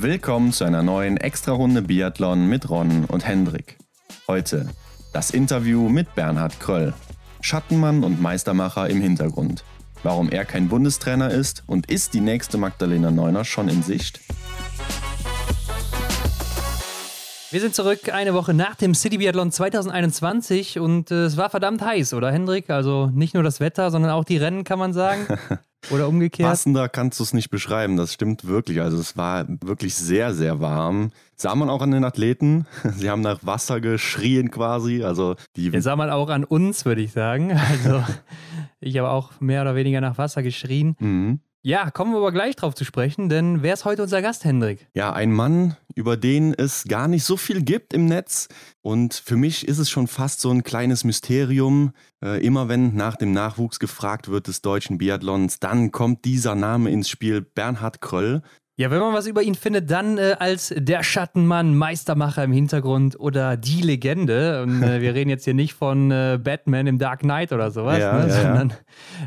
Willkommen zu einer neuen Extra-Runde Biathlon mit Ron und Hendrik. Heute das Interview mit Bernhard Kröll, Schattenmann und Meistermacher im Hintergrund. Warum er kein Bundestrainer ist und ist die nächste Magdalena Neuner schon in Sicht? Wir sind zurück eine Woche nach dem City Biathlon 2021 und äh, es war verdammt heiß, oder Hendrik? Also nicht nur das Wetter, sondern auch die Rennen, kann man sagen. Oder umgekehrt? Passender kannst du es nicht beschreiben, das stimmt wirklich. Also es war wirklich sehr, sehr warm. Sah man auch an den Athleten. Sie haben nach Wasser geschrien quasi. Also die ja, sah man auch an uns, würde ich sagen. Also ich habe auch mehr oder weniger nach Wasser geschrien. Mhm. Ja, kommen wir aber gleich drauf zu sprechen, denn wer ist heute unser Gast, Hendrik? Ja, ein Mann, über den es gar nicht so viel gibt im Netz. Und für mich ist es schon fast so ein kleines Mysterium. Äh, immer wenn nach dem Nachwuchs gefragt wird des deutschen Biathlons, dann kommt dieser Name ins Spiel, Bernhard Kröll. Ja, wenn man was über ihn findet, dann äh, als der Schattenmann, Meistermacher im Hintergrund oder die Legende. Und äh, wir reden jetzt hier nicht von äh, Batman im Dark Knight oder sowas, ja, ne? ja, sondern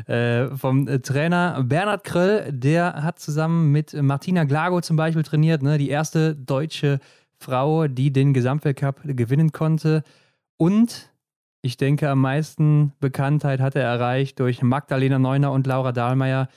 äh, vom äh, Trainer Bernhard Kröll. Der hat zusammen mit Martina Glago zum Beispiel trainiert, ne? die erste deutsche Frau, die den Gesamtweltcup gewinnen konnte. Und ich denke, am meisten Bekanntheit hat er erreicht durch Magdalena Neuner und Laura Dahlmeier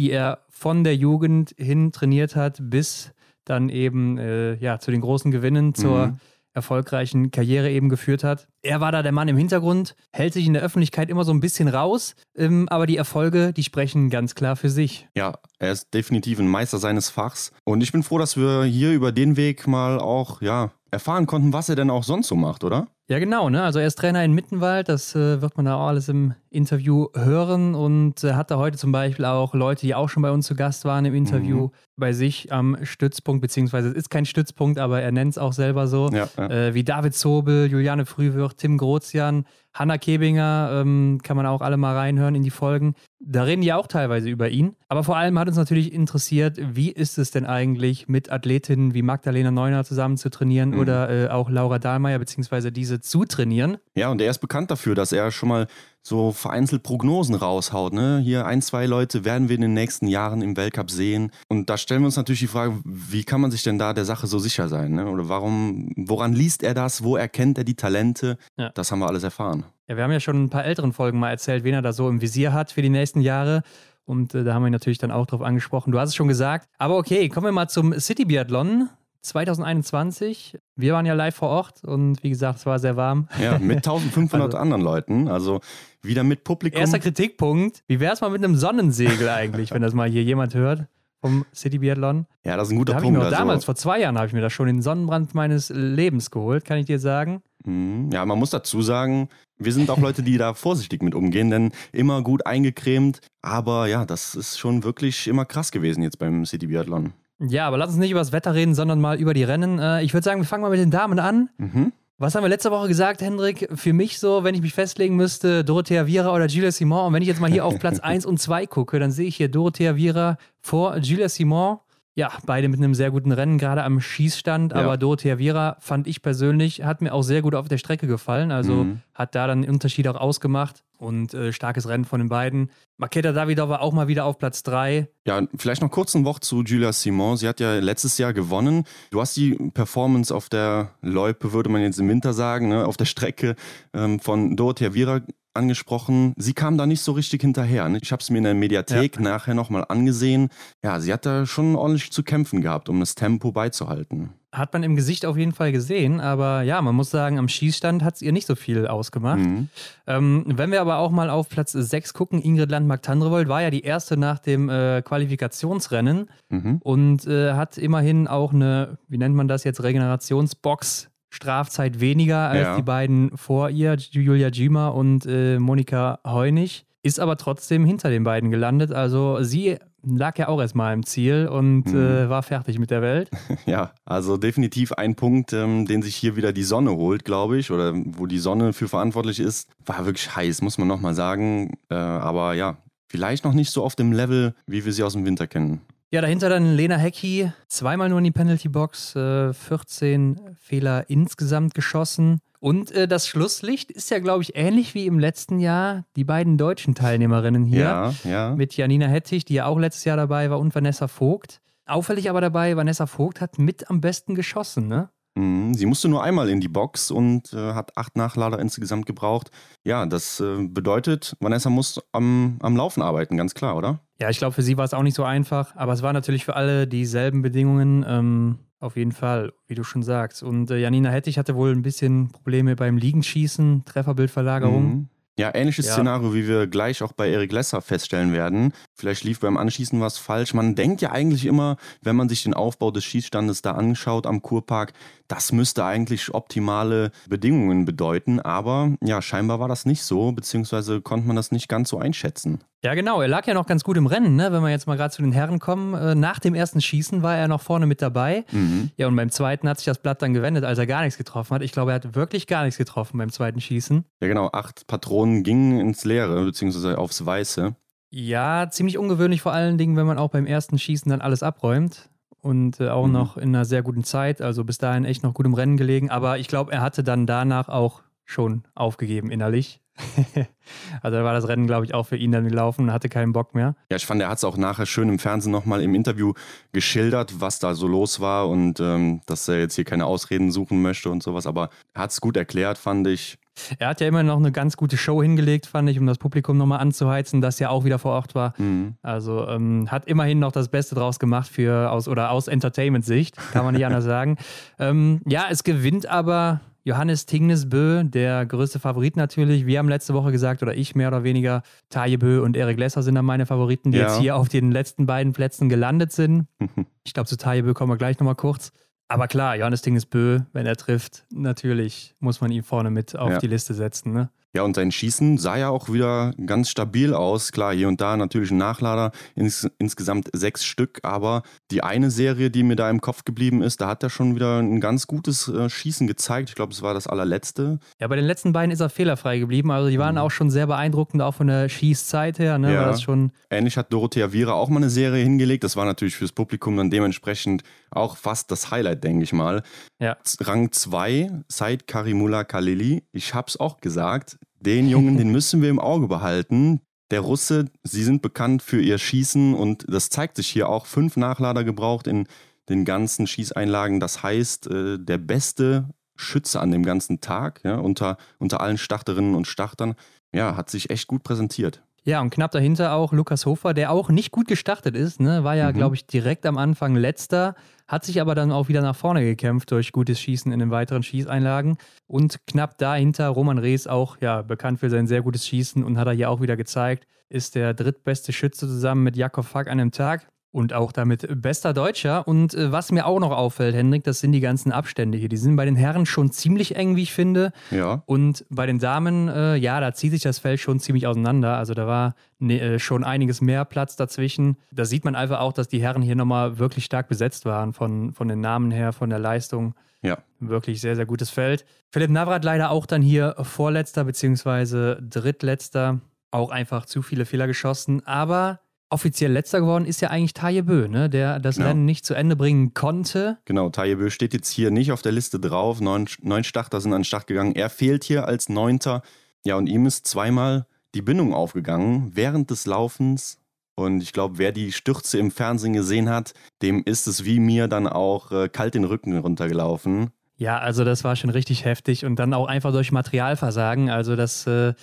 die er von der Jugend hin trainiert hat, bis dann eben äh, ja, zu den großen Gewinnen, zur mhm. erfolgreichen Karriere eben geführt hat. Er war da der Mann im Hintergrund, hält sich in der Öffentlichkeit immer so ein bisschen raus, ähm, aber die Erfolge, die sprechen ganz klar für sich. Ja, er ist definitiv ein Meister seines Fachs und ich bin froh, dass wir hier über den Weg mal auch ja, erfahren konnten, was er denn auch sonst so macht, oder? Ja, genau. Ne? Also er ist Trainer in Mittenwald, das äh, wird man da auch alles im Interview hören und äh, hat da heute zum Beispiel auch Leute, die auch schon bei uns zu Gast waren im Interview, mhm. bei sich am Stützpunkt, beziehungsweise es ist kein Stützpunkt, aber er nennt es auch selber so, ja, ja. Äh, wie David Zobel, Juliane Frühwirt, Tim Grozian, Hanna Kebinger, ähm, kann man auch alle mal reinhören in die Folgen. Da reden die auch teilweise über ihn. Aber vor allem hat uns natürlich interessiert, wie ist es denn eigentlich, mit Athletinnen wie Magdalena Neuner zusammen zu trainieren mhm. oder äh, auch Laura Dahlmeier, beziehungsweise diese zu trainieren. Ja, und er ist bekannt dafür, dass er schon mal so vereinzelt Prognosen raushaut. Ne? Hier ein, zwei Leute werden wir in den nächsten Jahren im Weltcup sehen. Und da stellen wir uns natürlich die Frage, wie kann man sich denn da der Sache so sicher sein? Ne? Oder warum, woran liest er das? Wo erkennt er die Talente? Ja. Das haben wir alles erfahren. Ja, wir haben ja schon ein paar älteren Folgen mal erzählt, wen er da so im Visier hat für die nächsten Jahre. Und äh, da haben wir natürlich dann auch drauf angesprochen. Du hast es schon gesagt. Aber okay, kommen wir mal zum City Biathlon. 2021. Wir waren ja live vor Ort und wie gesagt, es war sehr warm. Ja, mit 1500 also, anderen Leuten. Also wieder mit Publikum. Erster Kritikpunkt. Wie wäre es mal mit einem Sonnensegel eigentlich, wenn das mal hier jemand hört? Vom City Biathlon. Ja, das ist ein guter da Punkt. Ich also. Damals, vor zwei Jahren, habe ich mir das schon den Sonnenbrand meines Lebens geholt, kann ich dir sagen. Mhm. Ja, man muss dazu sagen, wir sind auch Leute, die da vorsichtig mit umgehen, denn immer gut eingecremt. Aber ja, das ist schon wirklich immer krass gewesen jetzt beim City Biathlon. Ja, aber lass uns nicht über das Wetter reden, sondern mal über die Rennen. Äh, ich würde sagen, wir fangen mal mit den Damen an. Mhm. Was haben wir letzte Woche gesagt, Hendrik? Für mich so, wenn ich mich festlegen müsste, Dorothea Viera oder Julia Simon. Und wenn ich jetzt mal hier auf Platz 1 und 2 gucke, dann sehe ich hier Dorothea Viera vor Julia Simon. Ja, beide mit einem sehr guten Rennen, gerade am Schießstand. Aber ja. Dorothea Viera fand ich persönlich, hat mir auch sehr gut auf der Strecke gefallen. Also mhm. hat da dann den Unterschied auch ausgemacht und äh, starkes Rennen von den beiden. Maketa Davidova auch mal wieder auf Platz 3. Ja, vielleicht noch kurz ein Wort zu Julia Simon. Sie hat ja letztes Jahr gewonnen. Du hast die Performance auf der Loipe, würde man jetzt im Winter sagen, ne, auf der Strecke ähm, von Dorothea Viera angesprochen. Sie kam da nicht so richtig hinterher. Ne? Ich habe es mir in der Mediathek ja. nachher nochmal angesehen. Ja, sie hat da schon ordentlich zu kämpfen gehabt, um das Tempo beizuhalten. Hat man im Gesicht auf jeden Fall gesehen, aber ja, man muss sagen, am Schießstand hat es ihr nicht so viel ausgemacht. Mhm. Ähm, wenn wir aber auch mal auf Platz 6 gucken, Ingrid Landmark-Tandrevold war ja die erste nach dem äh, Qualifikationsrennen mhm. und äh, hat immerhin auch eine, wie nennt man das jetzt, Regenerationsbox Strafzeit weniger als ja. die beiden vor ihr, Julia Gima und äh, Monika Heunig. Ist aber trotzdem hinter den beiden gelandet. Also sie lag ja auch erstmal im Ziel und mhm. äh, war fertig mit der Welt. Ja, also definitiv ein Punkt, ähm, den sich hier wieder die Sonne holt, glaube ich, oder wo die Sonne für verantwortlich ist. War wirklich heiß, muss man nochmal sagen. Äh, aber ja, vielleicht noch nicht so auf dem Level, wie wir sie aus dem Winter kennen. Ja, dahinter dann Lena Hecki, zweimal nur in die Penalty Box, äh, 14 Fehler insgesamt geschossen. Und äh, das Schlusslicht ist ja, glaube ich, ähnlich wie im letzten Jahr die beiden deutschen Teilnehmerinnen hier. Ja, ja. Mit Janina Hettich, die ja auch letztes Jahr dabei war, und Vanessa Vogt. Auffällig aber dabei, Vanessa Vogt hat mit am besten geschossen, ne? Mhm, sie musste nur einmal in die Box und äh, hat acht Nachlader insgesamt gebraucht. Ja, das äh, bedeutet, Vanessa muss am, am Laufen arbeiten, ganz klar, oder? Ja, ich glaube, für sie war es auch nicht so einfach, aber es war natürlich für alle dieselben Bedingungen. Ähm, auf jeden Fall, wie du schon sagst. Und äh, Janina Hettich hatte wohl ein bisschen Probleme beim Liegenschießen, Trefferbildverlagerung. Mhm. Ja, ähnliches ja. Szenario, wie wir gleich auch bei Erik Lesser feststellen werden. Vielleicht lief beim Anschießen was falsch. Man denkt ja eigentlich immer, wenn man sich den Aufbau des Schießstandes da anschaut am Kurpark, das müsste eigentlich optimale Bedingungen bedeuten. Aber ja, scheinbar war das nicht so, beziehungsweise konnte man das nicht ganz so einschätzen. Ja, genau. Er lag ja noch ganz gut im Rennen, ne? wenn wir jetzt mal gerade zu den Herren kommen. Äh, nach dem ersten Schießen war er noch vorne mit dabei. Mhm. Ja, und beim zweiten hat sich das Blatt dann gewendet, als er gar nichts getroffen hat. Ich glaube, er hat wirklich gar nichts getroffen beim zweiten Schießen. Ja, genau. Acht Patronen gingen ins Leere, beziehungsweise aufs Weiße. Ja, ziemlich ungewöhnlich vor allen Dingen, wenn man auch beim ersten Schießen dann alles abräumt und äh, auch mhm. noch in einer sehr guten Zeit. Also bis dahin echt noch gut im Rennen gelegen. Aber ich glaube, er hatte dann danach auch schon aufgegeben innerlich. also da war das Rennen, glaube ich, auch für ihn dann gelaufen und hatte keinen Bock mehr. Ja, ich fand, er hat es auch nachher schön im Fernsehen nochmal im Interview geschildert, was da so los war und ähm, dass er jetzt hier keine Ausreden suchen möchte und sowas. Aber er hat es gut erklärt, fand ich. Er hat ja immer noch eine ganz gute Show hingelegt, fand ich, um das Publikum nochmal anzuheizen, das ja auch wieder vor Ort war. Mhm. Also ähm, hat immerhin noch das Beste draus gemacht für aus oder aus Entertainment-Sicht, kann man nicht anders sagen. Ähm, ja, es gewinnt aber Johannes Tingnesbö, der größte Favorit natürlich. Wir haben letzte Woche gesagt, oder ich mehr oder weniger, Tajebö und Erik Lesser sind dann meine Favoriten, die ja. jetzt hier auf den letzten beiden Plätzen gelandet sind. ich glaube, zu Tajebö kommen wir gleich nochmal kurz. Aber klar, Johannes Tingnesbö, wenn er trifft, natürlich muss man ihn vorne mit auf ja. die Liste setzen. Ne? Ja, und sein Schießen sah ja auch wieder ganz stabil aus. Klar, hier und da natürlich ein Nachlader, ins, insgesamt sechs Stück. Aber die eine Serie, die mir da im Kopf geblieben ist, da hat er schon wieder ein ganz gutes äh, Schießen gezeigt. Ich glaube, es war das allerletzte. Ja, bei den letzten beiden ist er fehlerfrei geblieben. Also die waren mhm. auch schon sehr beeindruckend, auch von der Schießzeit her. Ne? Ja. Schon Ähnlich hat Dorothea Viera auch mal eine Serie hingelegt. Das war natürlich fürs Publikum dann dementsprechend auch fast das Highlight, denke ich mal. Ja. Rang 2, Said Karimullah Khalili. Ich habe es auch gesagt den Jungen, den müssen wir im Auge behalten. Der Russe, sie sind bekannt für ihr Schießen und das zeigt sich hier auch. Fünf Nachlader gebraucht in den ganzen Schießeinlagen. Das heißt, äh, der beste Schütze an dem ganzen Tag, ja, unter, unter allen Starterinnen und Startern, ja, hat sich echt gut präsentiert. Ja, und knapp dahinter auch Lukas Hofer, der auch nicht gut gestartet ist, ne? war ja, mhm. glaube ich, direkt am Anfang letzter, hat sich aber dann auch wieder nach vorne gekämpft durch gutes Schießen in den weiteren Schießeinlagen. Und knapp dahinter Roman Rees auch ja, bekannt für sein sehr gutes Schießen und hat er hier auch wieder gezeigt, ist der drittbeste Schütze zusammen mit Jakob Fack an einem Tag. Und auch damit bester Deutscher. Und äh, was mir auch noch auffällt, Hendrik, das sind die ganzen Abstände hier. Die sind bei den Herren schon ziemlich eng, wie ich finde. Ja. Und bei den Damen, äh, ja, da zieht sich das Feld schon ziemlich auseinander. Also da war ne, äh, schon einiges mehr Platz dazwischen. Da sieht man einfach auch, dass die Herren hier nochmal wirklich stark besetzt waren, von, von den Namen her, von der Leistung. Ja. Wirklich sehr, sehr gutes Feld. Philipp Navrat leider auch dann hier vorletzter beziehungsweise drittletzter. Auch einfach zu viele Fehler geschossen. Aber offiziell letzter geworden ist ja eigentlich Taye Bö, ne? der das genau. Rennen nicht zu Ende bringen konnte. Genau, Taye Bö steht jetzt hier nicht auf der Liste drauf. Neun, neun Starter sind an den Start gegangen. Er fehlt hier als Neunter. Ja, und ihm ist zweimal die Bindung aufgegangen während des Laufens. Und ich glaube, wer die Stürze im Fernsehen gesehen hat, dem ist es wie mir dann auch äh, kalt den Rücken runtergelaufen. Ja, also das war schon richtig heftig und dann auch einfach durch Materialversagen. Also das äh,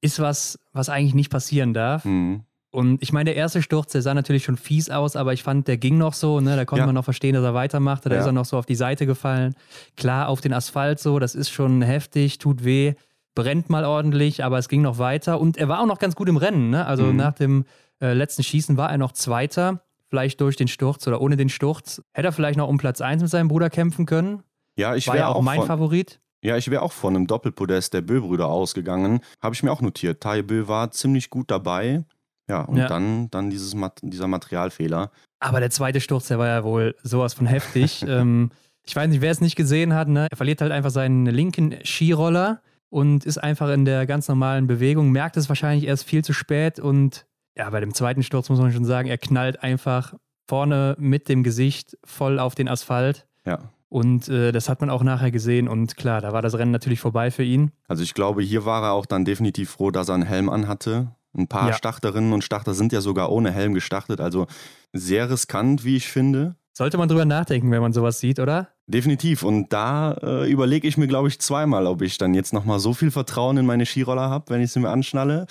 ist was, was eigentlich nicht passieren darf. Mhm. Und ich meine, der erste Sturz, der sah natürlich schon fies aus, aber ich fand, der ging noch so, ne? Da konnte ja. man noch verstehen, dass er weitermachte. Da ja. ist er noch so auf die Seite gefallen. Klar, auf den Asphalt so, das ist schon heftig, tut weh, brennt mal ordentlich, aber es ging noch weiter. Und er war auch noch ganz gut im Rennen, ne? Also mhm. nach dem äh, letzten Schießen war er noch Zweiter, vielleicht durch den Sturz oder ohne den Sturz. Hätte er vielleicht noch um Platz 1 mit seinem Bruder kämpfen können. Ja, ich wäre auch, auch mein Favorit. Ja, ich wäre auch von einem Doppelpodest der Bö-Brüder ausgegangen. Habe ich mir auch notiert. Tai Bö war ziemlich gut dabei. Ja, und ja. dann, dann dieses, dieser Materialfehler. Aber der zweite Sturz, der war ja wohl sowas von heftig. ähm, ich weiß nicht, wer es nicht gesehen hat, ne? er verliert halt einfach seinen linken Skiroller und ist einfach in der ganz normalen Bewegung, merkt es wahrscheinlich erst viel zu spät und ja, bei dem zweiten Sturz muss man schon sagen, er knallt einfach vorne mit dem Gesicht voll auf den Asphalt. Ja. Und äh, das hat man auch nachher gesehen und klar, da war das Rennen natürlich vorbei für ihn. Also ich glaube, hier war er auch dann definitiv froh, dass er einen Helm anhatte Ein paar ja. Starterinnen und Starter sind ja sogar ohne Helm gestartet. Also sehr riskant, wie ich finde. Sollte man drüber nachdenken, wenn man sowas sieht, oder? Definitiv. Und da äh, überlege ich mir, glaube ich, zweimal, ob ich dann jetzt nochmal so viel Vertrauen in meine Skiroller habe, wenn ich sie mir anschnalle.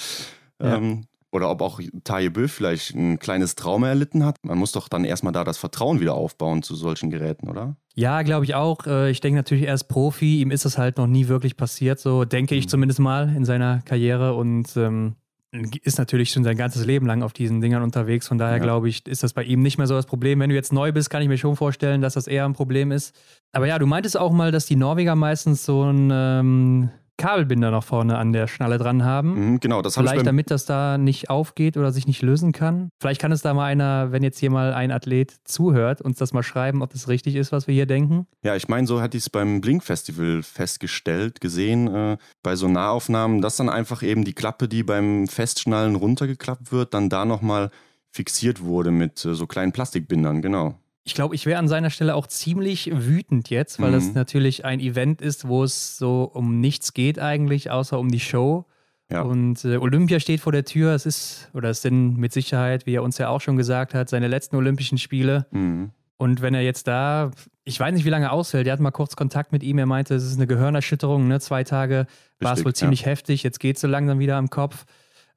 Ja. Ähm, oder ob auch Taye Bö vielleicht ein kleines Trauma erlitten hat. Man muss doch dann erstmal da das Vertrauen wieder aufbauen zu solchen Geräten, oder? Ja, glaube ich auch. Äh, ich denke natürlich, er ist Profi. Ihm ist das halt noch nie wirklich passiert. So denke ich mhm. zumindest mal in seiner Karriere. Und ähm, ist natürlich schon sein ganzes Leben lang auf diesen Dingern unterwegs. Von daher ja. glaube ich, ist das bei ihm nicht mehr so das Problem. Wenn du jetzt neu bist, kann ich mir schon vorstellen, dass das eher ein Problem ist. Aber ja, du meintest auch mal, dass die Norweger meistens so ein ähm, Kabelbinder noch vorne an der Schnalle dran haben. Mhm, genau, das Vielleicht damit das da nicht aufgeht oder sich nicht lösen kann. Vielleicht kann es da mal einer, wenn jetzt hier mal ein Athlet zuhört, uns das mal schreiben, ob das richtig ist, was wir hier denken. Ja, ich meine, so hatte ich es beim Blink-Festival festgestellt, gesehen, äh, bei so Nahaufnahmen, dass dann einfach eben die Klappe, die beim Festschnallen runtergeklappt wird, dann da nochmal fixiert wurde mit äh, so kleinen Plastikbindern, genau. Ich glaube, ich wäre an seiner Stelle auch ziemlich wütend jetzt, weil mhm. das natürlich ein Event ist, wo es so um nichts geht eigentlich, außer um die Show. Ja. Und äh, Olympia steht vor der Tür. Es ist, oder es sind mit Sicherheit, wie er uns ja auch schon gesagt hat, seine letzten Olympischen Spiele. Mhm. Und wenn er jetzt da, ich weiß nicht, wie lange ausfällt, er hat mal kurz Kontakt mit ihm, er meinte, es ist eine Gehirnerschütterung, ne? zwei Tage war es wohl ziemlich ja. heftig, jetzt geht es so langsam wieder am Kopf.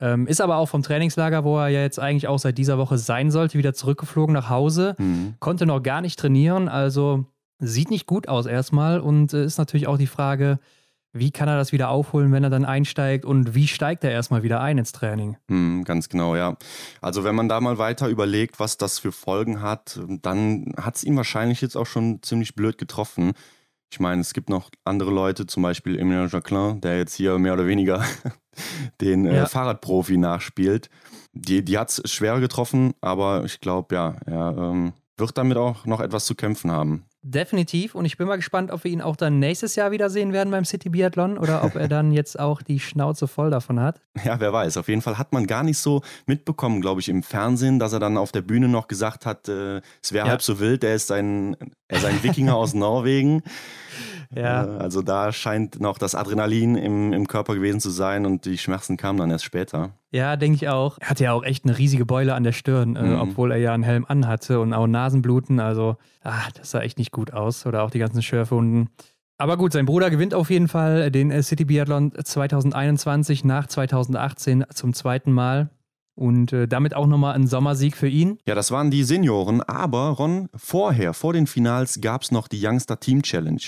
Ähm, ist aber auch vom Trainingslager, wo er ja jetzt eigentlich auch seit dieser Woche sein sollte, wieder zurückgeflogen nach Hause. Mhm. Konnte noch gar nicht trainieren, also sieht nicht gut aus erstmal. Und äh, ist natürlich auch die Frage, wie kann er das wieder aufholen, wenn er dann einsteigt und wie steigt er erstmal wieder ein ins Training? Mhm, ganz genau, ja. Also wenn man da mal weiter überlegt, was das für Folgen hat, dann hat es ihn wahrscheinlich jetzt auch schon ziemlich blöd getroffen. Ich meine, es gibt noch andere Leute, zum Beispiel Emilien Jacquelin, der jetzt hier mehr oder weniger den äh, ja. Fahrradprofi nachspielt. Die, die hat es schwer getroffen, aber ich glaube, ja, er ähm, wird damit auch noch etwas zu kämpfen haben. Definitiv. Und ich bin mal gespannt, ob wir ihn auch dann nächstes Jahr wiedersehen werden beim City Biathlon oder ob er dann jetzt auch die Schnauze voll davon hat. Ja, wer weiß. Auf jeden Fall hat man gar nicht so mitbekommen, glaube ich, im Fernsehen, dass er dann auf der Bühne noch gesagt hat, äh, es wäre ja. halb so wild, er ist ein, er ist ein Wikinger aus Norwegen. Ja. Äh, also da scheint noch das Adrenalin im, im Körper gewesen zu sein und die Schmerzen kamen dann erst später. Ja, denke ich auch. Er hatte ja auch echt eine riesige Beule an der Stirn, äh, mhm. obwohl er ja einen Helm anhatte und auch Nasenbluten. Also, ah, das sah echt nicht gut aus. Oder auch die ganzen Schürfwunden. Aber gut, sein Bruder gewinnt auf jeden Fall den äh, City Biathlon 2021 nach 2018 zum zweiten Mal. Und äh, damit auch nochmal ein Sommersieg für ihn. Ja, das waren die Senioren. Aber Ron, vorher, vor den Finals, gab es noch die Youngster Team Challenge.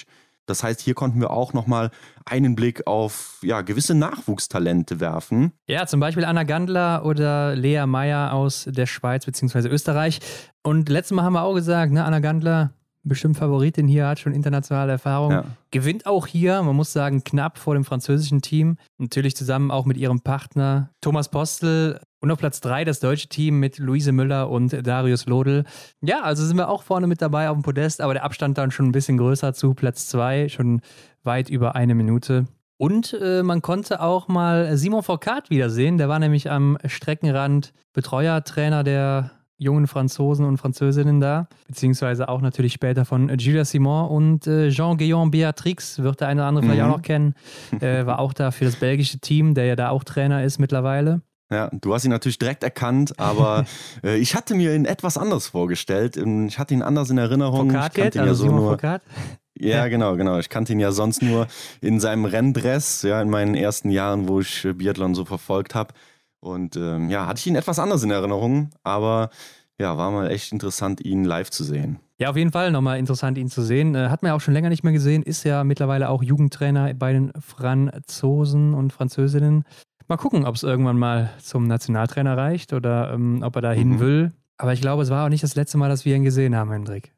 Das heißt, hier konnten wir auch nochmal einen Blick auf ja, gewisse Nachwuchstalente werfen. Ja, zum Beispiel Anna Gandler oder Lea Meyer aus der Schweiz bzw. Österreich. Und letztes Mal haben wir auch gesagt, ne, Anna Gandler, bestimmt Favoritin hier, hat schon internationale Erfahrung. Ja. Gewinnt auch hier, man muss sagen, knapp vor dem französischen Team. Natürlich zusammen auch mit ihrem Partner Thomas Postel. Und auf Platz 3 das deutsche Team mit Luise Müller und Darius Lodel. Ja, also sind wir auch vorne mit dabei auf dem Podest, aber der Abstand dann schon ein bisschen größer zu Platz 2, schon weit über eine Minute. Und äh, man konnte auch mal Simon Foucault wiedersehen. Der war nämlich am Streckenrand Betreuertrainer der jungen Franzosen und Französinnen da, beziehungsweise auch natürlich später von Julia Simon und äh, Jean-Guillaume Beatrix, wird der eine oder andere mhm. vielleicht auch noch kennen, äh, war auch da für das belgische Team, der ja da auch Trainer ist mittlerweile. Ja, du hast ihn natürlich direkt erkannt, aber äh, ich hatte mir ihn etwas anders vorgestellt. Ich hatte ihn anders in Erinnerung. Foucault ich kannte ihn ja also so nur. Ja, genau, genau. Ich kannte ihn ja sonst nur in seinem Renndress, ja, in meinen ersten Jahren, wo ich äh, Biathlon so verfolgt habe. Und ähm, ja, hatte ich ihn etwas anders in Erinnerung, aber ja, war mal echt interessant, ihn live zu sehen. Ja, auf jeden Fall nochmal interessant, ihn zu sehen. Äh, hat man ja auch schon länger nicht mehr gesehen, ist ja mittlerweile auch Jugendtrainer bei den Franzosen und Französinnen. Mal gucken, ob es irgendwann mal zum Nationaltrainer reicht oder ähm, ob er da hin mhm. will. Aber ich glaube, es war auch nicht das letzte Mal, dass wir ihn gesehen haben, Hendrik.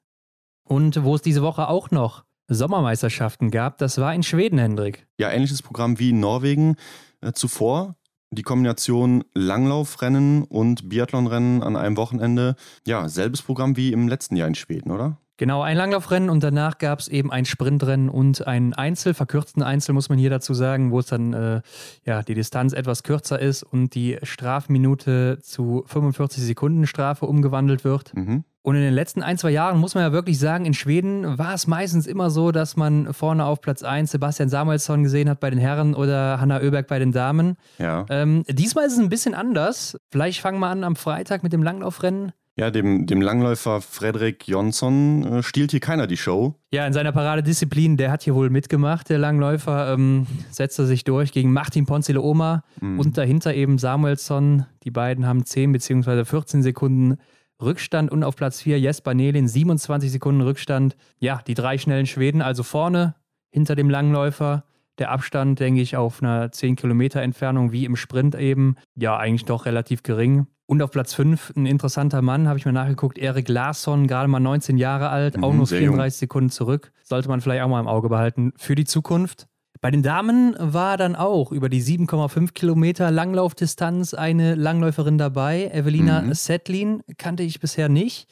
Und wo es diese Woche auch noch Sommermeisterschaften gab, das war in Schweden, Hendrik. Ja, ähnliches Programm wie in Norwegen äh, zuvor die Kombination Langlaufrennen und Biathlonrennen an einem Wochenende. Ja, selbes Programm wie im letzten Jahr in Schweden, oder? Genau, ein Langlaufrennen und danach gab es eben ein Sprintrennen und ein Einzel, verkürzten Einzel muss man hier dazu sagen, wo es dann äh, ja die Distanz etwas kürzer ist und die Strafminute zu 45 Sekunden Strafe umgewandelt wird. Mhm. Und in den letzten ein, zwei Jahren muss man ja wirklich sagen, in Schweden war es meistens immer so, dass man vorne auf Platz 1 Sebastian Samuelsson gesehen hat bei den Herren oder Hanna Oeberg bei den Damen. Ja. Ähm, diesmal ist es ein bisschen anders. Vielleicht fangen wir an am Freitag mit dem Langlaufrennen. Ja, dem, dem Langläufer Frederik Jonsson äh, stiehlt hier keiner die Show. Ja, in seiner Paradedisziplin, der hat hier wohl mitgemacht, der Langläufer, ähm, setzte sich durch gegen Martin Ponzile Oma mhm. und dahinter eben Samuelsson. Die beiden haben 10 bzw. 14 Sekunden Rückstand und auf Platz 4 Jesper Nelin, 27 Sekunden Rückstand. Ja, die drei schnellen Schweden also vorne hinter dem Langläufer. Der Abstand, denke ich, auf einer 10 Kilometer Entfernung wie im Sprint eben, ja, eigentlich doch relativ gering. Und auf Platz 5 ein interessanter Mann, habe ich mir nachgeguckt, Erik Larsson, gerade mal 19 Jahre alt, mhm, auch nur 34 Sekunden zurück. Sollte man vielleicht auch mal im Auge behalten für die Zukunft. Bei den Damen war dann auch über die 7,5 Kilometer Langlaufdistanz eine Langläuferin dabei. Evelina mhm. Settlin kannte ich bisher nicht.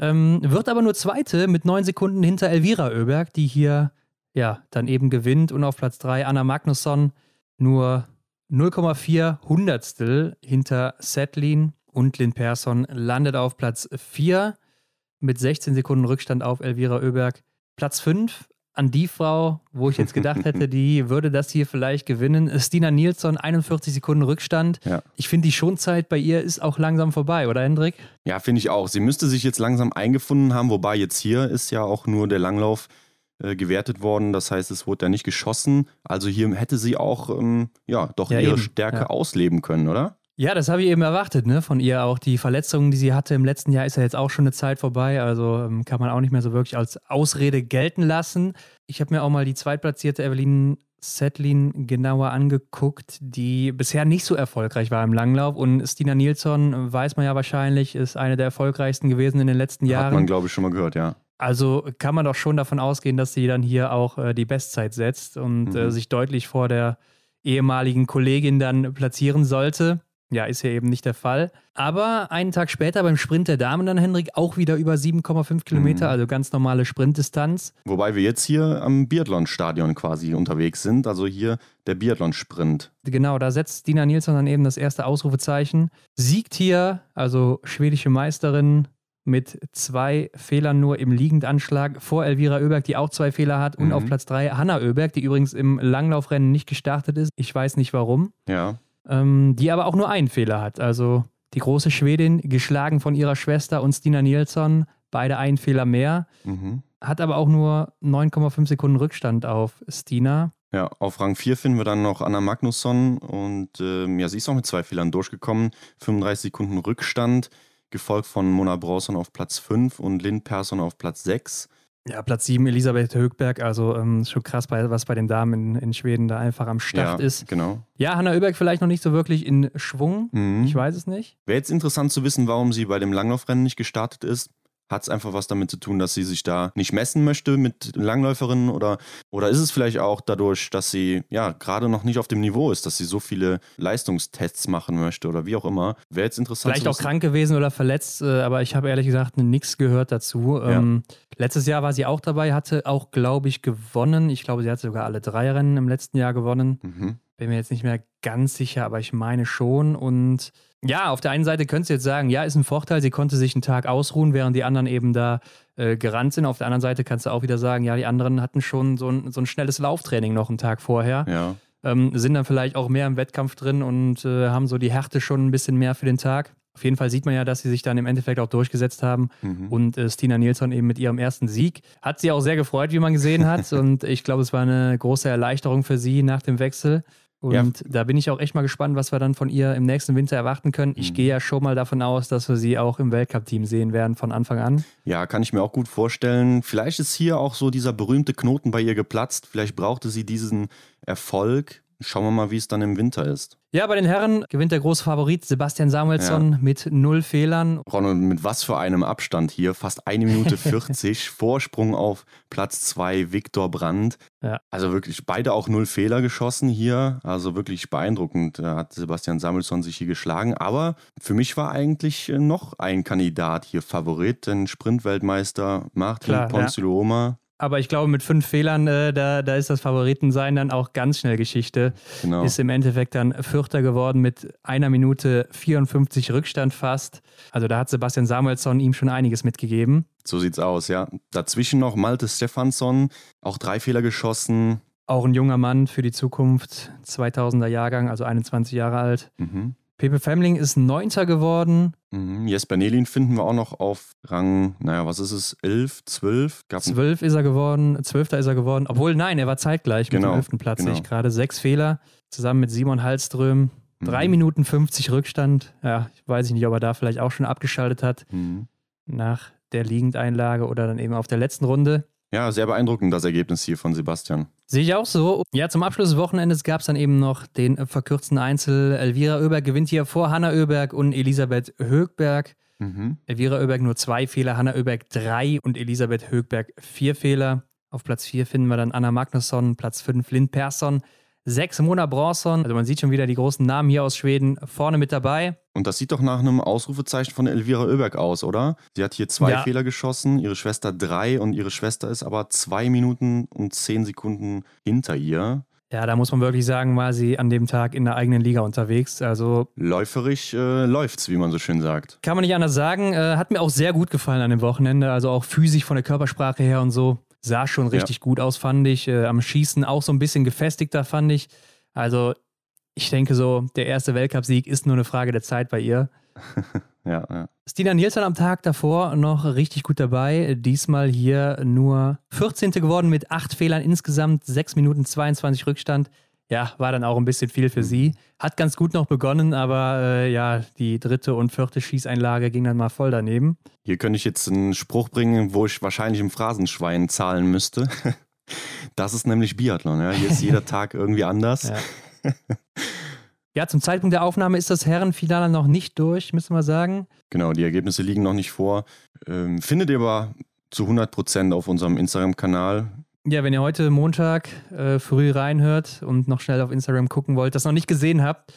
Ähm, wird aber nur Zweite mit 9 Sekunden hinter Elvira Oeberg, die hier ja dann eben gewinnt. Und auf Platz 3 Anna Magnusson nur 0,4 Hundertstel hinter Setlin und Lynn Persson landet auf Platz 4 mit 16 Sekunden Rückstand auf Elvira Oeberg. Platz 5 an die Frau, wo ich jetzt gedacht hätte, die würde das hier vielleicht gewinnen. Stina Nilsson, 41 Sekunden Rückstand. Ja. Ich finde, die Schonzeit bei ihr ist auch langsam vorbei, oder Hendrik? Ja, finde ich auch. Sie müsste sich jetzt langsam eingefunden haben, wobei jetzt hier ist ja auch nur der Langlauf äh, gewertet worden. Das heißt, es wurde ja nicht geschossen. Also hier hätte sie auch ähm, ja doch ja, ihre eben. Stärke ja. ausleben können, oder? Ja, das habe ich eben erwartet, ne? Von ihr auch. Die Verletzungen, die sie hatte im letzten Jahr, ist ja jetzt auch schon eine Zeit vorbei. Also ähm, kann man auch nicht mehr so wirklich als Ausrede gelten lassen. Ich habe mir auch mal die zweitplatzierte Evelyn Setlin genauer angeguckt, die bisher nicht so erfolgreich war im Langlauf. Und Stina Nilsson, weiß man ja wahrscheinlich, ist eine der erfolgreichsten gewesen in den letzten Jahren. Hat man, glaube ich, schon mal gehört, ja. Also kann man doch schon davon ausgehen, dass sie dann hier auch äh, die Bestzeit setzt und äh, mhm. äh, sich deutlich vor der ehemaligen Kollegin dann platzieren sollte. Ja, ist ja eben nicht der Fall. Aber einen Tag später beim Sprint der Damen dann, Henrik, auch wieder über 7,5 Kilometer, mhm. also ganz normale Sprintdistanz. Wobei wir jetzt hier am Biathlon-Stadion quasi unterwegs sind, also hier der Biathlon-Sprint. Genau, da setzt Dina Nilsson dann eben das erste Ausrufezeichen. Siegt hier, also schwedische Meisterin, mit zwei Fehlern nur im Liegendanschlag vor Elvira Oeberg, die auch zwei Fehler hat. Und mhm. auf Platz drei Hanna Oeberg, die übrigens im Langlaufrennen nicht gestartet ist. Ich weiß nicht warum. Ja. Ähm, die aber auch nur einen Fehler hat. Also die große Schwedin, geschlagen von ihrer Schwester und Stina Nilsson, beide einen Fehler mehr. Mhm. Hat aber auch nur 9,5 Sekunden Rückstand auf Stina. Ja, auf Rang 4 finden wir dann noch Anna Magnusson und ähm, ja, sie ist auch mit zwei Fehlern durchgekommen. 35 Sekunden Rückstand gefolgt von Mona Bronson auf Platz 5 und Lynn Persson auf Platz 6. Ja, Platz 7 Elisabeth Högberg, also ähm, schon krass, bei, was bei den Damen in, in Schweden da einfach am Start ja, ist. Genau. Ja, Hanna Oeberg vielleicht noch nicht so wirklich in Schwung. Mhm. Ich weiß es nicht. Wäre jetzt interessant zu wissen, warum sie bei dem Langlaufrennen nicht gestartet ist. Hat es einfach was damit zu tun, dass sie sich da nicht messen möchte mit Langläuferinnen oder, oder ist es vielleicht auch dadurch, dass sie ja gerade noch nicht auf dem Niveau ist, dass sie so viele Leistungstests machen möchte oder wie auch immer? Wäre jetzt interessant. Vielleicht auch krank gewesen oder verletzt, äh, aber ich habe ehrlich gesagt nichts gehört dazu. Ja. Ähm, letztes Jahr war sie auch dabei, hatte auch, glaube ich, gewonnen. Ich glaube, sie hat sogar alle drei Rennen im letzten Jahr gewonnen. Mhm. Bin mir jetzt nicht mehr ganz sicher, aber ich meine schon. Und ja, auf der einen Seite könntest du jetzt sagen, ja, ist ein Vorteil, sie konnte sich einen Tag ausruhen, während die anderen eben da äh, gerannt sind. Auf der anderen Seite kannst du auch wieder sagen, ja, die anderen hatten schon so ein, so ein schnelles Lauftraining noch einen Tag vorher. Ja. Ähm, sind dann vielleicht auch mehr im Wettkampf drin und äh, haben so die Härte schon ein bisschen mehr für den Tag. Auf jeden Fall sieht man ja, dass sie sich dann im Endeffekt auch durchgesetzt haben. Mhm. Und äh, Stina Nilsson eben mit ihrem ersten Sieg hat sie auch sehr gefreut, wie man gesehen hat. und ich glaube, es war eine große Erleichterung für sie nach dem Wechsel. Und ja. da bin ich auch echt mal gespannt, was wir dann von ihr im nächsten Winter erwarten können. Ich mhm. gehe ja schon mal davon aus, dass wir sie auch im Weltcup-Team sehen werden von Anfang an. Ja, kann ich mir auch gut vorstellen. Vielleicht ist hier auch so dieser berühmte Knoten bei ihr geplatzt. Vielleicht brauchte sie diesen Erfolg. Schauen wir mal, wie es dann im Winter ist. Ja, bei den Herren gewinnt der große Favorit Sebastian Samuelsson ja. mit null Fehlern. Ron, mit was für einem Abstand hier? Fast eine Minute 40 Vorsprung auf Platz 2 Viktor Brandt. Ja. Also wirklich beide auch null Fehler geschossen hier. Also wirklich beeindruckend hat Sebastian Samuelsson sich hier geschlagen. Aber für mich war eigentlich noch ein Kandidat hier Favorit, denn Sprintweltmeister Martin Ponsiluoma. Ja Aber ich glaube, mit fünf Fehlern, äh, da, da ist das Favoritensein dann auch ganz schnell Geschichte. Genau. Ist im Endeffekt dann Vierter geworden mit einer Minute 54 Rückstand fast. Also da hat Sebastian Samuelsson ihm schon einiges mitgegeben. So sieht's aus, ja. Dazwischen noch Malte Stefansson, auch drei Fehler geschossen. Auch ein junger Mann für die Zukunft, 2000er Jahrgang, also 21 Jahre alt. Mhm. Pepe Femling ist Neunter geworden. Mhm. Jesper Nelin finden wir auch noch auf Rang, naja, was ist es, 11, 12? Gab 12 ist er geworden, 12. ist er geworden. Obwohl, nein, er war zeitgleich genau, mit dem 11. Platz, genau. ich gerade. Sechs Fehler, zusammen mit Simon Hallström. Mhm. 3 Minuten 50 Rückstand. Ja, ich weiß nicht, ob er da vielleicht auch schon abgeschaltet hat. Mhm. Nach der Liegendeinlage oder dann eben auf der letzten Runde. Ja, sehr beeindruckend das Ergebnis hier von Sebastian. Sehe ich auch so. Ja, zum Abschluss des Wochenendes gab es dann eben noch den verkürzten Einzel. Elvira Oeberg gewinnt hier vor Hanna Oeberg und Elisabeth Högberg. Mhm. Elvira Oeberg nur zwei Fehler, Hanna Oeberg drei und Elisabeth Högberg vier Fehler. Auf Platz vier finden wir dann Anna Magnusson, Platz fünf Lynn Persson, Sechs Mona Bronson, also man sieht schon wieder die großen Namen hier aus Schweden vorne mit dabei. Und das sieht doch nach einem Ausrufezeichen von Elvira Oeberg aus, oder? Sie hat hier zwei ja. Fehler geschossen, ihre Schwester drei und ihre Schwester ist aber zwei Minuten und zehn Sekunden hinter ihr. Ja, da muss man wirklich sagen, war sie an dem Tag in der eigenen Liga unterwegs. Also läuferisch äh, läuft's, wie man so schön sagt. Kann man nicht anders sagen. Äh, hat mir auch sehr gut gefallen an dem Wochenende. Also auch physisch von der Körpersprache her und so. Sah schon richtig ja. gut aus, fand ich. Äh, am Schießen auch so ein bisschen gefestigter, fand ich. Also, ich denke so, der erste Weltcupsieg ist nur eine Frage der Zeit bei ihr. ja, ja. Stina Nielsen am Tag davor noch richtig gut dabei. Diesmal hier nur 14. geworden mit acht Fehlern insgesamt, 6 Minuten 22 Rückstand ja, war dann auch ein bisschen viel für sie. Hat ganz gut noch begonnen, aber äh, ja, die dritte und vierte Schießeinlage ging dann mal voll daneben. Hier könnte ich jetzt einen Spruch bringen, wo ich wahrscheinlich im Phrasenschwein zahlen müsste. Das ist nämlich Biathlon. Ja? Hier ist jeder Tag irgendwie anders. Ja. ja, zum Zeitpunkt der Aufnahme ist das Herrenfinale noch nicht durch, müssen wir sagen. Genau, die Ergebnisse liegen noch nicht vor. Ähm, findet ihr aber zu 100 Prozent auf unserem Instagram-Kanal. Ja, wenn ihr heute Montag äh, früh reinhört und noch schnell auf Instagram gucken wollt, das noch nicht gesehen habt,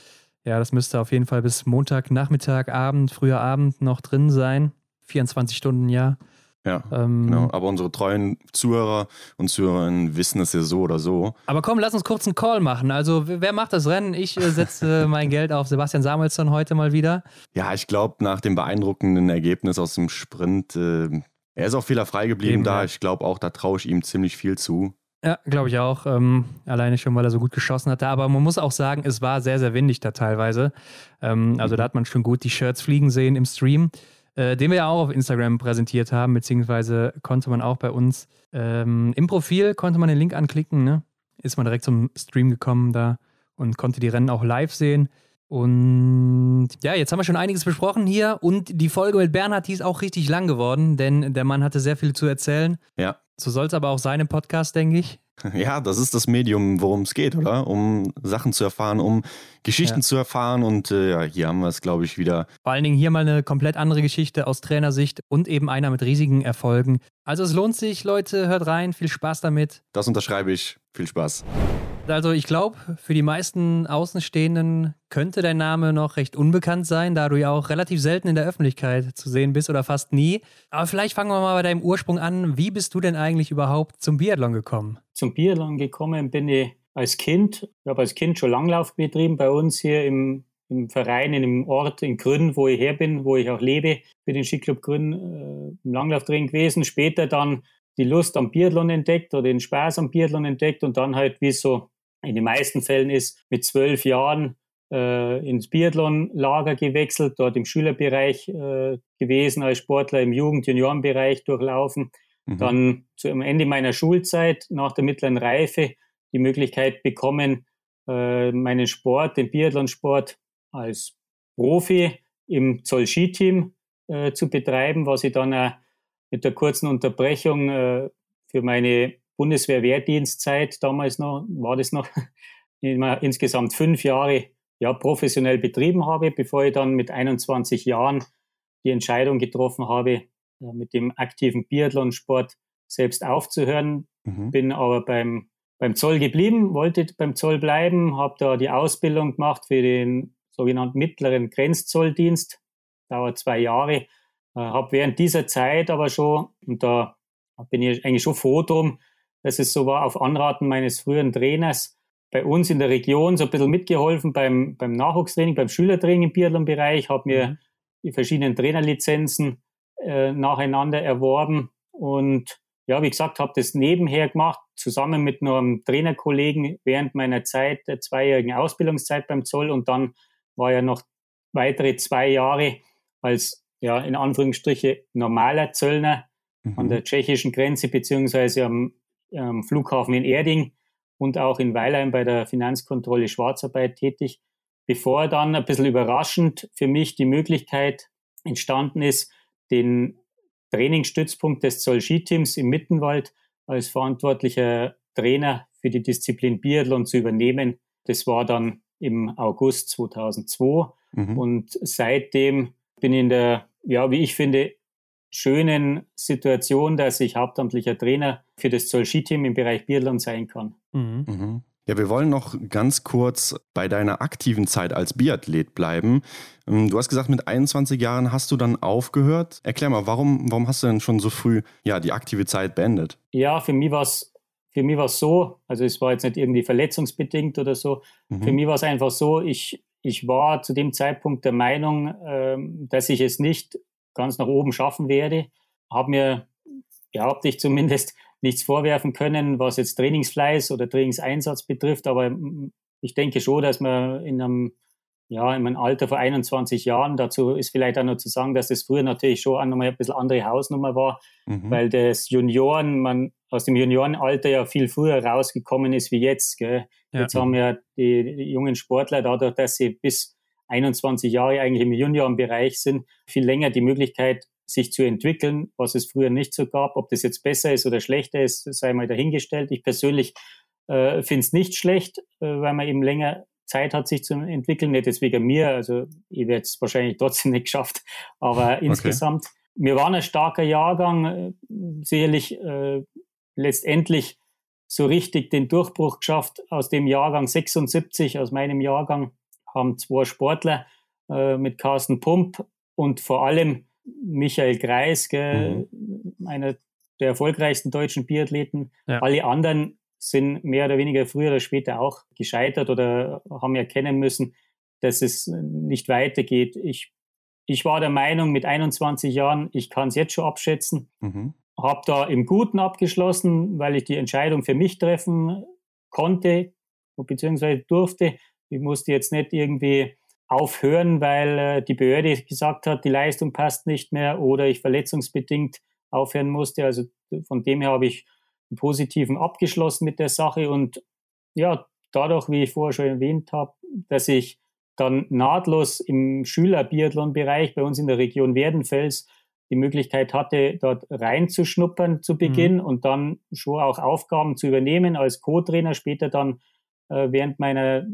ja, das müsste auf jeden Fall bis Montag, Nachmittag, Abend, früher Abend noch drin sein. 24 Stunden, ja. Ja, ähm, genau. Aber unsere treuen Zuhörer und Zuhörerinnen wissen es ja so oder so. Aber komm, lass uns kurz einen Call machen. Also, wer macht das Rennen? Ich äh, setze mein Geld auf Sebastian Samuelsson heute mal wieder. Ja, ich glaube, nach dem beeindruckenden Ergebnis aus dem Sprint äh, er ist auch fehlerfrei geblieben Eben, da. Ja. Ich glaube auch, da traue ich ihm ziemlich viel zu. Ja, glaube ich auch. Ähm, alleine schon, weil er so gut geschossen hatte. Aber man muss auch sagen, es war sehr, sehr windig da teilweise. Ähm, also da hat man schon gut die Shirts fliegen sehen im Stream, äh, den wir ja auch auf Instagram präsentiert haben, beziehungsweise konnte man auch bei uns ähm, im Profil, konnte man den Link anklicken, ne? ist man direkt zum Stream gekommen da und konnte die Rennen auch live sehen. Und ja, jetzt haben wir schon einiges besprochen hier und die Folge mit Bernhard, die ist auch richtig lang geworden, denn der Mann hatte sehr viel zu erzählen. Ja. So soll es aber auch sein im Podcast, denke ich. Ja, das ist das Medium, worum es geht, oder? Um Sachen zu erfahren, um Geschichten ja. zu erfahren und äh, ja, hier haben wir es, glaube ich, wieder. Vor allen Dingen hier mal eine komplett andere Geschichte aus Trainersicht und eben einer mit riesigen Erfolgen. Also es lohnt sich, Leute, hört rein, viel Spaß damit. Das unterschreibe ich. Viel Spaß. Also ich glaube, für die meisten Außenstehenden könnte dein Name noch recht unbekannt sein, da du ja auch relativ selten in der Öffentlichkeit zu sehen bist oder fast nie. Aber vielleicht fangen wir mal bei deinem Ursprung an. Wie bist du denn eigentlich überhaupt zum Biathlon gekommen? Zum Biathlon gekommen bin ich als Kind. Ich habe als Kind schon Langlauf betrieben bei uns hier im, im Verein, in dem Ort in Grün, wo ich her bin, wo ich auch lebe, für den Skiclub Grün äh, im Langlauftraining gewesen. Später dann die Lust am Biathlon entdeckt oder den Spaß am Biathlon entdeckt und dann halt, wie so in den meisten Fällen ist, mit zwölf Jahren äh, ins Biathlon-Lager gewechselt, dort im Schülerbereich äh, gewesen als Sportler, im Jugend-Juniorenbereich durchlaufen. Mhm. Dann zu, am Ende meiner Schulzeit, nach der mittleren Reife, die Möglichkeit bekommen, äh, meinen Sport, den Biathlonsport als Profi im Zoll-Ski-Team äh, zu betreiben, was ich dann äh, mit der kurzen Unterbrechung äh, für meine Bundeswehr-Wehrdienstzeit damals noch, war das noch, insgesamt fünf Jahre ja, professionell betrieben habe, bevor ich dann mit 21 Jahren die Entscheidung getroffen habe, mit dem aktiven Biathlonsport selbst aufzuhören. Mhm. Bin aber beim, beim Zoll geblieben, wollte beim Zoll bleiben, habe da die Ausbildung gemacht für den sogenannten mittleren Grenzzolldienst, dauert zwei Jahre. Äh, habe während dieser Zeit aber schon, und da bin ich eigentlich schon froh drum, dass es so war, auf Anraten meines früheren Trainers bei uns in der Region so ein bisschen mitgeholfen beim, beim Nachwuchstraining, beim Schülertraining im Biathlon-Bereich, habe mir mhm. die verschiedenen Trainerlizenzen äh, nacheinander erworben und ja, wie gesagt, habe das nebenher gemacht, zusammen mit einem Trainerkollegen während meiner Zeit, der zweijährigen Ausbildungszeit beim Zoll und dann war ja noch weitere zwei Jahre als, ja, in Anführungsstriche normaler Zöllner mhm. an der tschechischen Grenze beziehungsweise am, am Flughafen in Erding und auch in Weilheim bei der Finanzkontrolle Schwarzarbeit tätig, bevor dann ein bisschen überraschend für mich die Möglichkeit entstanden ist, den Trainingsstützpunkt des Zoll-Skiteams im Mittenwald als verantwortlicher Trainer für die Disziplin Biathlon zu übernehmen. Das war dann im August 2002 mhm. und seitdem bin ich in der, ja, wie ich finde, schönen Situation, dass ich hauptamtlicher Trainer für das Zoll-Skiteam im Bereich Biathlon sein kann. Mhm. Mhm. Ja, wir wollen noch ganz kurz bei deiner aktiven Zeit als Biathlet bleiben. Ähm, du hast gesagt, mit 21 Jahren hast du dann aufgehört. Erklär mal, warum, warum hast du denn schon so früh ja, die aktive Zeit beendet? Ja, für mich war es für mich war es so, also es war jetzt nicht irgendwie verletzungsbedingt oder so. Mhm. Für mich war es einfach so, ich, ich war zu dem Zeitpunkt der Meinung, ähm, dass ich es nicht ganz nach oben schaffen werde. Habe mir behaupte zumindest nichts vorwerfen können, was jetzt Trainingsfleiß oder Trainingseinsatz betrifft. Aber ich denke schon, dass man in einem, ja, in einem Alter von 21 Jahren, dazu ist vielleicht auch noch zu sagen, dass das früher natürlich schon auch nochmal ein bisschen andere Hausnummer war, mhm. weil das Junioren, man aus dem Juniorenalter ja viel früher rausgekommen ist wie jetzt. Gell? Ja. Jetzt haben ja die jungen Sportler dadurch, dass sie bis 21 Jahre eigentlich im Juniorenbereich sind, viel länger die Möglichkeit, sich zu entwickeln, was es früher nicht so gab. Ob das jetzt besser ist oder schlechter ist, sei mal dahingestellt. Ich persönlich äh, finde es nicht schlecht, äh, weil man eben länger Zeit hat, sich zu entwickeln. Nicht jetzt wegen mir, also ich werde es wahrscheinlich trotzdem nicht geschafft, aber okay. insgesamt. Wir waren ein starker Jahrgang, äh, sicherlich äh, letztendlich so richtig den Durchbruch geschafft aus dem Jahrgang 76, aus meinem Jahrgang, haben zwei Sportler äh, mit Carsten Pump und vor allem Michael Greis, gell, mhm. einer der erfolgreichsten deutschen Biathleten. Ja. Alle anderen sind mehr oder weniger früher oder später auch gescheitert oder haben erkennen müssen, dass es nicht weitergeht. Ich, ich war der Meinung, mit 21 Jahren, ich kann es jetzt schon abschätzen. Mhm. Habe da im Guten abgeschlossen, weil ich die Entscheidung für mich treffen konnte beziehungsweise durfte. Ich musste jetzt nicht irgendwie aufhören, weil äh, die Behörde gesagt hat, die Leistung passt nicht mehr oder ich verletzungsbedingt aufhören musste. Also von dem her habe ich einen positiven abgeschlossen mit der Sache und ja, dadurch, wie ich vorher schon erwähnt habe, dass ich dann nahtlos im Schüler-Biathlon-Bereich bei uns in der Region Werdenfels die Möglichkeit hatte, dort reinzuschnuppern zu Beginn mhm. und dann schon auch Aufgaben zu übernehmen als Co-Trainer, später dann äh, während meiner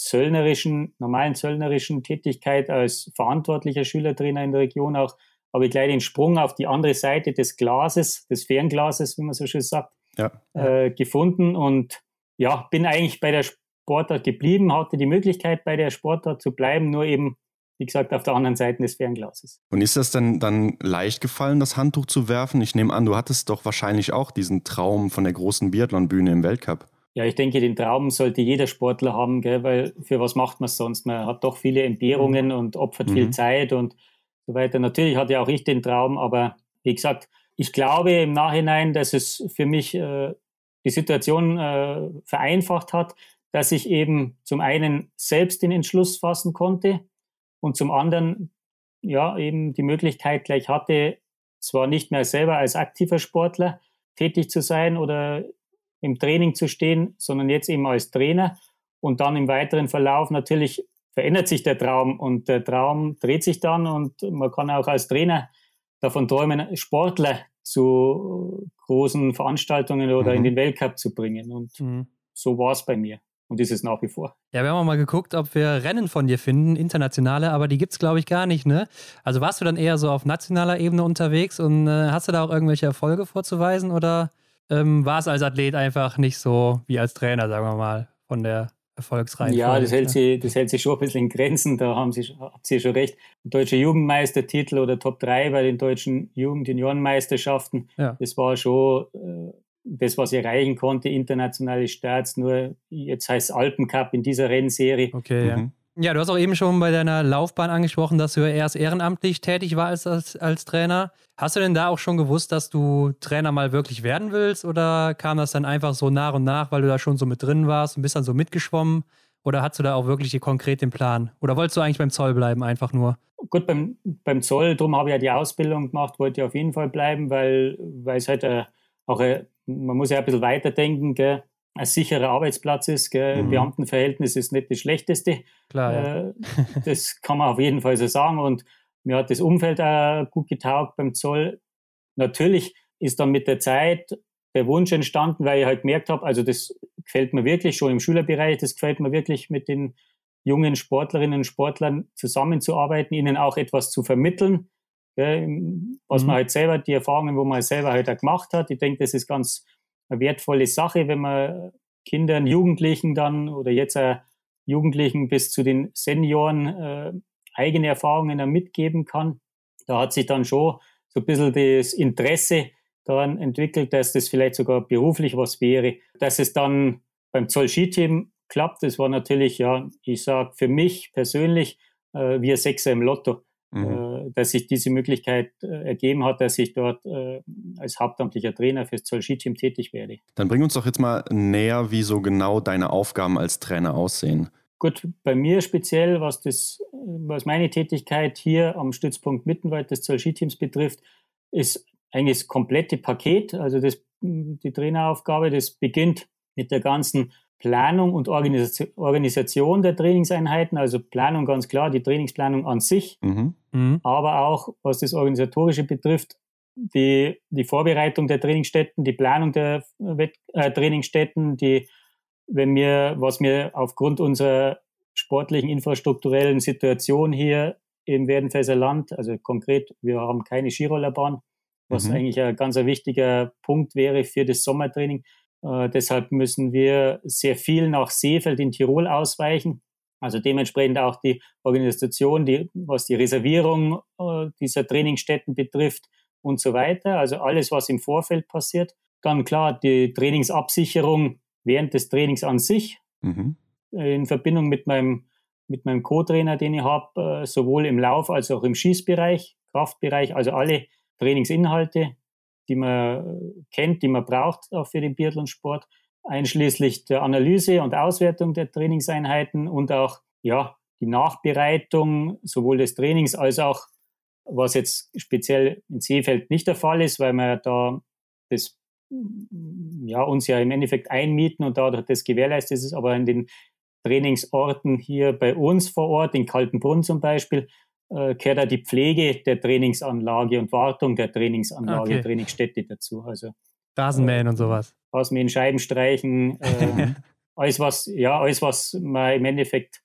zöllnerischen, normalen zöllnerischen Tätigkeit als verantwortlicher Schülertrainer in der Region auch, habe ich gleich den Sprung auf die andere Seite des Glases, des Fernglases, wie man so schön sagt, ja. äh, gefunden und ja, bin eigentlich bei der Sportart geblieben, hatte die Möglichkeit, bei der Sportart zu bleiben, nur eben, wie gesagt, auf der anderen Seite des Fernglases. Und ist das denn dann leicht gefallen, das Handtuch zu werfen? Ich nehme an, du hattest doch wahrscheinlich auch diesen Traum von der großen Biathlon-Bühne im Weltcup. Ja, ich denke, den Traum sollte jeder Sportler haben, gell, weil für was macht man es sonst? Man hat doch viele Entbehrungen mhm. und opfert mhm. viel Zeit und so weiter. Natürlich hatte auch ich den Traum, aber wie gesagt, ich glaube im Nachhinein, dass es für mich äh, die Situation äh, vereinfacht hat, dass ich eben zum einen selbst den Entschluss fassen konnte und zum anderen ja eben die Möglichkeit gleich hatte, zwar nicht mehr selber als aktiver Sportler tätig zu sein oder im Training zu stehen, sondern jetzt eben als Trainer. Und dann im weiteren Verlauf natürlich verändert sich der Traum und der Traum dreht sich dann und man kann auch als Trainer davon träumen, Sportler zu großen Veranstaltungen oder mhm. in den Weltcup zu bringen. Und mhm. so war es bei mir. Und ist es nach wie vor. Ja, wir haben auch mal geguckt, ob wir Rennen von dir finden, internationale, aber die gibt es, glaube ich, gar nicht, ne? Also warst du dann eher so auf nationaler Ebene unterwegs und äh, hast du da auch irgendwelche Erfolge vorzuweisen oder ähm, war es als Athlet einfach nicht so wie als Trainer, sagen wir mal, von der erfolgsreich. Ja, das hält, sie, das hält sich schon ein bisschen in Grenzen. Da haben Sie, habt Sie schon recht. Deutscher Jugendmeistertitel oder Top 3 bei den deutschen Jugend-Juniorenmeisterschaften, ja. das war schon äh, das, was ich erreichen konnte, internationale Starts. Nur jetzt heißt es Alpencup in dieser Rennserie. Okay, mhm. ja. Ja, du hast auch eben schon bei deiner Laufbahn angesprochen, dass du erst ehrenamtlich tätig warst als, als Trainer. Hast du denn da auch schon gewusst, dass du Trainer mal wirklich werden willst? Oder kam das dann einfach so nach und nach, weil du da schon so mit drin warst und bist dann so mitgeschwommen? Oder hast du da auch wirklich konkret den Plan? Oder wolltest du eigentlich beim Zoll bleiben, einfach nur? Gut, beim, beim Zoll, darum habe ich ja die Ausbildung gemacht, wollte ich auf jeden Fall bleiben, weil, weil es halt äh, auch, äh, man muss ja ein bisschen weiterdenken, gell? Ein sicherer Arbeitsplatz ist. Gell? Mhm. Beamtenverhältnis ist nicht das Schlechteste. Klar, ja. äh, das kann man auf jeden Fall so sagen. Und mir hat das Umfeld auch gut getaugt beim Zoll. Natürlich ist dann mit der Zeit der Wunsch entstanden, weil ich halt gemerkt habe, also das gefällt mir wirklich schon im Schülerbereich, das gefällt mir wirklich mit den jungen Sportlerinnen und Sportlern zusammenzuarbeiten, ihnen auch etwas zu vermitteln, gell, was mhm. man halt selber, die Erfahrungen, wo man selber halt auch gemacht hat. Ich denke, das ist ganz eine wertvolle Sache, wenn man Kindern, Jugendlichen dann oder jetzt auch Jugendlichen bis zu den Senioren äh, eigene Erfahrungen mitgeben kann. Da hat sich dann schon so ein bisschen das Interesse daran entwickelt, dass das vielleicht sogar beruflich was wäre. Dass es dann beim Zoll Skiteam klappt, das war natürlich, ja, ich sage für mich persönlich, äh, wie ein Sechser im Lotto mhm. äh, dass sich diese Möglichkeit äh, ergeben hat, dass ich dort äh, als hauptamtlicher Trainer fürs Zoll-Ski-Team tätig werde. Dann bring uns doch jetzt mal näher, wie so genau deine Aufgaben als Trainer aussehen. Gut, bei mir speziell, was, das, was meine Tätigkeit hier am Stützpunkt Mittenwald des Zoll-Ski-Teams betrifft, ist eigentlich das komplette Paket, also das, die Traineraufgabe, das beginnt mit der ganzen Planung und Organisation der Trainingseinheiten, also Planung ganz klar, die Trainingsplanung an sich, mhm. Mhm. aber auch was das Organisatorische betrifft, die, die Vorbereitung der Trainingsstätten, die Planung der Wett äh, Trainingsstätten, die, wenn wir, was wir aufgrund unserer sportlichen, infrastrukturellen Situation hier im Werdenfelser Land, also konkret, wir haben keine Skirollerbahn, was mhm. eigentlich ein ganz ein wichtiger Punkt wäre für das Sommertraining. Äh, deshalb müssen wir sehr viel nach Seefeld in Tirol ausweichen. Also dementsprechend auch die Organisation, die, was die Reservierung äh, dieser Trainingsstätten betrifft und so weiter. Also alles, was im Vorfeld passiert. Dann klar die Trainingsabsicherung während des Trainings an sich mhm. in Verbindung mit meinem mit meinem Co-Trainer, den ich habe, äh, sowohl im Lauf als auch im Schießbereich, Kraftbereich, also alle Trainingsinhalte, die man kennt, die man braucht auch für den Biathlonsport, einschließlich der Analyse und Auswertung der Trainingseinheiten und auch ja, die Nachbereitung sowohl des Trainings als auch, was jetzt speziell in Seefeld nicht der Fall ist, weil wir da das ja, uns ja im Endeffekt einmieten und dadurch das gewährleistet ist, aber in den Trainingsorten hier bei uns vor Ort, in Kaltenbrunn zum Beispiel, äh, gehört da die Pflege der Trainingsanlage und Wartung der Trainingsanlage, okay. Trainingsstätte dazu. Also Rasenmähen äh, und sowas. Rasenmähen, Scheiben streichen, äh, alles was, ja, alles was man im Endeffekt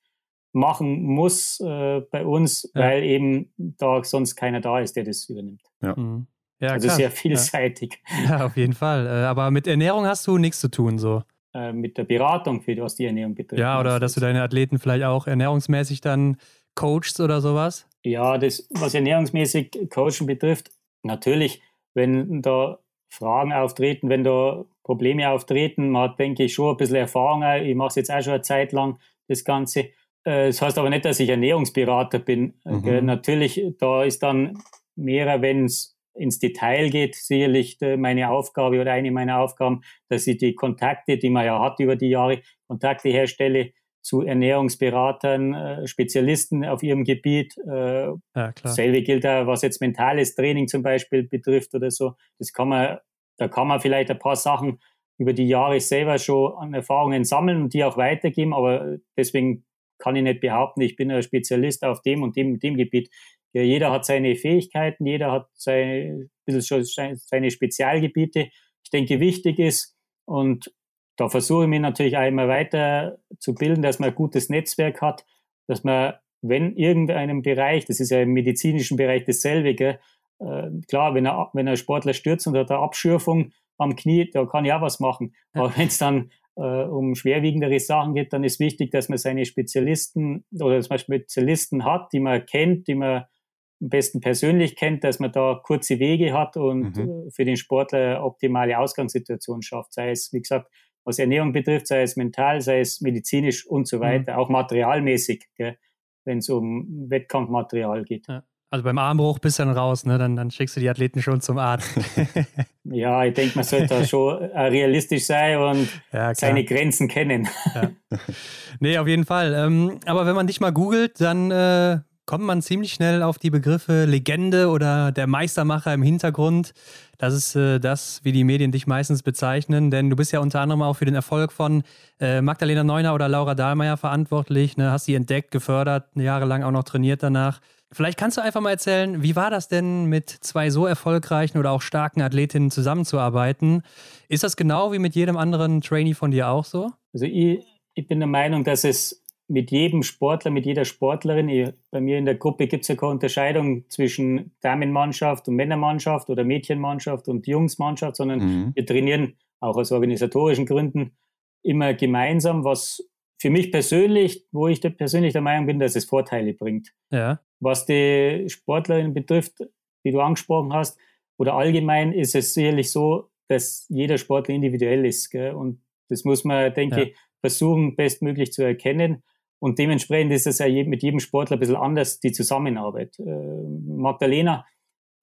machen muss äh, bei uns, ja. weil eben da sonst keiner da ist, der das übernimmt. Ja. Mhm. Ja, also klar. sehr vielseitig. Ja. ja, auf jeden Fall. Äh, aber mit Ernährung hast du nichts zu tun, so. Äh, mit der Beratung, für was die Ernährung betrifft. Ja, oder dass du deine Athleten vielleicht auch ernährungsmäßig dann coachst oder sowas? Ja, das, was ernährungsmäßig Coaching betrifft, natürlich, wenn da Fragen auftreten, wenn da Probleme auftreten, man hat, denke ich, schon ein bisschen Erfahrung. Ich mache es jetzt auch schon eine Zeit lang, das Ganze. Äh, das heißt aber nicht, dass ich Ernährungsberater bin. Mhm. Natürlich, da ist dann mehr, wenn es ins Detail geht, sicherlich meine Aufgabe oder eine meiner Aufgaben, dass ich die Kontakte, die man ja hat über die Jahre, Kontakte herstelle, zu Ernährungsberatern, äh, Spezialisten auf ihrem Gebiet. Äh, ja. Selbe gilt auch, was jetzt mentales Training zum Beispiel betrifft oder so. Das kann man, da kann man vielleicht ein paar Sachen über die Jahre selber schon an Erfahrungen sammeln und die auch weitergeben, aber deswegen kann ich nicht behaupten, ich bin ein Spezialist auf dem und dem, dem Gebiet. Ja, jeder hat seine Fähigkeiten, jeder hat seine, seine Spezialgebiete. Ich denke, wichtig ist, und da versuche ich mich natürlich auch immer weiter zu bilden, dass man ein gutes Netzwerk hat, dass man, wenn irgendeinem Bereich, das ist ja im medizinischen Bereich dasselbe, gell, äh, klar, wenn, er, wenn ein Sportler stürzt und hat eine Abschürfung am Knie, da kann ich auch was machen. Aber wenn es dann äh, um schwerwiegendere Sachen geht, dann ist wichtig, dass man seine Spezialisten oder dass man Spezialisten hat, die man kennt, die man am besten persönlich kennt, dass man da kurze Wege hat und mhm. Äh, für den Sportler optimale Ausgangssituation schafft. Sei es, wie gesagt, was Ernährung betrifft, sei es mental, sei es medizinisch und so mhm. weiter, mhm. auch materialmäßig, wenn es um Wettkampfmaterial geht. Ja. Also beim Armbruch bist du dann raus, ne? dann, dann schickst du die Athleten schon zum Arzt. ja, ich denke, man sollte da schon äh, realistisch sein und ja, seine Grenzen kennen. Ja. Nee, auf jeden Fall. Ähm, aber wenn man dich mal googelt, dann äh, kommt man ziemlich schnell auf die Begriffe Legende oder der Meistermacher im Hintergrund. Das ist äh, das, wie die Medien dich meistens bezeichnen, denn du bist ja unter anderem auch für den Erfolg von äh, Magdalena Neuner oder Laura Dahlmeier verantwortlich. Ne? Hast sie entdeckt, gefördert, jahrelang auch noch trainiert danach. Vielleicht kannst du einfach mal erzählen, wie war das denn, mit zwei so erfolgreichen oder auch starken Athletinnen zusammenzuarbeiten? Ist das genau wie mit jedem anderen Trainee von dir auch so? Also ich, ich bin der Meinung, dass es mit jedem Sportler, mit jeder Sportlerin, ich, bei mir in der Gruppe gibt es ja keine Unterscheidung zwischen Damenmannschaft und Männermannschaft oder Mädchenmannschaft und Jungsmannschaft, sondern mhm. wir trainieren auch aus organisatorischen Gründen immer gemeinsam, was für mich persönlich, wo ich persönlich der Meinung bin, dass es Vorteile bringt. Ja. Was die Sportlerin betrifft, die du angesprochen hast, oder allgemein ist es sicherlich so, dass jeder Sportler individuell ist. Gell? Und das muss man, denke ich, versuchen, bestmöglich zu erkennen. Und dementsprechend ist es ja mit jedem Sportler ein bisschen anders, die Zusammenarbeit. Äh, Magdalena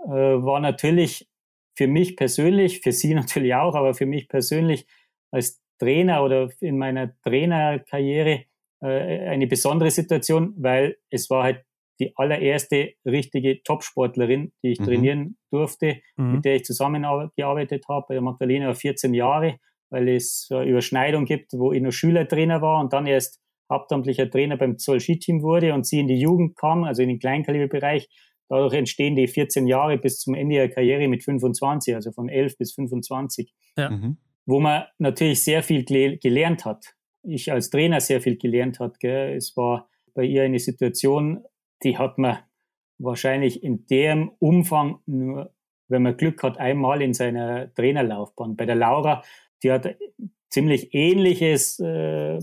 äh, war natürlich für mich persönlich, für sie natürlich auch, aber für mich persönlich als Trainer oder in meiner Trainerkarriere äh, eine besondere Situation, weil es war halt die allererste richtige Topsportlerin, die ich mhm. trainieren durfte, mhm. mit der ich zusammengearbeitet habe. Bei der Magdalena war 14 Jahre, weil es eine Überschneidung gibt, wo ich noch Schülertrainer war und dann erst hauptamtlicher Trainer beim Zoll Skiteam wurde und sie in die Jugend kam, also in den Kleinkaliberbereich. Dadurch entstehen die 14 Jahre bis zum Ende der Karriere mit 25, also von 11 bis 25. Ja. Mhm. Wo man natürlich sehr viel gelernt hat. Ich als Trainer sehr viel gelernt hat. Gell. Es war bei ihr eine Situation, die hat man wahrscheinlich in dem Umfang nur, wenn man Glück hat, einmal in seiner Trainerlaufbahn. Bei der Laura, die hat ziemlich ähnliches äh, äh,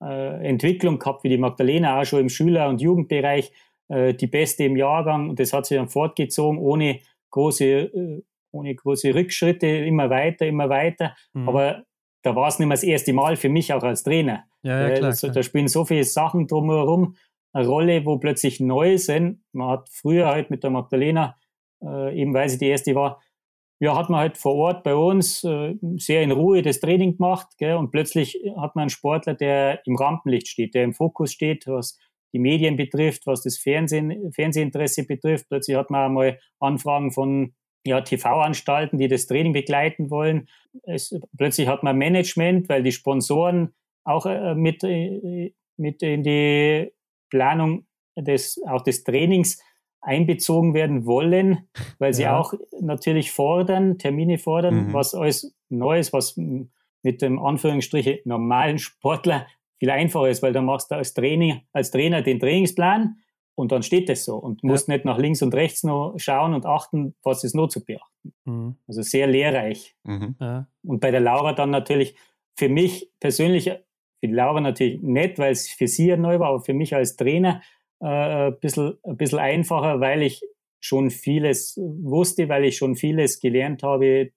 Entwicklung gehabt wie die Magdalena, auch schon im Schüler- und Jugendbereich, äh, die beste im Jahrgang. Und das hat sich dann fortgezogen, ohne große, äh, ohne große Rückschritte, immer weiter, immer weiter. Mhm. Aber da war es nicht mehr das erste Mal für mich auch als Trainer. Ja, ja, klar, klar. Da spielen so viele Sachen drumherum eine Rolle, wo plötzlich neu sind. Man hat früher halt mit der Magdalena, äh, eben weil sie die erste war, ja, hat man halt vor Ort bei uns äh, sehr in Ruhe das Training gemacht. Gell? Und plötzlich hat man einen Sportler, der im Rampenlicht steht, der im Fokus steht, was die Medien betrifft, was das Fernsehen, Fernsehinteresse betrifft. Plötzlich hat man einmal Anfragen von ja, TV-Anstalten, die das Training begleiten wollen. Es, plötzlich hat man Management, weil die Sponsoren auch äh, mit, äh, mit in die Planung des, auch des Trainings einbezogen werden wollen, weil sie ja. auch natürlich fordern, Termine fordern, mhm. was alles Neues, was mit dem Anführungsstriche normalen Sportler viel einfacher ist, weil da machst du als, Training, als Trainer den Trainingsplan und dann steht das so und musst ja. nicht nach links und rechts noch schauen und achten, was ist noch zu beachten. Mhm. Also sehr lehrreich. Mhm. Ja. Und bei der Laura dann natürlich für mich persönlich, für die Laura natürlich nett, weil es für sie ja neu war, aber für mich als Trainer äh, ein, bisschen, ein bisschen einfacher, weil ich schon vieles wusste, weil ich schon vieles gelernt habe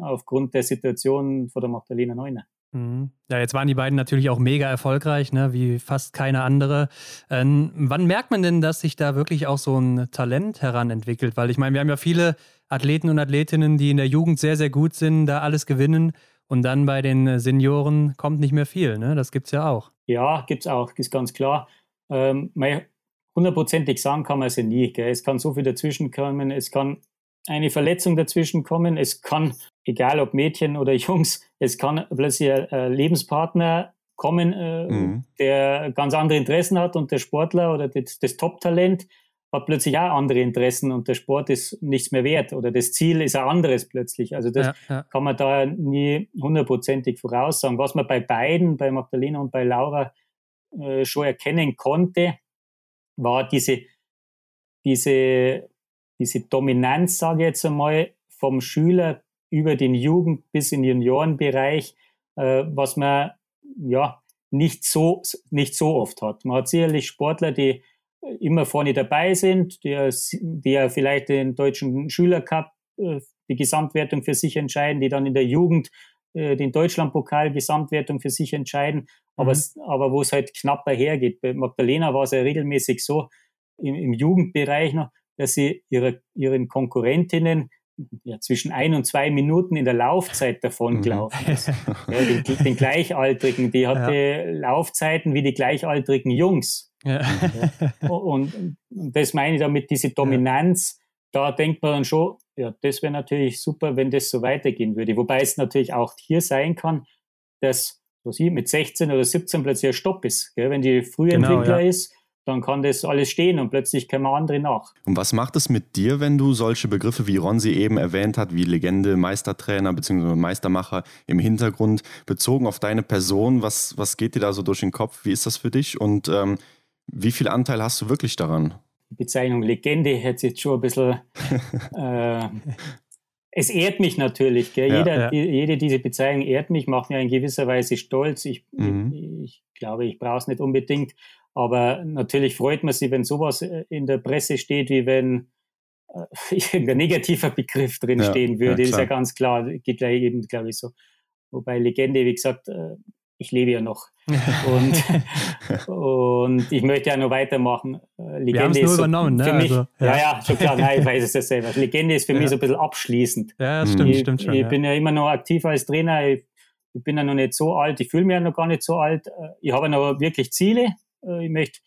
aufgrund der Situation von der Magdalena Neuner. Mhm. Ja, jetzt waren die beiden natürlich auch mega erfolgreich, ne, wie fast keine andere. Ähm, wann merkt man denn, dass sich da wirklich auch so ein Talent heranentwickelt? Weil ich meine, wir haben ja viele Athleten und Athletinnen, die in der Jugend sehr, sehr gut sind, da alles gewinnen und dann bei den Senioren kommt nicht mehr viel. Ne? Das gibt es ja auch. Ja, gibt es auch, ist ganz klar. Ähm, hundertprozentig sagen kann man es ja nie. Gell? Es kann so viel dazwischen kommen, es kann eine Verletzung dazwischen kommen, es kann, egal ob Mädchen oder Jungs, es kann plötzlich ein Lebenspartner kommen, äh, mhm. der ganz andere Interessen hat und der Sportler oder das, das Top-Talent hat plötzlich auch andere Interessen und der Sport ist nichts mehr wert oder das Ziel ist ein anderes plötzlich. Also das ja, ja. kann man da nie hundertprozentig voraussagen. Was man bei beiden, bei Magdalena und bei Laura, äh, schon erkennen konnte, war diese, diese, diese Dominanz, sage ich jetzt einmal, vom Schüler über den Jugend- bis in den Juniorenbereich äh, was man ja nicht so, nicht so oft hat. Man hat sicherlich Sportler, die immer vorne dabei sind, die, die ja vielleicht den deutschen Schülercup, äh, die Gesamtwertung für sich entscheiden, die dann in der Jugend äh, den Deutschlandpokal Gesamtwertung für sich entscheiden, aber, mhm. aber wo es halt knapp dahergeht. Bei Magdalena war es ja regelmäßig so, im, im Jugendbereich noch, dass sie ihre, ihren Konkurrentinnen ja, zwischen ein und zwei Minuten in der Laufzeit davon mhm. gelaufen ist. ja, den, den, Gleichaltrigen, die hatte ja. Laufzeiten wie die gleichaltrigen Jungs. Ja. Und, und, das meine ich damit, diese Dominanz, da denkt man dann schon, ja, das wäre natürlich super, wenn das so weitergehen würde. Wobei es natürlich auch hier sein kann, dass was ich, mit 16 oder 17 plötzlich ein Stopp ist. Gell? Wenn die Frühentwickler genau, ja. ist, dann kann das alles stehen und plötzlich kommen andere nach. Und was macht es mit dir, wenn du solche Begriffe, wie Ron sie eben erwähnt hat, wie Legende, Meistertrainer bzw. Meistermacher im Hintergrund, bezogen auf deine Person, was, was geht dir da so durch den Kopf? Wie ist das für dich und ähm, wie viel Anteil hast du wirklich daran? Die Bezeichnung Legende hat jetzt schon ein bisschen. äh, es ehrt mich natürlich. Ja, Jeder, ja. Die, jede diese Bezeichnung ehrt mich, macht mir in gewisser Weise stolz. Ich, mhm. ich, ich glaube, ich brauche es nicht unbedingt. Aber natürlich freut man sich, wenn sowas äh, in der Presse steht, wie wenn äh, irgendein negativer Begriff drin ja, stehen würde. Ist ja ganz klar, geht ja eben, glaube ich, so. Wobei Legende, wie gesagt, äh, ich lebe ja noch. und, und ich möchte ja noch weitermachen. Legende haben es nur so übernommen, ne? Mich, also, ja. ja. ja, schon klar, nein, ich weiß es ja selber. Legende ist für ja. mich so ein bisschen abschließend. Ja, das stimmt, ich, stimmt schon. Ich ja. bin ja immer noch aktiv als Trainer. Ich, ich bin ja noch nicht so alt, ich fühle mich ja noch gar nicht so alt. Ich habe ja noch wirklich Ziele, äh, ich möchte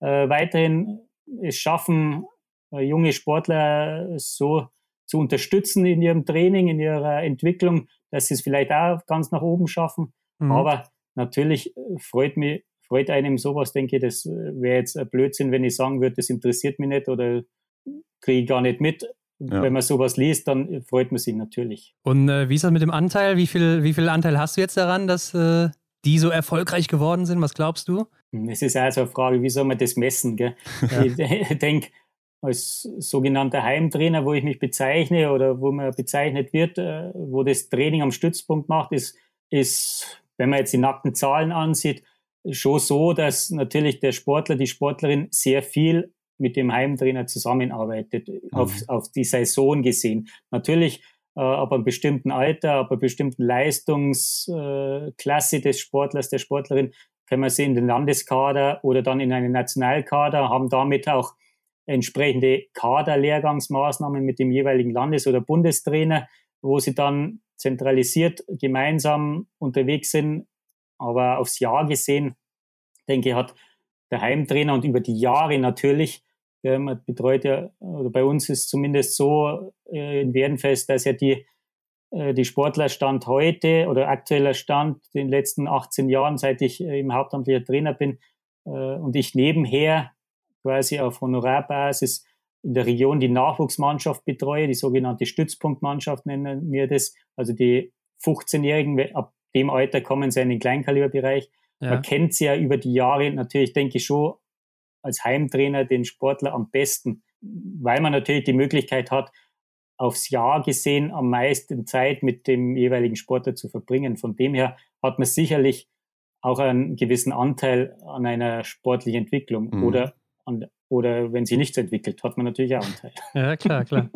äh, weiterhin es schaffen, äh, junge Sportler so zu unterstützen in ihrem Training, in ihrer Entwicklung, dass sie es vielleicht auch ganz nach oben schaffen. Mhm. Aber natürlich freut mich, freut einem sowas, denke ich, das wäre jetzt ein Blödsinn, wenn ich sagen würde, das interessiert mich nicht oder kriege ich gar nicht mit. Ja. Wenn man sowas liest, dann freut man sich natürlich. Und äh, wie ist das mit dem Anteil? Wie viel, wie viel Anteil hast du jetzt daran, dass äh, die so erfolgreich geworden sind? Was glaubst du? Es ist also eine Frage, wie soll man das messen? Gell? Ja. Ich denke, als sogenannter Heimtrainer, wo ich mich bezeichne oder wo man bezeichnet wird, äh, wo das Training am Stützpunkt macht, ist, ist, wenn man jetzt die nackten Zahlen ansieht, schon so, dass natürlich der Sportler, die Sportlerin sehr viel mit dem Heimtrainer zusammenarbeitet, mhm. auf, auf die Saison gesehen. Natürlich äh, ab einem bestimmten Alter, ab einer bestimmten Leistungsklasse des Sportlers, der Sportlerin, können wir sie in den Landeskader oder dann in einen Nationalkader, haben damit auch entsprechende Kaderlehrgangsmaßnahmen mit dem jeweiligen Landes- oder Bundestrainer, wo sie dann zentralisiert gemeinsam unterwegs sind. Aber aufs Jahr gesehen, denke ich, hat der Heimtrainer und über die Jahre natürlich man betreut ja, oder bei uns ist zumindest so äh, in Werdenfest, dass ja die, äh, die Sportlerstand heute oder aktueller Stand den letzten 18 Jahren, seit ich äh, im hauptamtlicher Trainer bin äh, und ich nebenher quasi auf Honorarbasis in der Region die Nachwuchsmannschaft betreue, die sogenannte Stützpunktmannschaft nennen wir das, also die 15-Jährigen, ab dem Alter kommen sie in den Kleinkaliberbereich. Ja. Man kennt sie ja über die Jahre natürlich, denke ich, schon als Heimtrainer den Sportler am besten, weil man natürlich die Möglichkeit hat, aufs Jahr gesehen am meisten Zeit mit dem jeweiligen Sportler zu verbringen. Von dem her hat man sicherlich auch einen gewissen Anteil an einer sportlichen Entwicklung mhm. oder an, oder wenn sie nichts entwickelt, hat man natürlich auch einen Teil. Ja, klar, klar.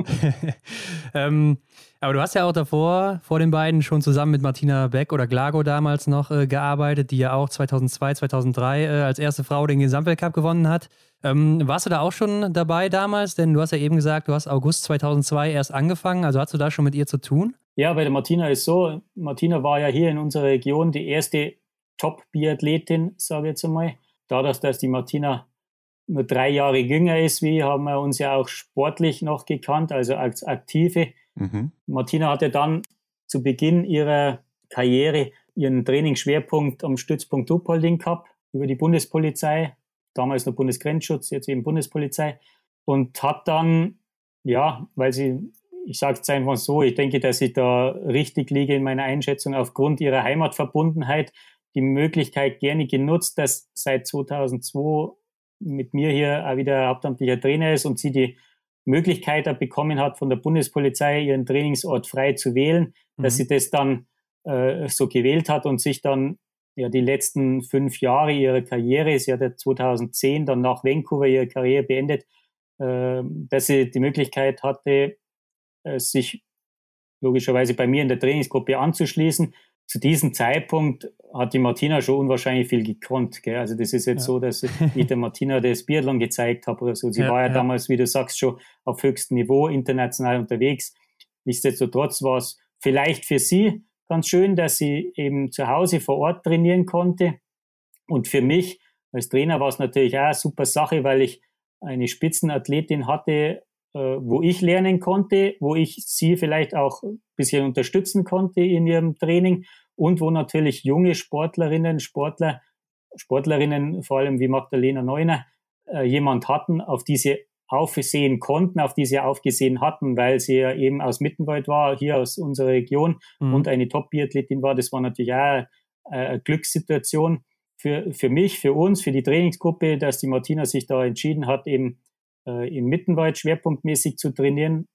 ähm, aber du hast ja auch davor, vor den beiden, schon zusammen mit Martina Beck oder Glago damals noch äh, gearbeitet, die ja auch 2002, 2003 äh, als erste Frau den Gesamtweltcup gewonnen hat. Ähm, warst du da auch schon dabei damals? Denn du hast ja eben gesagt, du hast August 2002 erst angefangen. Also hast du da schon mit ihr zu tun? Ja, bei der Martina ist so, Martina war ja hier in unserer Region die erste Top-Biathletin, sage ich jetzt einmal. Dadurch, dass die Martina nur drei Jahre jünger ist wie, haben wir uns ja auch sportlich noch gekannt, also als Aktive. Mhm. Martina hatte dann zu Beginn ihrer Karriere ihren Trainingsschwerpunkt am Stützpunkt Duppolding gehabt, über die Bundespolizei, damals noch Bundesgrenzschutz, jetzt eben Bundespolizei, und hat dann, ja, weil sie, ich sage es einfach so, ich denke, dass ich da richtig liege in meiner Einschätzung, aufgrund ihrer Heimatverbundenheit die Möglichkeit gerne genutzt, dass seit 2002 mit mir hier auch wieder hauptamtlicher Trainer ist und sie die Möglichkeit bekommen hat, von der Bundespolizei ihren Trainingsort frei zu wählen, mhm. dass sie das dann äh, so gewählt hat und sich dann ja die letzten fünf Jahre ihrer Karriere, sie hat ja 2010 dann nach Vancouver ihre Karriere beendet, äh, dass sie die Möglichkeit hatte, äh, sich logischerweise bei mir in der Trainingsgruppe anzuschließen. Zu diesem Zeitpunkt hat die Martina schon unwahrscheinlich viel gekonnt. Gell? Also das ist jetzt ja. so, dass ich der Martina das Biathlon gezeigt habe oder so. Sie ja, war ja, ja, damals, wie du sagst, schon auf höchstem Niveau international unterwegs. Nichtsdestotrotz war es vielleicht für sie ganz schön, dass sie eben zu Hause vor Ort trainieren konnte. Und für mich als Trainer war es natürlich auch eine super Sache, weil ich eine Spitzenathletin hatte, wo ich lernen konnte, wo ich sie vielleicht auch ein bisschen unterstützen konnte in ihrem Training und wo natürlich junge Sportlerinnen, Sportler, Sportlerinnen, vor allem wie Magdalena Neuner, äh, jemand hatten, auf die sie aufsehen konnten, auf die sie aufgesehen hatten, weil sie ja eben aus Mittenwald war, hier aus unserer Region mhm. und eine Top-Biathletin war. Das war natürlich auch eine, eine Glückssituation für, für mich, für uns, für die Trainingsgruppe, dass die Martina sich da entschieden hat, eben äh, im Mittenwald schwerpunktmäßig zu trainieren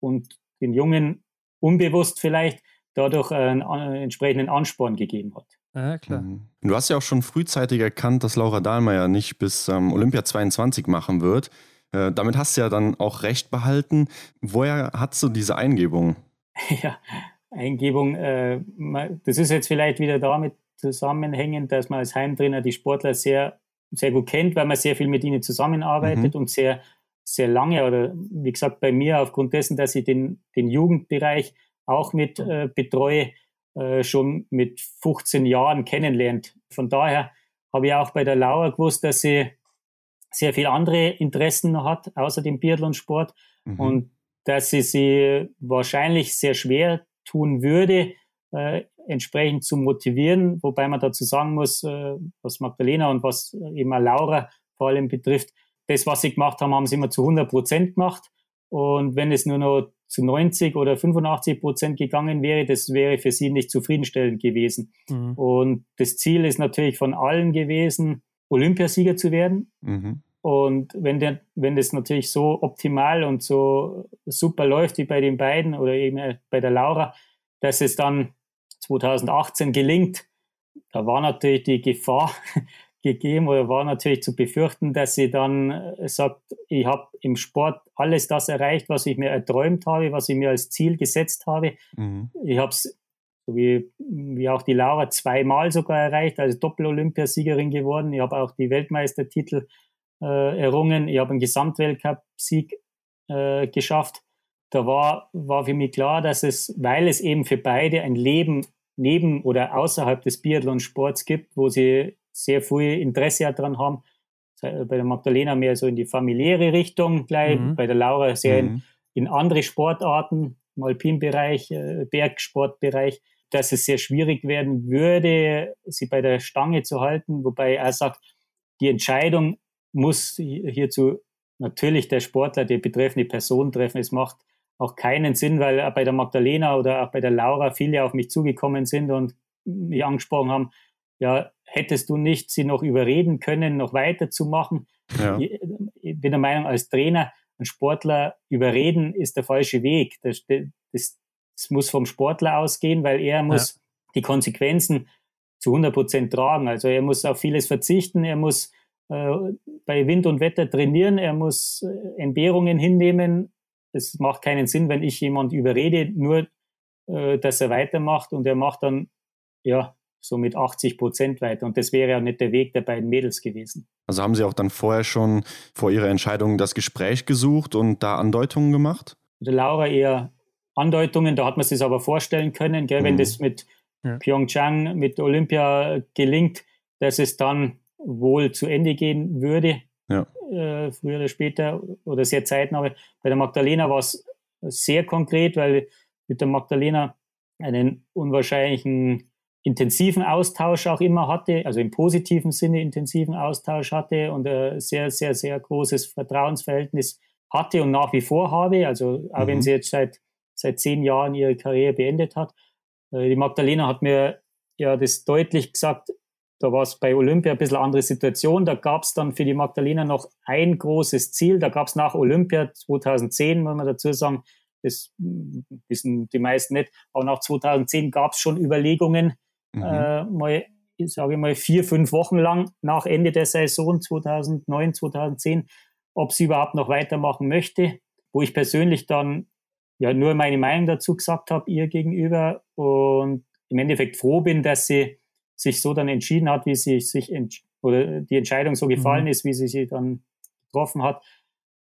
und den Jungen unbewusst vielleicht dadurch einen, einen entsprechenden Ansporn gegeben hat. Ja, klar. Mhm. Du hast ja auch schon frühzeitig erkannt, dass Laura Dahlmeier nicht bis ähm, Olympia 22 machen wird. Äh, damit hast du ja dann auch recht behalten. Woher hast du diese Eingebung? Ja, Eingebung, äh, das ist jetzt vielleicht wieder damit zusammenhängend, dass man als Heimtrainer die Sportler sehr, sehr gut kennt, weil man sehr viel mit ihnen zusammenarbeitet mhm. und sehr, sehr lange oder wie gesagt bei mir aufgrund dessen, dass ich den, den Jugendbereich auch mit äh, betreue, äh, schon mit 15 Jahren kennenlernt. Von daher habe ich auch bei der Lauer gewusst, dass sie sehr viel andere Interessen hat, außer dem Biathlonsport. Mhm. Und dass sie sie wahrscheinlich sehr schwer tun würde, äh, entsprechend zu motivieren, wobei man dazu sagen muss, äh, was Magdalena und was eben auch Laura vor allem betrifft, das, was sie gemacht haben, haben sie immer zu 100 Prozent gemacht. Und wenn es nur noch zu 90 oder 85 Prozent gegangen wäre, das wäre für sie nicht zufriedenstellend gewesen. Mhm. Und das Ziel ist natürlich von allen gewesen, Olympiasieger zu werden. Mhm. Und wenn, der, wenn das natürlich so optimal und so super läuft wie bei den beiden oder eben bei der Laura, dass es dann 2018 gelingt, da war natürlich die Gefahr gegeben oder war natürlich zu befürchten, dass sie dann äh, sagt, ich habe im Sport alles das erreicht, was ich mir erträumt habe, was ich mir als Ziel gesetzt habe. Mhm. Ich habe es wie, wie auch die Laura zweimal sogar erreicht, also Doppel-Olympiasiegerin geworden. Ich habe auch die Weltmeistertitel äh, errungen. Ich habe einen Gesamtweltcup-Sieg äh, geschafft. Da war, war für mich klar, dass es, weil es eben für beide ein Leben neben oder außerhalb des Biathlon-Sports gibt, wo sie sehr viel Interesse daran haben. Bei der Magdalena mehr so in die familiäre Richtung gleich, mhm. bei der Laura sehr mhm. in, in andere Sportarten, im Alpinbereich, äh, Bergsportbereich dass es sehr schwierig werden würde, sie bei der Stange zu halten, wobei er sagt, die Entscheidung muss hierzu natürlich der Sportler, die betreffende Person treffen. Es macht auch keinen Sinn, weil bei der Magdalena oder auch bei der Laura viele auf mich zugekommen sind und mich angesprochen haben, ja, hättest du nicht sie noch überreden können, noch weiterzumachen? Ja. Ich bin der Meinung, als Trainer, ein Sportler überreden ist der falsche Weg. Das, das, es muss vom Sportler ausgehen, weil er muss ja. die Konsequenzen zu 100 Prozent tragen. Also er muss auf vieles verzichten, er muss äh, bei Wind und Wetter trainieren, er muss äh, Entbehrungen hinnehmen. Es macht keinen Sinn, wenn ich jemand überrede, nur äh, dass er weitermacht und er macht dann ja so mit 80 Prozent weiter. Und das wäre ja nicht der Weg der beiden Mädels gewesen. Also haben Sie auch dann vorher schon vor Ihrer Entscheidung das Gespräch gesucht und da Andeutungen gemacht? Mit der Laura eher Andeutungen, da hat man sich aber vorstellen können, gell, mhm. wenn das mit ja. Pyeongchang, mit Olympia gelingt, dass es dann wohl zu Ende gehen würde, ja. äh, früher oder später oder sehr zeitnah. bei der Magdalena war es sehr konkret, weil mit der Magdalena einen unwahrscheinlichen intensiven Austausch auch immer hatte, also im positiven Sinne intensiven Austausch hatte und ein sehr, sehr, sehr großes Vertrauensverhältnis hatte und nach wie vor habe. Also auch mhm. wenn sie jetzt seit seit zehn Jahren ihre Karriere beendet hat. Äh, die Magdalena hat mir ja das deutlich gesagt, da war es bei Olympia ein bisschen andere Situation. Da gab es dann für die Magdalena noch ein großes Ziel. Da gab es nach Olympia 2010, muss man dazu sagen, das wissen die meisten nicht. Aber nach 2010 gab es schon Überlegungen, mhm. äh, mal, ich sage mal, vier, fünf Wochen lang nach Ende der Saison 2009, 2010, ob sie überhaupt noch weitermachen möchte. Wo ich persönlich dann ja nur meine Meinung dazu gesagt habe, ihr gegenüber und im Endeffekt froh bin, dass sie sich so dann entschieden hat, wie sie sich oder die Entscheidung so gefallen mhm. ist, wie sie sie dann getroffen hat,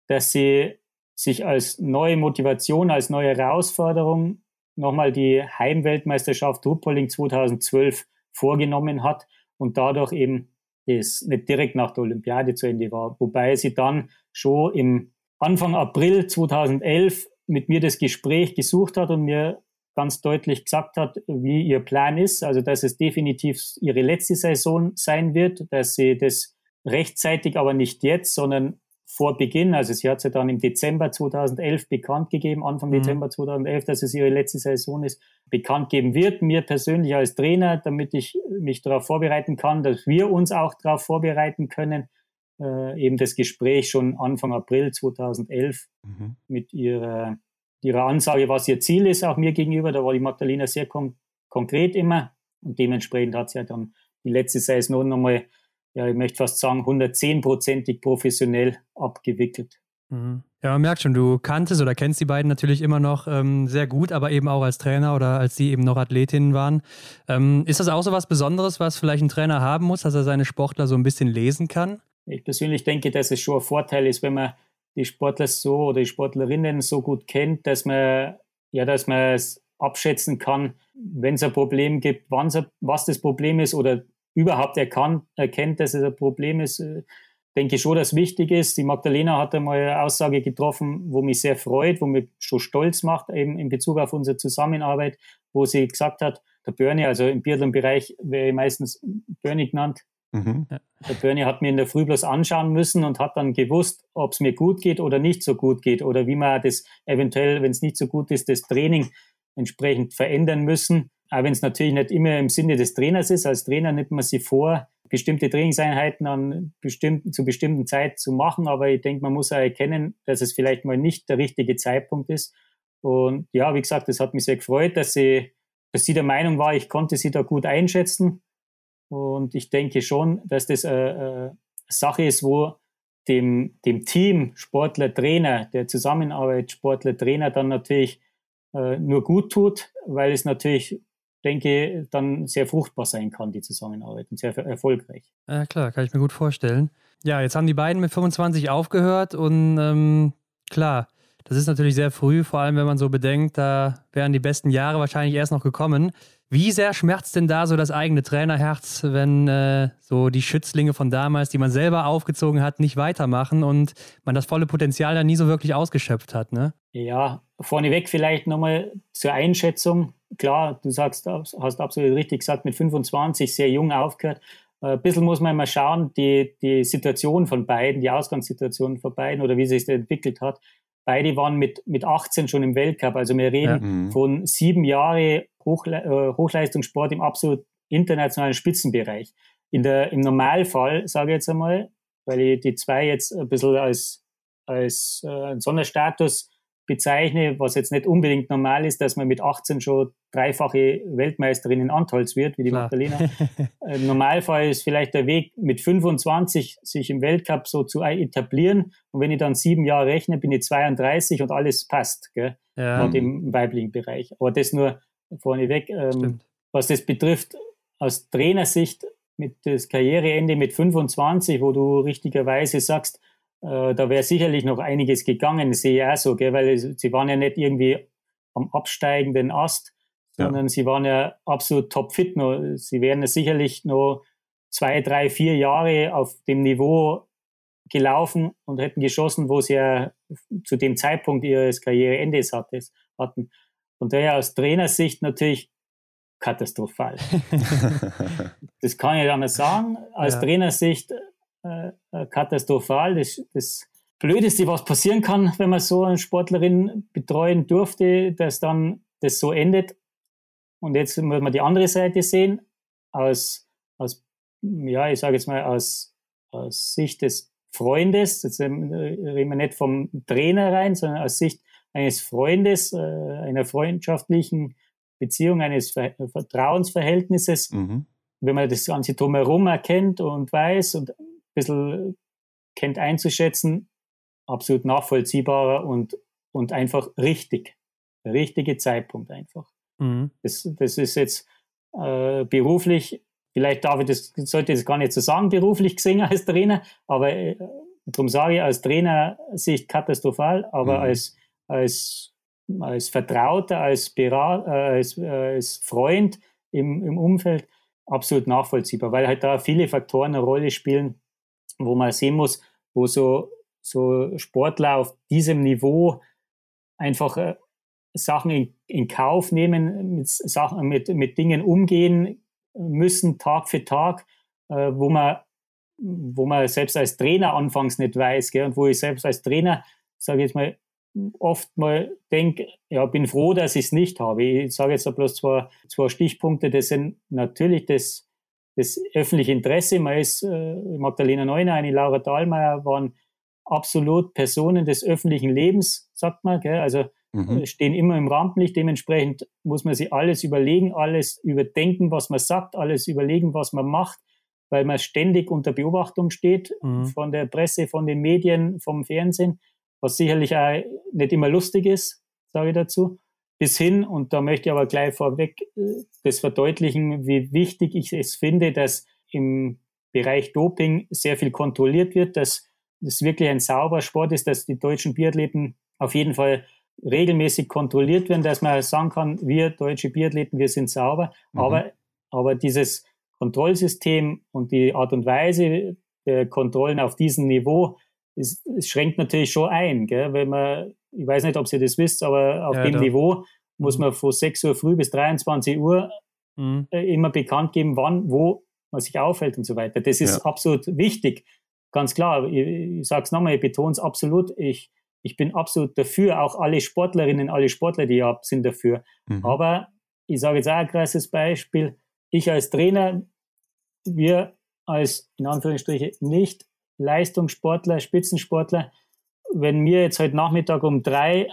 dass sie sich als neue Motivation, als neue Herausforderung nochmal die Heimweltmeisterschaft Ruhpolding 2012 vorgenommen hat und dadurch eben das nicht direkt nach der Olympiade zu Ende war. Wobei sie dann schon im Anfang April 2011 mit mir das Gespräch gesucht hat und mir ganz deutlich gesagt hat, wie ihr Plan ist. Also, dass es definitiv ihre letzte Saison sein wird, dass sie das rechtzeitig, aber nicht jetzt, sondern vor Beginn, also sie hat es ja dann im Dezember 2011 bekannt gegeben, Anfang mhm. Dezember 2011, dass es ihre letzte Saison ist, bekannt geben wird, mir persönlich als Trainer, damit ich mich darauf vorbereiten kann, dass wir uns auch darauf vorbereiten können, äh, eben das Gespräch schon Anfang April 2011 mhm. mit ihrer ihrer Ansage, was ihr Ziel ist, auch mir gegenüber. Da war die Magdalena sehr kon konkret immer. Und dementsprechend hat sie ja dann die letzte Saison nochmal, ja, ich möchte fast sagen, 110-prozentig professionell abgewickelt. Mhm. Ja, man merkt schon, du kanntest oder kennst die beiden natürlich immer noch ähm, sehr gut, aber eben auch als Trainer oder als sie eben noch Athletinnen waren. Ähm, ist das auch so was Besonderes, was vielleicht ein Trainer haben muss, dass er seine Sportler so ein bisschen lesen kann? Ich persönlich denke, dass es schon ein Vorteil ist, wenn man die Sportler so oder die Sportlerinnen so gut kennt, dass man ja, dass man es abschätzen kann, wenn es ein Problem gibt, wann was das Problem ist oder überhaupt erkannt, erkennt, dass es ein Problem ist. Äh, denke ich schon, dass wichtig ist. Die Magdalena hat einmal eine Aussage getroffen, wo mich sehr freut, wo mich schon stolz macht, eben in Bezug auf unsere Zusammenarbeit, wo sie gesagt hat, der Bernie, also im Biathlon-Bereich wäre meistens Bernie genannt, Mhm. Der Bernie hat mir in der Früh bloß anschauen müssen und hat dann gewusst, ob es mir gut geht oder nicht so gut geht oder wie man das eventuell, wenn es nicht so gut ist, das Training entsprechend verändern müssen. Auch wenn es natürlich nicht immer im Sinne des Trainers ist. Als Trainer nimmt man sich vor, bestimmte Trainingseinheiten an bestimmt, zu bestimmten Zeit zu machen. Aber ich denke, man muss auch erkennen, dass es vielleicht mal nicht der richtige Zeitpunkt ist. Und ja, wie gesagt, es hat mich sehr gefreut, dass sie, dass sie der Meinung war, ich konnte sie da gut einschätzen. Und ich denke schon, dass das eine, eine Sache ist, wo dem, dem Team, Sportler, Trainer, der Zusammenarbeit, Sportler, Trainer dann natürlich äh, nur gut tut, weil es natürlich, denke dann sehr fruchtbar sein kann, die Zusammenarbeit und sehr erfolgreich. Ja, klar, kann ich mir gut vorstellen. Ja, jetzt haben die beiden mit 25 aufgehört und ähm, klar, das ist natürlich sehr früh, vor allem wenn man so bedenkt, da wären die besten Jahre wahrscheinlich erst noch gekommen. Wie sehr schmerzt denn da so das eigene Trainerherz, wenn äh, so die Schützlinge von damals, die man selber aufgezogen hat, nicht weitermachen und man das volle Potenzial dann nie so wirklich ausgeschöpft hat, ne? Ja, vorneweg vielleicht nochmal zur Einschätzung. Klar, du sagst, hast absolut richtig gesagt, mit 25 sehr jung aufgehört. Äh, ein bisschen muss man mal schauen, die, die Situation von beiden, die Ausgangssituation von beiden oder wie sich das entwickelt hat. Beide waren mit, mit 18 schon im Weltcup. Also wir reden ja. Mhm. von sieben Jahren Hochle äh, Hochleistungssport im absolut internationalen Spitzenbereich. In der, Im Normalfall, sage ich jetzt einmal, weil ich die zwei jetzt ein bisschen als, als äh, Sonderstatus bezeichne, was jetzt nicht unbedingt normal ist, dass man mit 18 schon dreifache Weltmeisterin in Antolz wird, wie die Klar. Magdalena. Im Normalfall ist vielleicht der Weg mit 25 sich im Weltcup so zu etablieren. Und wenn ich dann sieben Jahre rechne, bin ich 32 und alles passt, gell? Ja. Gerade im weiblichen Bereich. Aber das nur vorneweg. Ähm, was das betrifft, aus Trainersicht mit das Karriereende mit 25, wo du richtigerweise sagst, äh, da wäre sicherlich noch einiges gegangen, sehe ich auch so, gell, weil sie waren ja nicht irgendwie am absteigenden Ast, sondern ja. sie waren ja absolut topfit. Noch. Sie wären ja sicherlich noch zwei, drei, vier Jahre auf dem Niveau gelaufen und hätten geschossen, wo sie ja zu dem Zeitpunkt ihres Karriereendes hatten. Von daher aus Trainersicht natürlich katastrophal. das kann ich anders sagen. Aus ja. Trainersicht katastrophal. Das, das Blödeste, was passieren kann, wenn man so eine Sportlerin betreuen durfte, dass dann das so endet. Und jetzt muss man die andere Seite sehen. Aus, aus ja, ich sage jetzt mal, aus, aus Sicht des Freundes, jetzt reden wir nicht vom Trainer rein, sondern aus Sicht eines Freundes, äh, einer freundschaftlichen Beziehung, eines Ver Vertrauensverhältnisses. Mhm. Wenn man das Ganze drumherum erkennt und weiß und bisschen kennt einzuschätzen, absolut nachvollziehbarer und, und einfach richtig. Der richtige Zeitpunkt einfach. Mhm. Das, das ist jetzt äh, beruflich, vielleicht darf ich das, sollte ich das gar nicht so sagen, beruflich gesehen als Trainer, aber äh, darum sage ich, als Trainer Sicht katastrophal, aber mhm. als, als, als Vertrauter, als, Berat, äh, als, äh, als Freund im, im Umfeld absolut nachvollziehbar, weil halt da viele Faktoren eine Rolle spielen, wo man sehen muss, wo so, so Sportler auf diesem Niveau einfach äh, Sachen in, in, Kauf nehmen, mit, Sachen, mit, mit Dingen umgehen müssen, Tag für Tag, äh, wo man wo man selbst als Trainer anfangs nicht weiß, gell, und wo ich selbst als Trainer, sage ich jetzt mal, oft mal denke, ja, bin froh, dass ich es nicht habe. Ich sage jetzt bloß zwei, zwei Stichpunkte, das sind natürlich das, das öffentliche Interesse. Man ist, äh, Magdalena Neuner, eine Laura Dahlmeier waren absolut Personen des öffentlichen Lebens, sagt man. Gell? Also mhm. Äh, stehen immer im Rampenlicht. Dementsprechend muss man sich alles überlegen, alles überdenken, was man sagt, alles überlegen, was man macht, weil man ständig unter Beobachtung steht mhm. von der Presse, von den Medien, vom Fernsehen, was sicherlich auch nicht immer lustig ist, sage ich dazu. Bis hin, und da möchte ich aber gleich vorweg äh, das verdeutlichen, wie wichtig ich es finde, dass im Bereich Doping sehr viel kontrolliert wird, dass es wirklich ein sauber Sport ist, dass die deutschen Biathleten auf jeden Fall regelmäßig kontrolliert werden, dass man sagen kann, wir deutsche Biathleten, wir sind sauber. Mhm. Aber, aber dieses Kontrollsystem und die Art und Weise der Kontrollen auf diesem Niveau, es, es schränkt natürlich schon ein. Gell? Wenn man, ich weiß nicht, ob Sie das wisst, aber auf ja, dem doch. Niveau muss mhm. man von 6 Uhr früh bis 23 Uhr mhm. äh, immer bekannt geben, wann, wo man sich aufhält und so weiter. Das ist ja. absolut wichtig. Ganz klar, ich, ich sage es nochmal, ich betone es absolut. Ich, ich bin absolut dafür, auch alle Sportlerinnen, alle Sportler, die ich habe, sind dafür. Mhm. Aber ich sage jetzt auch ein krasses Beispiel. Ich als Trainer, wir als, in Anführungsstrichen, nicht Leistungssportler, Spitzensportler, wenn mir jetzt heute Nachmittag um drei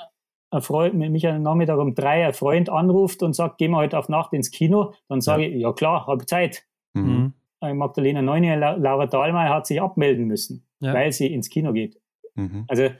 ein Freund, mich am Nachmittag um drei ein Freund anruft und sagt, gehen wir heute auf Nacht ins Kino, dann sage ja. ich, ja klar, habe Zeit. Mhm. Äh, Magdalena Neune, Laura Dahlmeier hat sich abmelden müssen, ja. weil sie ins Kino geht. Mhm. Also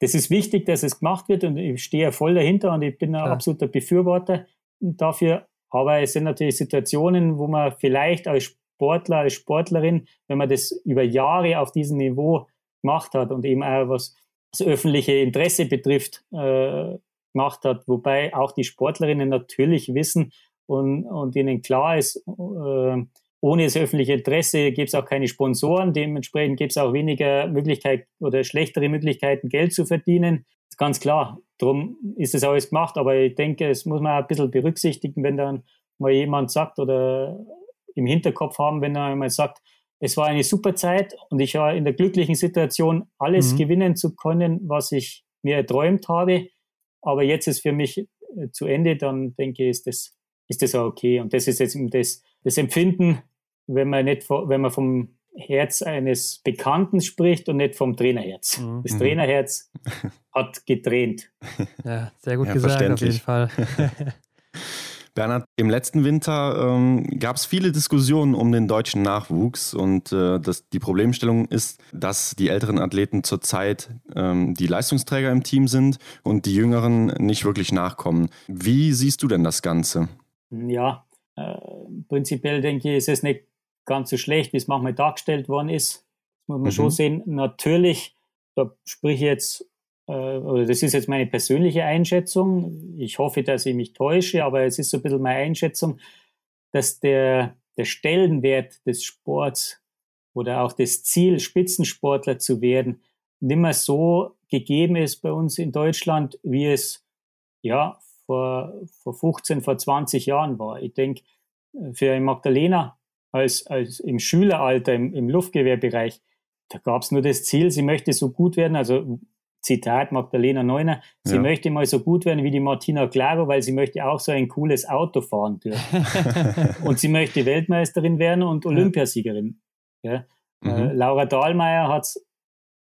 das ist wichtig, dass es gemacht wird und ich stehe voll dahinter und ich bin ein ja. absoluter Befürworter dafür. Aber es sind natürlich Situationen, wo man vielleicht als Sportler, als Sportlerin, wenn man das über Jahre auf diesem Niveau gemacht hat und eben auch was das öffentliche Interesse betrifft, äh, gemacht hat, wobei auch die Sportlerinnen natürlich wissen und, und ihnen klar ist, äh, ohne das öffentliche Interesse gibt es auch keine Sponsoren, dementsprechend gibt es auch weniger Möglichkeit oder schlechtere Möglichkeiten, Geld zu verdienen. Ganz klar. Darum ist das alles gemacht, aber ich denke, es muss man ein bisschen berücksichtigen, wenn dann mal jemand sagt oder im Hinterkopf haben, wenn er einmal sagt, es war eine super Zeit und ich war in der glücklichen Situation, alles mhm. gewinnen zu können, was ich mir erträumt habe. Aber jetzt ist für mich äh, zu Ende, dann denke ich, ist das, ist das auch okay. Und das ist jetzt das, das Empfinden, wenn man nicht, wenn man vom Herz eines Bekannten spricht und nicht vom Trainerherz. Mhm. Das Trainerherz hat getränt. Ja, sehr gut ja, gesagt, auf jeden Fall. Bernhard, im letzten Winter ähm, gab es viele Diskussionen um den deutschen Nachwuchs und äh, das, die Problemstellung ist, dass die älteren Athleten zurzeit ähm, die Leistungsträger im Team sind und die jüngeren nicht wirklich nachkommen. Wie siehst du denn das Ganze? Ja, äh, prinzipiell denke ich, ist es nicht ganz so schlecht, wie es manchmal dargestellt worden ist. Das muss man mhm. schon sehen. Natürlich, da sprich ich jetzt oder das ist jetzt meine persönliche Einschätzung. Ich hoffe, dass ich mich täusche, aber es ist so ein bisschen meine Einschätzung, dass der, der Stellenwert des Sports oder auch das Ziel, Spitzensportler zu werden, nicht mehr so gegeben ist bei uns in Deutschland, wie es ja vor, vor 15, vor 20 Jahren war. Ich denke, für Magdalena als, als im Schüleralter, im, im Luftgewehrbereich, da gab es nur das Ziel, sie möchte so gut werden, also Zitat Magdalena Neuner, sie ja. möchte mal so gut werden wie die Martina Claro, weil sie möchte auch so ein cooles Auto fahren dürfen. und sie möchte Weltmeisterin werden und Olympiasiegerin. Ja. Mhm. Äh, Laura Dahlmeier hat,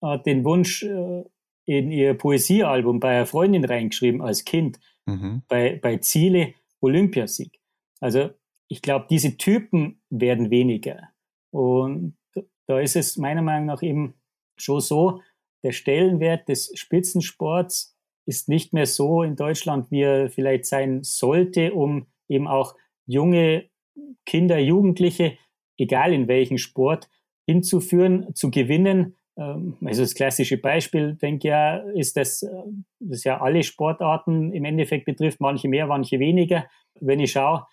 hat den Wunsch, äh, in ihr Poesiealbum bei einer Freundin reingeschrieben als Kind, mhm. bei, bei Ziele Olympiasieg. Also ich glaube, diese Typen werden weniger. Und da ist es meiner Meinung nach eben schon so, der Stellenwert des Spitzensports ist nicht mehr so in Deutschland, wie er vielleicht sein sollte, um eben auch junge Kinder, Jugendliche, egal in welchem Sport, hinzuführen, zu gewinnen. Ähm, also das klassische Beispiel, denke ich, ja, ist, dass äh, das ja alle Sportarten im Endeffekt betrifft, manche mehr, manche weniger. Wenn ich schaue,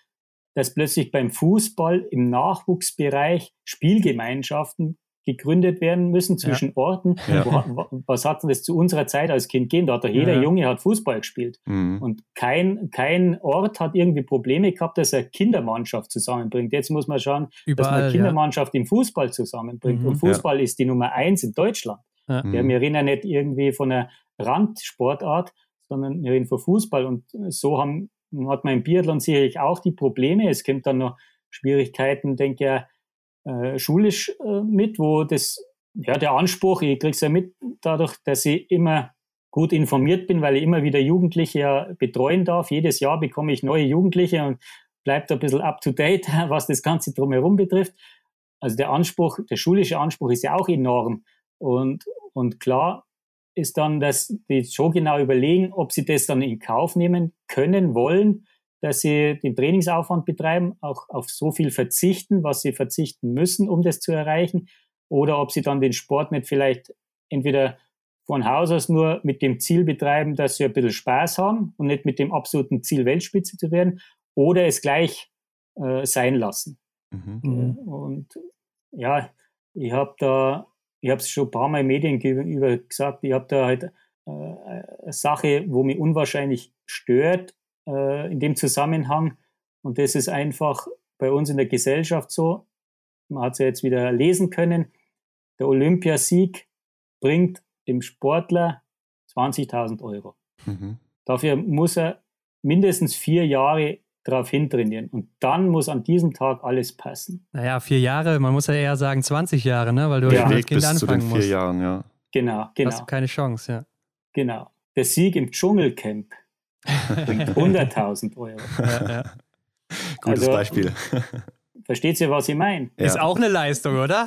dass plötzlich beim Fußball im Nachwuchsbereich Spielgemeinschaften gegründet werden müssen zwischen ja. Orten. Ja. Was hat denn das zu unserer Zeit als Kind gegeben? Da hat doch jeder ja. Junge hat Fußball gespielt. Mhm. Und kein, kein Ort hat irgendwie Probleme gehabt, dass er Kindermannschaft zusammenbringt. Jetzt muss man schauen, Überall, dass man Kindermannschaft im Fußball zusammenbringt. Mhm. Und Fußball ist die Nummer eins in Deutschland. Ja. Mhm. Wir reden ja nicht irgendwie von einer Randsportart, sondern wir reden von Fußball. Und so haben, hat man im Biathlon sicherlich auch die Probleme. Es gibt dann noch Schwierigkeiten, denke ich, äh, schulisch äh, mit, wo das, ja, der Anspruch, ich krieg's ja mit dadurch, dass ich immer gut informiert bin, weil ich immer wieder Jugendliche ja betreuen darf. Jedes Jahr bekomme ich neue Jugendliche und bleibt ein bisschen up to date, was das Ganze drumherum betrifft. Also der Anspruch, der schulische Anspruch ist ja auch enorm. Und, und klar ist dann, dass die schon genau überlegen, ob sie das dann in Kauf nehmen können, wollen dass sie den Trainingsaufwand betreiben, auch auf so viel verzichten, was sie verzichten müssen, um das zu erreichen, oder ob sie dann den Sport nicht vielleicht entweder von Haus aus nur mit dem Ziel betreiben, dass sie ein bisschen Spaß haben und nicht mit dem absoluten Ziel Weltspitze zu werden, oder es gleich äh, sein lassen. Mhm. mhm. Und ja, ich habe da, ich habe es schon ein paar Mal Medien gegenüber gesagt, ich habe da halt äh, eine Sache, wo mich unwahrscheinlich stört, äh, in dem Zusammenhang. Und das ist einfach bei uns in der Gesellschaft so. Man hat es ja jetzt wieder lesen können. Der Olympiasieg bringt dem Sportler 20.000 Euro. Mhm. Dafür muss er mindestens vier Jahre darauf hintrainieren. Und dann muss an diesem Tag alles passen. Naja, vier Jahre, man muss ja eher sagen 20 Jahre, ne? weil du ja. als Kind bis anfangen zu den vier musst. Jahren, ja. Genau, genau. Hast du keine Chance, ja. Genau. Der Sieg im Dschungelcamp 100.000 Euro. Ja, ja. Gutes also, Beispiel. Versteht ihr, was ich meine? Ja. Ist auch eine Leistung, oder?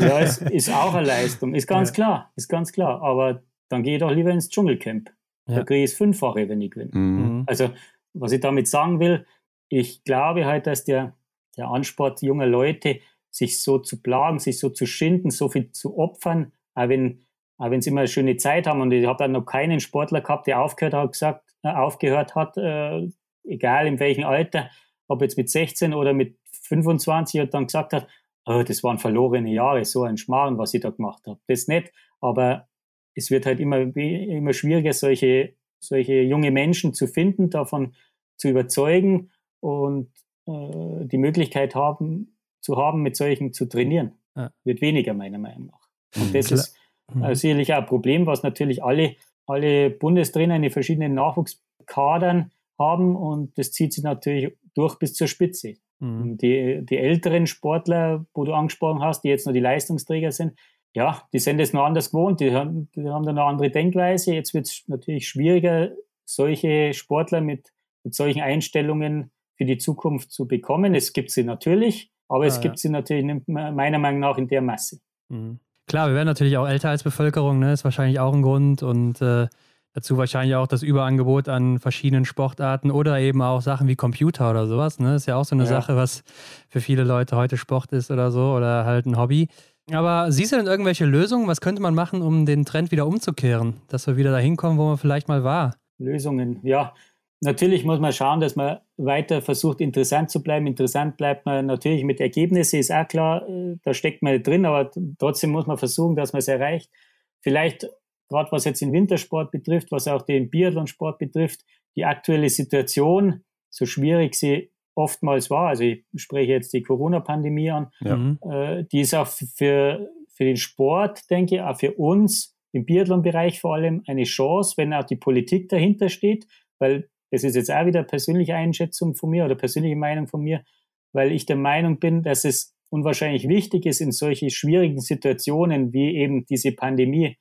ja, es ist auch eine Leistung. Ist ganz klar. Ist ganz klar. Aber dann gehe ich doch lieber ins Dschungelcamp. Da kriege ich es fünffache, wenn ich gewinne. Mhm. mhm. Also, was ich damit sagen will, ich glaube halt, dass der, der Ansport junger Leute, sich so zu plagen, sich so zu schinden, so viel zu opfern, auch wenn auch wenn sie immer eine schöne Zeit haben. Und ich habe dann noch keinen Sportler gehabt, der aufgehört hat, gesagt, äh, aufgehört hat, äh, egal in welchem Alter, ob jetzt mit 16 oder mit 25 und dann gesagt hat, oh, das waren verlorene Jahre, so ein Schmarrn, was ich da gemacht habe. Das nicht, aber es wird halt immer, immer schwieriger, solche, solche junge Menschen zu finden, davon zu überzeugen und äh, die Möglichkeit haben, zu haben, mit solchen zu trainieren. Ja. Wird weniger, meiner Meinung nach. Und mhm. das Klar. ist Mhm. Also sicherlich auch ein Problem, was natürlich alle, alle Bundestrainer in den verschiedenen Nachwuchskadern haben und das zieht sich natürlich durch bis zur Spitze. Mhm. Die, die älteren Sportler, wo du angesprochen hast, die jetzt nur die Leistungsträger sind, ja, die sind es noch anders gewohnt, die haben, die haben dann eine andere Denkweise. Jetzt wird es natürlich schwieriger, solche Sportler mit, mit solchen Einstellungen für die Zukunft zu bekommen. Es gibt sie natürlich, aber ah, es gibt ja. sie natürlich meiner Meinung nach in der Masse. Mhm. Klar, wir werden natürlich auch älter als Bevölkerung, ne? ist wahrscheinlich auch ein Grund und äh, dazu wahrscheinlich auch das Überangebot an verschiedenen Sportarten oder eben auch Sachen wie Computer oder sowas. Ne? Ist ja auch so eine ja. Sache, was für viele Leute heute Sport ist oder so oder halt ein Hobby. Aber siehst du denn irgendwelche Lösungen? Was könnte man machen, um den Trend wieder umzukehren, dass wir wieder dahin kommen, wo man vielleicht mal war? Lösungen, ja. Natürlich muss man schauen, dass man weiter versucht, interessant zu bleiben. Interessant bleibt man natürlich mit Ergebnissen, ist auch klar, äh, da steckt man nicht drin, aber trotzdem muss man versuchen, dass man es erreicht. Vielleicht, gerade was jetzt den Wintersport betrifft, was auch den Biathlonsport betrifft, die aktuelle Situation, so schwierig sie oftmals war, also ich spreche jetzt die Corona-Pandemie an, ja. Mhm. äh, die ist auch für, für den Sport, denke ich, auch für uns im Biathlon-Bereich vor allem eine Chance, wenn auch die Politik dahinter steht, weil das ist jetzt auch wieder persönliche Einschätzung von mir oder persönliche Meinung von mir, weil ich der Meinung bin, dass es unwahrscheinlich wichtig ist, in solche schwierigen Situationen wie eben diese Pandemie,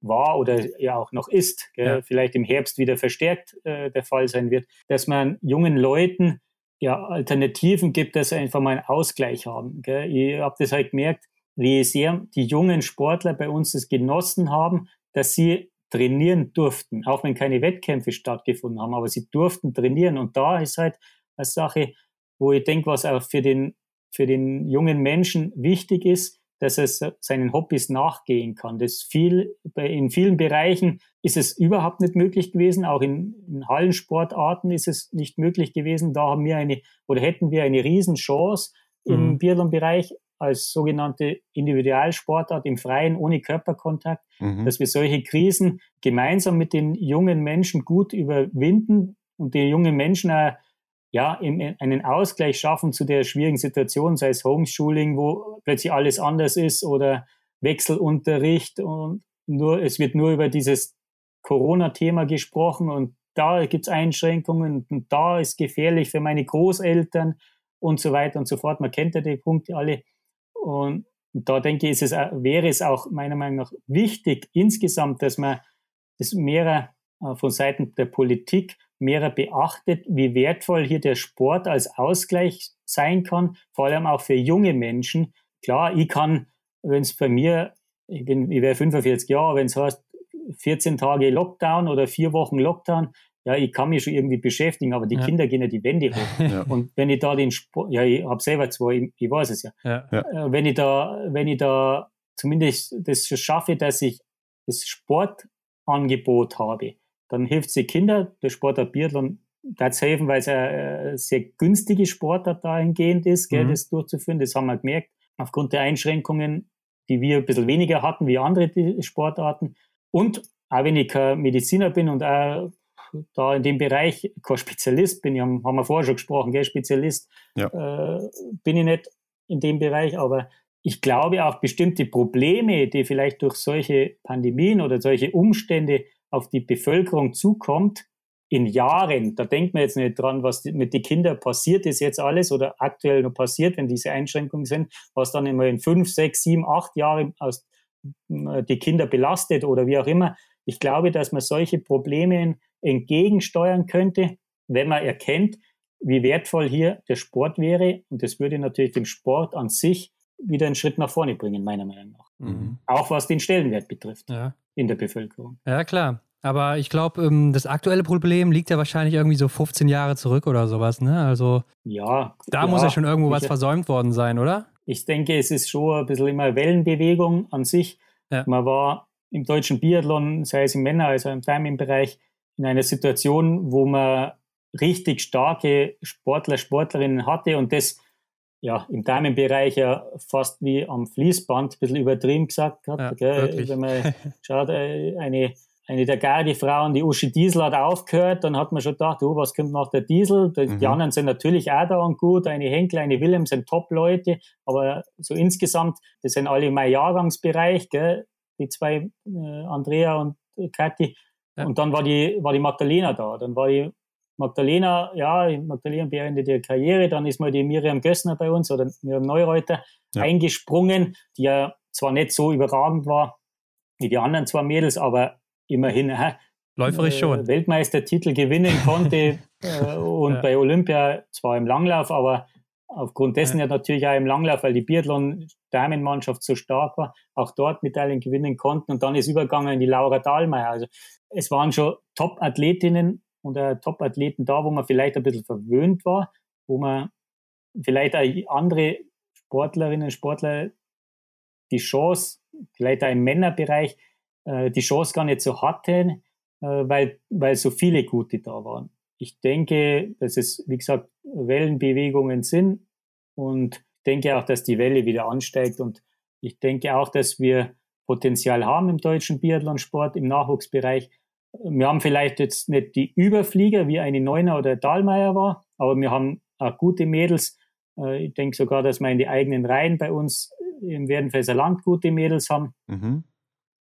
war oder ja auch noch ist, ja. vielleicht im Herbst wieder verstärkt äh, der Fall sein wird, dass man jungen Leuten ja Alternativen gibt, dass sie einfach mal einen Ausgleich haben. Gell. Ich habe das halt gemerkt, wie sehr die jungen Sportler bei uns das genossen haben, dass sie trainieren durften, auch wenn keine Wettkämpfe stattgefunden haben, aber sie durften trainieren. Und da ist halt eine Sache, wo ich denke, was auch für den, für den jungen Menschen wichtig ist, dass er seinen Hobbys nachgehen kann. Das viel, in vielen Bereichen ist es überhaupt nicht möglich gewesen. Auch in, in Hallensportarten ist es nicht möglich gewesen. Da haben wir eine, oder hätten wir eine Riesenchance mhm. im Biathlon-Bereich als sogenannte Individualsportart im Freien ohne Körperkontakt, mhm. dass wir solche Krisen gemeinsam mit den jungen Menschen gut überwinden und die jungen Menschen auch ja, einen Ausgleich schaffen zu der schwierigen Situation, sei es Homeschooling, wo plötzlich alles anders ist oder Wechselunterricht und nur, es wird nur über dieses Corona-Thema gesprochen und da gibt es Einschränkungen und da ist gefährlich für meine Großeltern und so weiter und so fort. Man kennt ja die Punkte alle. Und da denke ich, es, wäre es auch meiner Meinung nach wichtig insgesamt, dass man das mehr äh, von Seiten der Politik mehr beachtet, wie wertvoll hier der Sport als Ausgleich sein kann, vor allem auch für junge Menschen. Klar, ich kann, wenn es bei mir, ich bin, ich wäre 45 Jahre, wenn es heißt 14 Tage Lockdown oder vier Wochen Lockdown, ja, ich kann mich schon irgendwie beschäftigen, aber die ja. Kinder gehen ja die Wände hoch. Ja. Und wenn ich da den Sport, ja, ich habe selber zwei, ich, ich, weiß es ja. ja. Äh, wenn ich da, wenn ich da zumindest das schaffe, dass ich das Sportangebot habe, dann hilft es den Kindern. Der Sportart Biathlon das helfen, weil es eine sehr günstige Sportart dahingehend ist, gell, mhm. das durchzuführen. Das haben wir gemerkt. Aufgrund der Einschränkungen, die wir ein bisschen weniger hatten wie andere Sportarten. Und auch wenn ich kein Mediziner bin und auch da in dem Bereich kein Spezialist bin, haben, haben wir vorher schon gesprochen, gell, Spezialist ja. äh, bin ich nicht in dem Bereich, aber ich glaube auch bestimmte Probleme, die vielleicht durch solche Pandemien oder solche Umstände auf die Bevölkerung zukommt, in Jahren, da denkt man jetzt nicht dran, was mit den Kindern passiert ist jetzt alles oder aktuell noch passiert, wenn diese Einschränkungen sind, was dann immer in fünf, sechs, sieben, acht Jahren aus, äh, die Kinder belastet oder wie auch immer. Ich glaube, dass man solche Probleme entgegensteuern könnte, wenn man erkennt, wie wertvoll hier der Sport wäre. Und das würde natürlich den Sport an sich wieder einen Schritt nach vorne bringen, meiner Meinung nach. Mhm. Auch was den Stellenwert betrifft ja. in der Bevölkerung. Ja, klar. Aber ich glaube, ähm, das aktuelle Problem liegt ja wahrscheinlich irgendwie so 15 Jahre zurück oder sowas, ne? Also ja, da ja, muss ja schon irgendwo was versäumt worden sein, oder? Ich denke, es ist schon ein bisschen immer Wellenbewegung an sich. Ja. Man war im deutschen Biathlon, sei es im Männer- als auch im Damenbereich, in einer Situation, wo man richtig starke Sportler, Sportlerinnen hatte und das ja, im Damenbereich ja fast wie am Fließband, ein bisschen übertrieben gesagt hat. Ja, Wenn man schaut, äh, eine, eine der Garde-Frauen, die Uschi Diesel hat aufgehört, dann hat man schon gedacht, oh, was kommt nach der Diesel? Die, mhm. anderen sind natürlich auch da und gut, eine Henkel, eine Willem sind Top-Leute, aber so insgesamt, das sind alle mein Jahrgangsbereich, gell? die zwei, äh, Andrea und Kathi. Ja. Und dann war die, war die Magdalena da. Dann war die Magdalena, ja, Magdalena beendet ihre Karriere, dann ist mal die Miriam Gössner bei uns oder Miriam Neureuter ja. eingesprungen, die ja zwar nicht so überragend war wie die anderen zwei Mädels, aber immerhin äh, läuferisch schon Weltmeistertitel gewinnen konnte äh, und ja. bei Olympia zwar im Langlauf, aber aufgrund dessen ja. natürlich auch im Langlauf, weil die Biathlon-Damenmannschaft so stark war, auch dort Medaillen gewinnen konnten und dann ist übergegangen in die Laura Dahlmeier. Also es waren schon Top-Athletinnen und äh, Top-Athleten da, wo man vielleicht ein bisschen verwöhnt war, wo man vielleicht auch andere Sportlerinnen und Sportler die Chance, vielleicht auch im Männerbereich, äh, die Chance gar nicht so hatten, äh, weil, weil so viele gute da waren. Ich denke, dass es, wie gesagt, Wellenbewegungen sind und denke auch, dass die Welle wieder ansteigt und ich denke auch, dass wir Potenzial haben im deutschen Biathlonsport, im Nachwuchsbereich, wir haben vielleicht jetzt nicht die Überflieger wie eine Neuner oder Dahlmeier war, aber wir haben auch gute Mädels. Äh, ich denke sogar, dass wir in die eigenen Reihen bei uns im Werdenfelser Land gute Mädels haben. Mhm.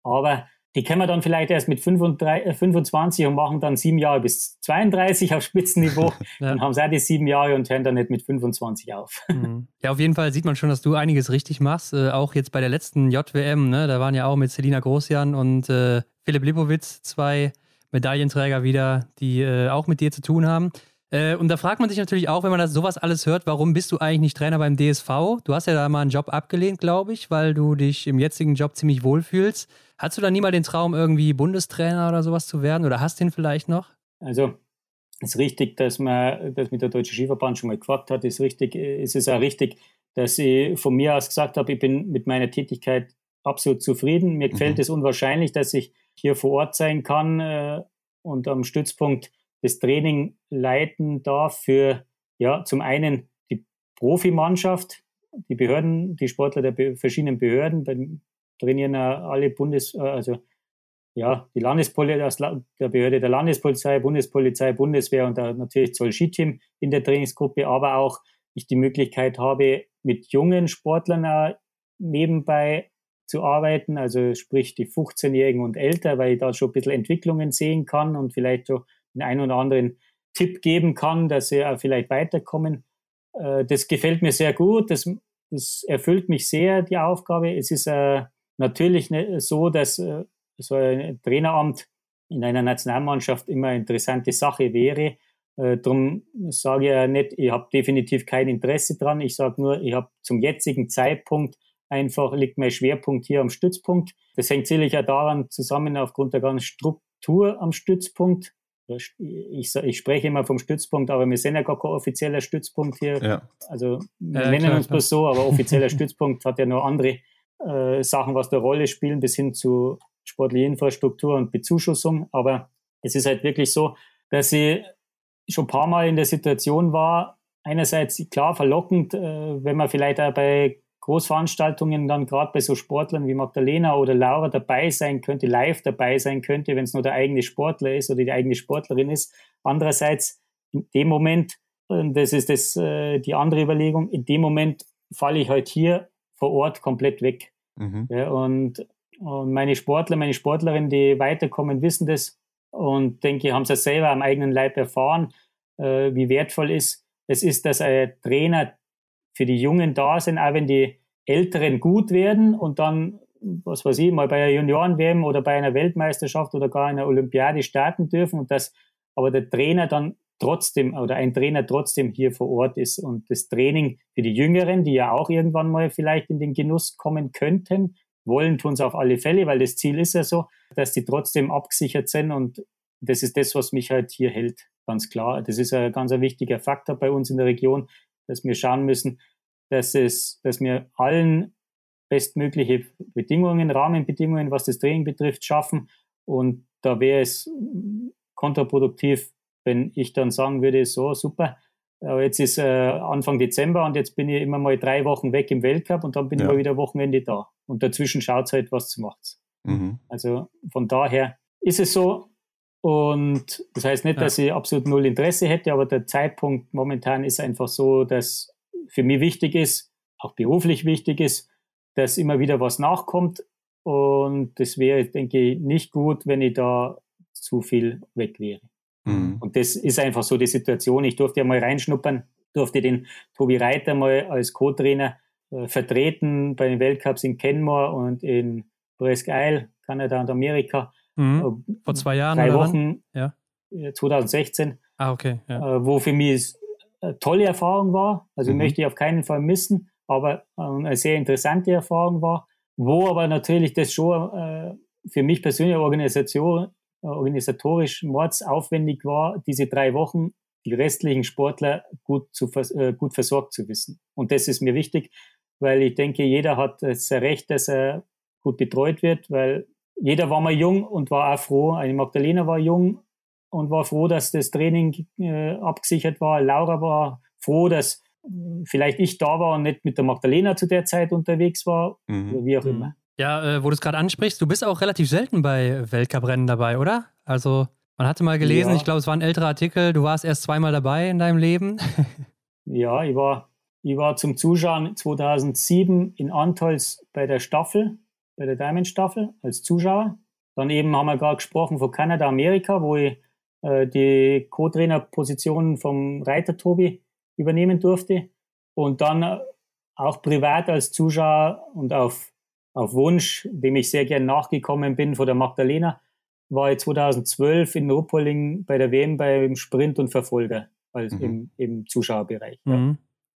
Aber die können wir dann vielleicht erst mit 35, 25 äh, und machen dann sieben Jahre bis 32 auf Spitzenniveau. ja. Dann haben sie auch die sieben Jahre und hören dann nicht mit 25 auf. Mhm. Ja, auf jeden Fall sieht man schon, dass du einiges richtig machst. Äh, auch jetzt bei der letzten JWM, ne? da waren ja auch mit Selina Großjan und äh, Philipp Lipowitz zwei Medaillenträger wieder, die äh, auch mit dir zu tun haben. Äh, und da fragt man sich natürlich auch, wenn man das sowas alles hört, warum bist du eigentlich nicht Trainer beim DSV? Du hast ja da mal einen Job abgelehnt, glaube ich, weil du dich im jetzigen Job ziemlich wohlfühlst. Hast du da nie mal den Traum, irgendwie Bundestrainer oder sowas zu werden? Oder hast du ihn vielleicht noch? Also, ist richtig, dass man das mit der Deutsche Skiverband schon mal gefragt hat. Ist richtig, ist es auch richtig, dass ich von mir aus gesagt habe, ich bin mit meiner Tätigkeit absolut zufrieden. Mir gefällt mhm. es unwahrscheinlich, dass ich hier vor Ort sein kann äh, und am Stützpunkt das Training leiten darf für, ja, zum einen die Profimannschaft, die Behörden, die Sportler der verschiedenen Behörden, bei, trainieren alle Bundes, äh, also ja, die Landespolizei, der Behörde der Landespolizei, Bundespolizei, Bundeswehr und natürlich Zoll Skiteam in der Trainingsgruppe, aber auch ich die Möglichkeit habe, mit jungen Sportlern nebenbei zu arbeiten, also sprich die 15-Jährigen und älter, weil ich da schon ein bisschen Entwicklungen sehen kann und vielleicht so den einen oder anderen Tipp geben kann, dass sie auch vielleicht weiterkommen. Äh, das gefällt mir sehr gut. Das, das erfüllt mich sehr, die Aufgabe. Es ist äh, natürlich so, dass äh, so ein Traineramt in einer Nationalmannschaft immer eine interessante Sache wäre. Darum sage ich ja nicht, ich habe definitiv kein Interesse dran. Ich sage nur, ich habe zum jetzigen Zeitpunkt einfach liegt mein Schwerpunkt hier am Stützpunkt. Das hängt sicherlich auch daran zusammen aufgrund der ganzen Struktur am Stützpunkt ich, ich spreche immer vom Stützpunkt, aber wir sind ja gar kein offizieller Stützpunkt hier. Ja. Also wir ja, nennen klar, uns bloß so, aber offizieller Stützpunkt hat ja noch andere äh, Sachen, was da Rolle spielen, bis hin zu sportlicher Infrastruktur und Bezuschussung. Aber es ist halt wirklich so, dass ich schon ein paar Mal in der Situation war, einerseits klar verlockend, äh, wenn man vielleicht auch bei Großveranstaltungen dann gerade bei so Sportlern wie Magdalena oder Laura dabei sein könnte, live dabei sein könnte, wenn es nur der eigene Sportler ist oder die eigene Sportlerin ist. Andererseits, in dem Moment, das ist das, äh, die andere Überlegung, in dem Moment falle ich halt hier vor Ort komplett weg. Mhm. Ja, und, und meine Sportler, meine Sportlerinnen, die weiterkommen, wissen das und denke, haben es ja selber am eigenen Leib erfahren, äh, wie wertvoll ist es ist, dass ein Trainer für die Jungen da sind, auch wenn die Älteren gut werden und dann, was weiß ich, mal bei einer Junioren-WM oder bei einer Weltmeisterschaft oder gar einer Olympiade starten dürfen und dass aber der Trainer dann trotzdem oder ein Trainer trotzdem hier vor Ort ist und das Training für die Jüngeren, die ja auch irgendwann mal vielleicht in den Genuss kommen könnten, wollen tun es auf alle Fälle, weil das Ziel ist ja so, dass die trotzdem abgesichert sind und das ist das, was mich halt hier hält, ganz klar. Das ist ein ganz wichtiger Faktor bei uns in der Region, dass wir schauen müssen, dass, es, dass wir allen bestmögliche Bedingungen, Rahmenbedingungen, was das Training betrifft, schaffen. Und da wäre es kontraproduktiv, wenn ich dann sagen würde, so super, aber jetzt ist äh, Anfang Dezember und jetzt bin ich immer mal drei Wochen weg im Weltcup und dann bin ja. ich mal wieder Wochenende da. Und dazwischen schaut es halt, was zu macht. Mhm. Also von daher ist es so. Und das heißt nicht, ja. dass ich absolut null Interesse hätte, aber der Zeitpunkt momentan ist einfach so, dass für mich wichtig ist, auch beruflich wichtig ist, dass immer wieder was nachkommt. Und das wäre, denke ich, nicht gut, wenn ich da zu viel weg wäre. Mhm. Und das ist einfach so die Situation. Ich durfte ja mal reinschnuppern, durfte den Tobi Reiter mal als Co-Trainer äh, vertreten bei den Weltcups in Kenmore und in Presque Isle, Kanada und Amerika. Mhm. Äh, Vor zwei Jahren. Drei Wochen, ja. 2016. Äh, ah, okay. Ja. Äh, wo für mich äh, tolle Erfahrung war. Also mhm. möchte ich auf keinen Fall missen, aber äh, eine sehr interessante Erfahrung war, wo aber natürlich das schon für mich persönlich Organisation, organisatorisch mordsaufwendig war, diese drei Wochen die restlichen Sportler gut, zu, gut versorgt zu wissen. Und das ist mir wichtig, weil ich denke, jeder hat das Recht, dass er gut betreut wird, weil jeder war mal jung und war auch froh. Eine Magdalena war jung und war froh, dass das Training äh, abgesichert war. Laura war froh, dass äh, vielleicht ich da war und nicht mit der Magdalena zu der Zeit unterwegs war, mhm. oder wie auch mhm. immer. Ja, äh, wo du es gerade ansprichst, du bist auch relativ selten bei Weltcuprennen dabei, oder? Also, man hatte mal gelesen, ja. ich glaube, es war ein älterer Artikel, du warst erst zweimal dabei in deinem Leben. ja, ich war, ich war zum Zuschauen 2007 in Antolz bei der Staffel, bei der Diamond-Staffel als Zuschauer. Dann eben haben wir gerade gesprochen von Kanada, Amerika, wo ich äh, die Co-Trainer-Position vom Reiter Tobi übernehmen durfte. Und dann äh, auch privat als Zuschauer und auf, auf Wunsch, dem ich sehr gern nachgekommen bin, von der Magdalena, war ich 2012 in Ruhpolding bei der WM beim Sprint und Verfolger, also mhm. im, im Zuschauerbereich. Mhm. Ja.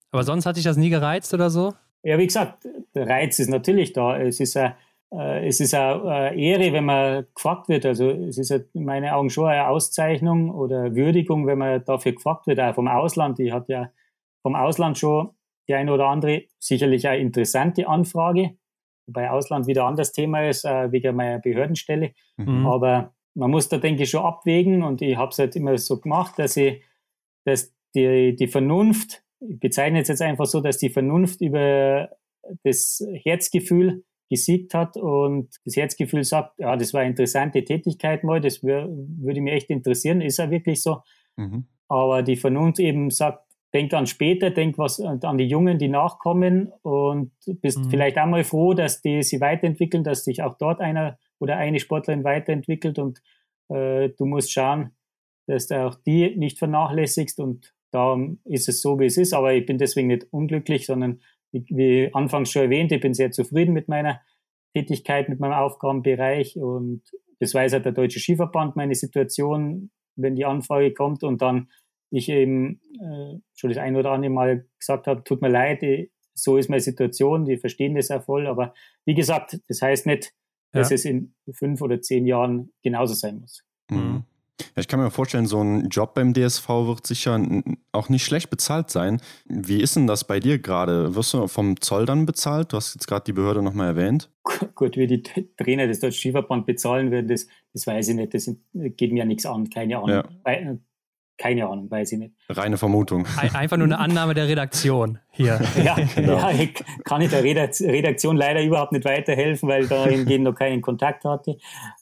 Aber sonst hat dich das nie gereizt oder so? Ja, wie gesagt, der Reiz ist natürlich da. Es ist eine, äh, es ist eine Ehre, wenn man gefragt wird. Also es ist in meinen Augen schon eine Auszeichnung oder Würdigung, wenn man dafür gefragt wird, auch vom Ausland. Ich hatte ja vom Ausland schon die eine oder andere sicherlich eine interessante Anfrage, wobei Ausland wieder ein anderes Thema ist, äh, wegen meiner Behördenstelle. Mhm. Aber man muss da, denke ich, schon abwägen und ich habe es halt immer so gemacht, dass ich, dass die, die Vernunft, ich bezeichne es jetzt einfach so, dass die Vernunft über das Herzgefühl gesiegt hat und das Herzgefühl sagt, ja, das war eine interessante Tätigkeit mal, das wär, würde mich echt interessieren, ist ja wirklich so. Mhm. Aber die Vernunft eben sagt, denk an später, denk was an die Jungen, die nachkommen und bist mhm. vielleicht auch mal froh, dass die sich weiterentwickeln, dass sich auch dort einer oder eine Sportlerin weiterentwickelt und äh, du musst schauen, dass du auch die nicht vernachlässigst und da ist es so, wie es ist, aber ich bin deswegen nicht unglücklich, sondern wie anfangs schon erwähnt, ich bin sehr zufrieden mit meiner Tätigkeit, mit meinem Aufgabenbereich und das weiß auch der Deutsche Skiverband, meine Situation, wenn die Anfrage kommt und dann ich eben äh, schon das ein oder andere Mal gesagt habe, tut mir leid, ich, so ist meine Situation, die verstehen das ja voll, aber wie gesagt, das heißt nicht, dass ja. es in fünf oder zehn Jahren genauso sein muss. Mhm. Ja, ich kann mir vorstellen, so ein Job beim DSV wird sicher auch nicht schlecht bezahlt sein. Wie ist denn das bei dir gerade? Wirst du vom Zoll dann bezahlt? Du hast jetzt gerade die Behörde nochmal erwähnt. Gut, wie die Trainer des Deutschen Skiverband bezahlen werden, das, das weiß ich nicht. Das geht mir ja nichts an, keine Ahnung. Ja. Keine Ahnung, weiß ich nicht. Reine Vermutung. Einfach nur eine Annahme der Redaktion hier. ja, genau. ja, ich kann ich der Redaktion leider überhaupt nicht weiterhelfen, weil da hingehend noch keinen Kontakt hatte.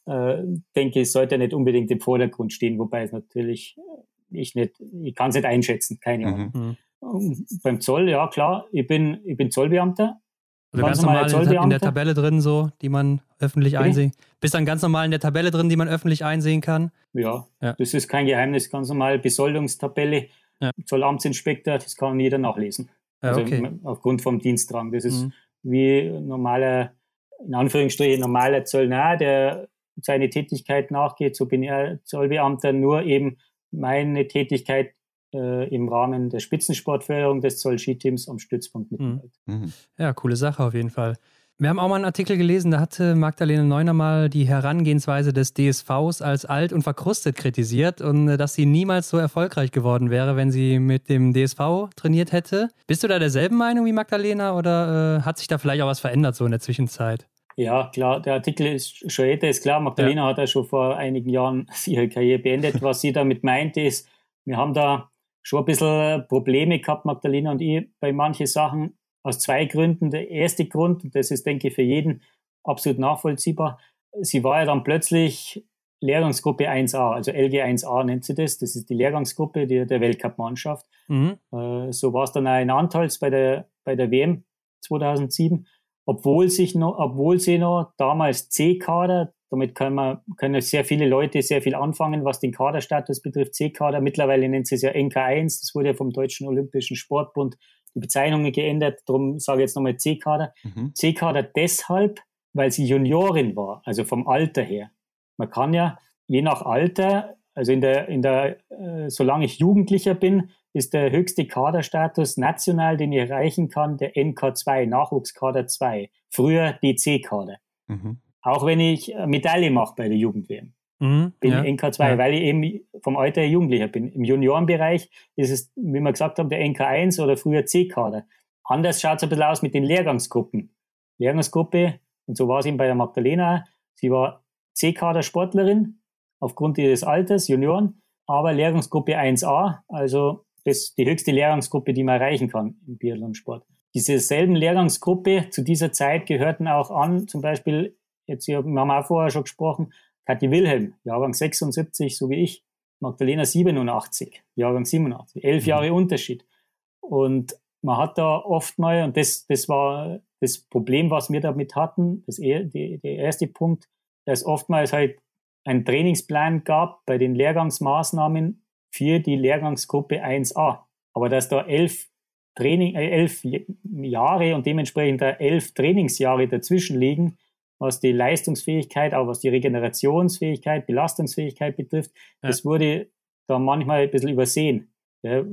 Äh, denke, es sollte nicht unbedingt im Vordergrund stehen, wobei es natürlich ich nicht, ich kann es nicht einschätzen, keine Ahnung. Mhm. mhm. Beim Zoll, ja klar, ich bin, ich bin Zollbeamter, also ganz, ganz normal in der Tabelle drin, so, die man öffentlich okay. einsehen. Bist dann ganz normal in der Tabelle drin, die man öffentlich einsehen kann? Ja, ja. das ist kein Geheimnis, ganz normal. Besoldungstabelle, ja. Zollamtsinspektor, das kann jeder nachlesen. Ja, also okay. aufgrund vom Dienstrang. Das ist mhm. wie normaler, in Anführungsstrichen normaler Zollner, der seine Tätigkeit nachgeht. So bin ich Zollbeamter, nur eben meine Tätigkeit äh, im Rahmen der Spitzensportförderung des Zoll-Skiteams am Stützpunkt. Mhm. mhm. Ja, coole Sache auf jeden Fall. Wir haben auch mal einen Artikel gelesen, da hatte Magdalene Neuner mal die Herangehensweise des DSVs als alt und verkrustet kritisiert und äh, dass sie niemals so erfolgreich geworden wäre, wenn sie mit dem DSV trainiert hätte. Bist du da derselben Meinung wie Magdalena oder äh, hat sich da vielleicht auch was verändert so in der Zwischenzeit? Ja, klar, der Artikel ist schon älter, ist klar. Magdalena ja. hat ja schon vor einigen Jahren ihre Karriere beendet. Was sie damit meinte, ist, wir haben da schon ein bisschen Probleme gehabt, Magdalena und ich, bei manchen Sachen aus zwei Gründen. Der erste Grund, und das ist, denke ich, für jeden absolut nachvollziehbar, sie war ja dann plötzlich Lehrgangsgruppe 1a, also LG 1a nennt sie das. Das ist die Lehrgangsgruppe der, der Weltcup-Mannschaft. Mhm. Äh, so war es dann auch in Antals bei der, bei der WM 2007. Obwohl, sich noch, obwohl sie noch damals C-Kader, damit können, wir, können sehr viele Leute sehr viel anfangen, was den Kaderstatus betrifft. C-Kader, mittlerweile nennt sie es ja NK1, das wurde ja vom Deutschen Olympischen Sportbund die Bezeichnungen geändert, darum sage ich jetzt nochmal C-Kader. Mhm. C-Kader deshalb, weil sie Juniorin war, also vom Alter her. Man kann ja je nach Alter, also in der, in der, äh, solange ich Jugendlicher bin, ist der höchste Kaderstatus national, den ich erreichen kann, der NK2, Nachwuchskader 2, früher DC-Kader. Mhm. Auch wenn ich Medaille mache bei der Jugend-WM. Mhm, bin ja, NK2, ja. weil ich eben vom Alter her Jugendlicher bin. Im Juniorenbereich ist es, wie wir gesagt haben, der NK1 oder früher C-Kader. Anders schaut es ein bisschen aus mit den Lehrgangsgruppen. Lehrgangsgruppe, und so war es eben bei der Magdalena, sie war C-Kader-Sportlerin aufgrund ihres Alters, Junioren, aber Lehrgangsgruppe 1a, also das die höchste Lehrgangsgruppe, die man erreichen kann im Biathlonsport. Diese selben Lehrgangsgruppe zu dieser Zeit gehörten auch an, zum Beispiel jetzt hier, wir haben auch vorher schon gesprochen, Kathi Wilhelm, Jahrgang 76, so wie ich, Magdalena 87, Jahrgang 87, elf mhm. Jahre Unterschied. Und man hat da oft mal, und das, das war das Problem, was wir damit hatten, das, die, der erste Punkt, dass oftmals halt ein Trainingsplan gab bei den Lehrgangsmaßnahmen für die Lehrgangsgruppe 1a. Aber dass da elf Training, äh, elf Jahre und dementsprechend da elf Trainingsjahre dazwischen liegen, was die Leistungsfähigkeit, auch was die Regenerationsfähigkeit, Belastungsfähigkeit betrifft, ja. das wurde da manchmal ein bisschen übersehen. Ja,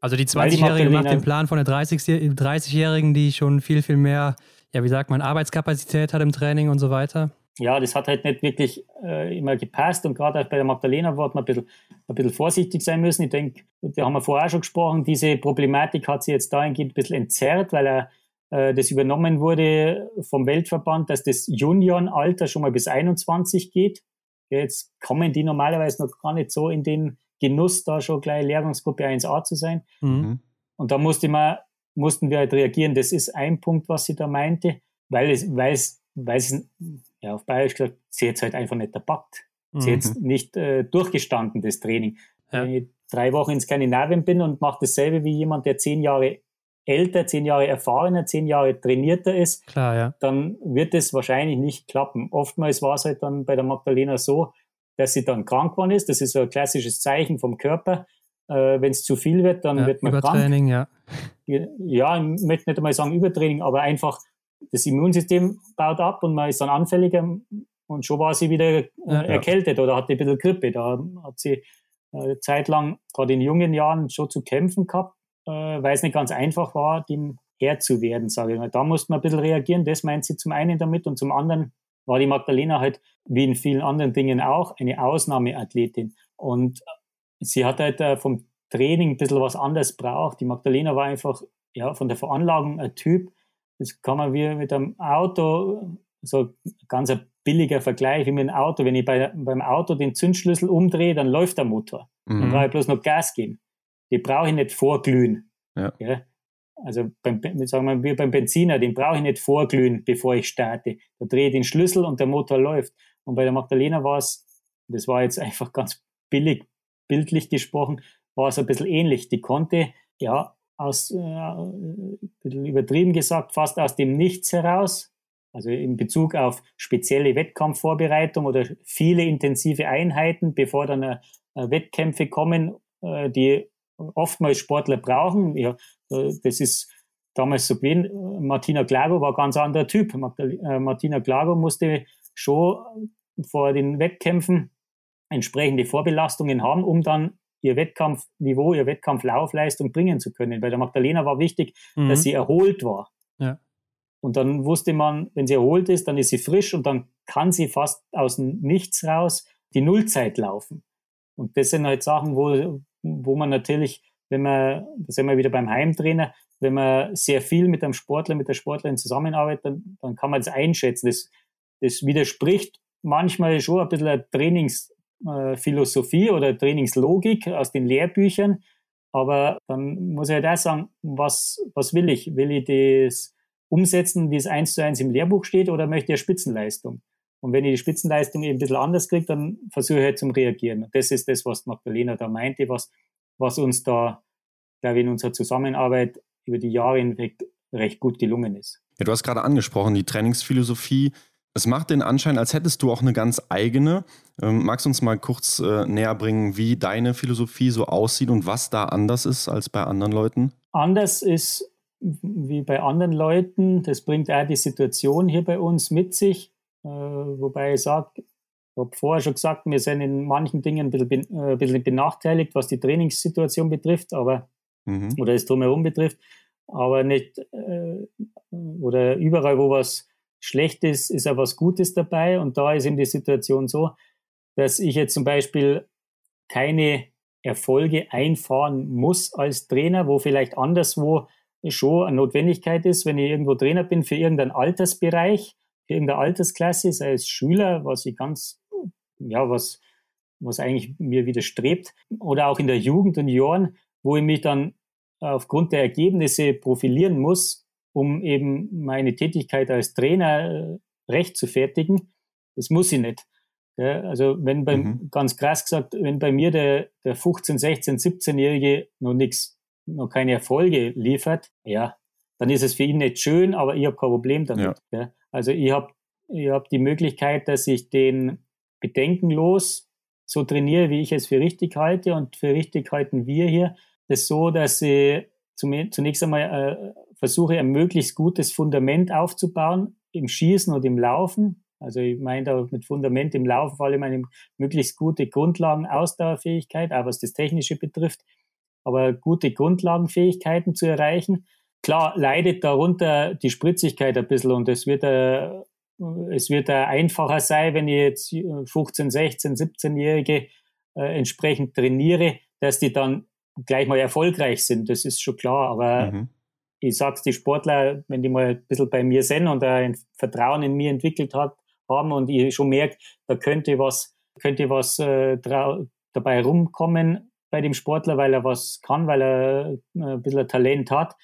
also die 20-Jährige macht den Plan von der 30-Jährigen, die schon viel, viel mehr, ja, wie sagt man, Arbeitskapazität hat im Training und so weiter ja, das hat halt nicht wirklich äh, immer gepasst und gerade bei der Magdalena wird man ein bisschen, ein bisschen vorsichtig sein müssen. Ich denke, da haben wir vorher auch schon gesprochen, diese Problematik hat sie jetzt dahingehend ein bisschen entzerrt, weil er das übernommen wurde vom Weltverband, dass das Juniorenalter schon mal bis 21 geht. Jetzt kommen die normalerweise noch gar nicht so in den Genuss, da schon gleich Lehrgangsgruppe 1a zu sein. Mhm. Und da musste man, mussten wir halt reagieren. Das ist ein Punkt, was sie da meinte, weil es, weil es, weil es ja, auf Bayerisch gesagt, sie hat halt einfach nicht erpackt. Mhm. Sie hat nicht äh, durchgestanden, das Training. Ja. Wenn ich drei Wochen in Skandinavien bin und mache dasselbe wie jemand, der zehn Jahre älter, zehn Jahre erfahrener, zehn Jahre trainierter ist, Klar, ja. dann wird es wahrscheinlich nicht klappen. Oftmals war es halt dann bei der Magdalena so, dass sie dann krank geworden ist. Das ist so ein klassisches Zeichen vom Körper. Äh, Wenn es zu viel wird, dann ja, wird man Übertraining, krank. Ja. ja, ich möchte nicht einmal sagen Übertraining, aber einfach das Immunsystem baut ab und man ist dann anfälliger und schon war sie wieder äh, ja, erkältet oder hatte ein bisschen Grippe. Da hat sie äh, zeitlang, gerade in jungen Jahren, schon zu kämpfen gehabt, äh, weil es nicht ganz einfach war, dem Herr zu werden, sage ich mal. Da musste man ein bisschen reagieren, das meint sie zum einen damit und zum anderen war die Magdalena halt, wie in vielen anderen Dingen auch, eine Ausnahmeathletin. Und sie hat halt äh, vom Training ein bisschen was anderes braucht. Die Magdalena war einfach ja, von der Veranlagung ein Typ, das kann man wie mit einem Auto, so ganz ein billiger Vergleich wie mit einem Auto. Wenn ich bei, beim Auto den Zündschlüssel umdrehe, dann läuft der Motor. Mhm. Dann brauche ich bloß noch Gas geben. Die brauche ich nicht vorglühen. Ja. ja? Also beim, sagen wir wie beim Benziner, den brauche ich nicht vorglühen, bevor ich starte. Da drehe ich den Schlüssel und der Motor läuft. Und bei der Magdalena war es, das war jetzt einfach ganz billig, bildlich gesprochen, war es ein bisschen ähnlich. Die konnte ja aus, äh, übertrieben gesagt, fast aus dem Nichts heraus, also in Bezug auf spezielle Wettkampfvorbereitung oder viele intensive Einheiten, bevor dann äh, Wettkämpfe kommen, äh, die oftmals Sportler brauchen. Ja, das ist damals so gewesen. Martina Klago war ein ganz anderer Typ. Äh, Martina Klago musste schon vor den Wettkämpfen entsprechende Vorbelastungen haben, um dann ihr Wettkampfniveau, ihr Wettkampflaufleistung bringen zu können. Bei der Magdalena war wichtig, mhm. dass sie erholt war. Ja. Und dann wusste man, wenn sie erholt ist, dann ist sie frisch und dann kann sie fast aus dem Nichts raus die Nullzeit laufen. Und das sind halt Sachen, wo, wo man natürlich, wenn man, da sind wir wieder beim Heimtrainer, wenn man sehr viel mit einem Sportler, mit der Sportlerin zusammenarbeitet, dann, dann kann man das einschätzen. Das, das widerspricht manchmal schon ein bisschen der Trainings, äh, oder Trainingslogik aus den Lehrbüchern. Aber dann muss ich halt auch sagen, was, was will ich? Will ich das umsetzen, wie es eins zu eins im Lehrbuch steht, oder möchte ich eine Spitzenleistung? Und wenn ich die Spitzenleistung eben ein bisschen anders kriege, dann versuche ich halt zum Reagieren. Und das ist das, was Magdalena da meinte, was, was uns da, glaube ich, in unserer Zusammenarbeit über die Jahre hinweg recht gut gelungen ist. Ja, du hast gerade angesprochen, die Trainingsphilosophie es macht den Anschein, als hättest du auch eine ganz eigene. Ähm, magst du uns mal kurz äh, näher bringen, wie deine Philosophie so aussieht und was da anders ist als bei anderen Leuten? Anders ist wie bei anderen Leuten, das bringt auch die Situation hier bei uns mit sich. Äh, wobei ich sage, ich habe vorher schon gesagt, wir sind in manchen Dingen ein bisschen, äh, ein bisschen benachteiligt, was die Trainingssituation betrifft, aber mhm. oder das drumherum betrifft, aber nicht äh, oder überall, wo was schlecht ist, ist auch was Gutes dabei. Und da ist eben die Situation so, dass ich jetzt zum Beispiel keine Erfolge einfahren muss als Trainer, wo vielleicht anderswo schon eine Notwendigkeit ist, wenn ich irgendwo Trainer bin für irgendeinen Altersbereich, für irgendeine Altersklasse, sei es Schüler, was ich ganz, ja, was, was eigentlich mir widerstrebt, oder auch in der Jugend und Jahren, wo ich mich dann aufgrund der Ergebnisse profilieren muss, um eben meine Tätigkeit als Trainer äh, recht zu fertigen. Das muss ich nicht. Also wenn bei, mhm. ganz krass gesagt, wenn bei mir der, der 15, 16, 17-Jährige noch nichts, noch keine Erfolge liefert, ja, dann ist es für ihn nicht schön, aber ich habe kein Problem damit. Ja. Ja. Also ich habe ich habe die Möglichkeit, dass ich den bedenkenlos so trainiere, wie ich es für richtig halte. Und für richtig halten wir hier das so, dass ich zunächst einmal äh, versuche, ein möglichst gutes Fundament aufzubauen im Schießen und im Laufen. Also ich meine da mit Fundament im Laufen vor allem eine möglichst gute Grundlagen, Ausdauerfähigkeit, auch was das Technische betrifft, aber gute Grundlagenfähigkeiten zu erreichen. Klar leidet darunter die Spritzigkeit ein bisschen und es wird, äh, es wird äh, einfacher sein, wenn ich jetzt 15, 16, 17-Jährige äh, entsprechend trainiere, dass die dann gleich mal erfolgreich sind. Das ist schon klar, aber mhm ich sag's die Sportler, wenn die mal ein bisschen bei mir sind und ein Vertrauen in mir entwickelt hat, haben und ich schon merke, da könnte was, könnte was äh, dabei rumkommen bei dem Sportler, weil er was kann, weil er äh, ein bisschen Talent hat,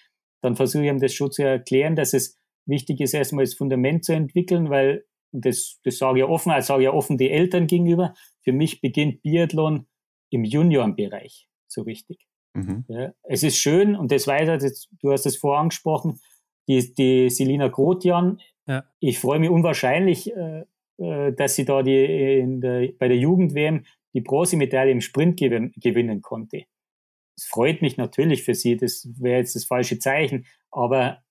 dann versuche ich ihm das schon zu erklären, dass es wichtig ist, erstmal das Fundament zu entwickeln, weil das, das sage ich offen, also sage ich offen die Eltern gegenüber. Für mich beginnt Biathlon im Juniorenbereich so richtig. Mhm. Ja, es ist schön und das weiter, das, du hast es vorher angesprochen, die, die Selina Grotian. Ja. Ich freue mich unwahrscheinlich, äh, äh, dass sie da die, der, bei der Jugend-WM die Bronzemedaille im Sprint gewin gewinnen konnte. Es freut mich natürlich für sie, das wäre jetzt das falsche Zeichen, aber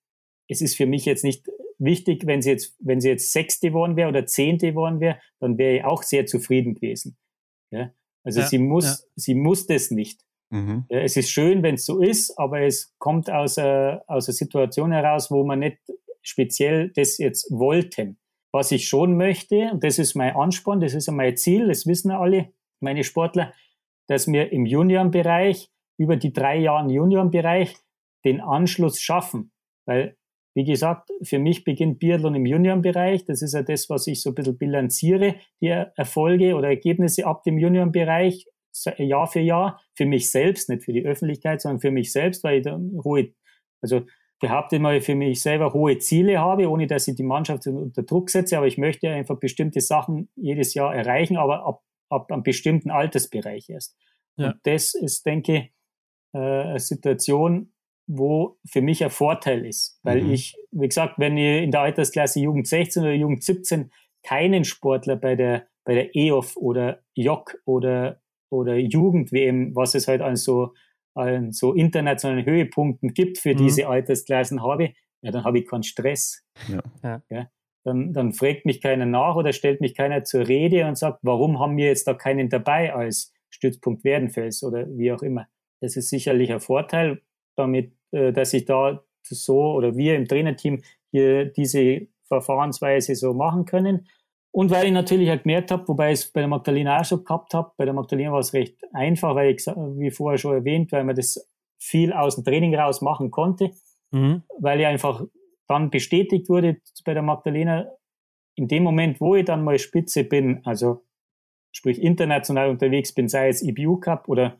es ist für mich jetzt nicht wichtig, wenn sie jetzt, wenn sie jetzt Sechste geworden wäre oder Zehnte geworden wäre, dann wäre ich auch sehr zufrieden gewesen. Ja? Also ja, sie muss, ja. sie muss das nicht. Mhm. Ja, es ist schön, wenn es so ist, aber es kommt aus, a, aus einer Situation heraus, wo man nicht speziell das jetzt wollten. Was ich schon möchte, und das ist mein Ansporn, das ist mein Ziel, das wissen alle meine Sportler, dass wir im Juniorenbereich, über die drei Jahre Juniorenbereich, den Anschluss schaffen. Weil, wie gesagt, für mich beginnt Biathlon im Juniorenbereich. Das ist ja das, was ich so ein bisschen bilanziere, die Erfolge oder Ergebnisse ab dem Juniorenbereich Jahr für Jahr, für mich selbst, nicht für die Öffentlichkeit, sondern für mich selbst, weil ich da hohe, also behaupte mal für mich selber hohe Ziele habe, ohne dass ich die Mannschaft unter Druck setze, aber ich möchte einfach bestimmte Sachen jedes Jahr erreichen, aber ab, ab einem bestimmten Altersbereich erst. Ja. Und das ist, denke ich, äh, eine Situation, wo für mich ein Vorteil ist, weil mhm. ich, wie gesagt, wenn ich in der Altersklasse Jugend 16 oder Jugend 17 keinen Sportler bei der bei der EOF oder JOC oder oder Jugend-WM, was es halt an so, an so internationalen Höhepunkten gibt für mhm. diese Altersklassen habe, ja, dann habe ich keinen Stress. Ja. ja. Dann, dann fragt mich keiner nach oder stellt mich keiner zur Rede und sagt, warum haben wir jetzt da keinen dabei als Stützpunkt Werdenfels oder wie auch immer. Das ist sicherlich ein Vorteil, damit, äh, dass ich da so oder wir im Trainerteam hier diese Verfahrensweise so machen können. Und weil ich natürlich auch gemerkt habe, wobei ich es bei der Magdalena auch schon gehabt habe, bei der Magdalena war es recht einfach, weil ich, wie vorher schon erwähnt, weil man das viel aus dem Training raus machen konnte, mhm. weil ich einfach dann bestätigt wurde bei der Magdalena, in dem Moment, wo ich dann mal Spitze bin, also sprich international unterwegs bin, sei es IBU Cup oder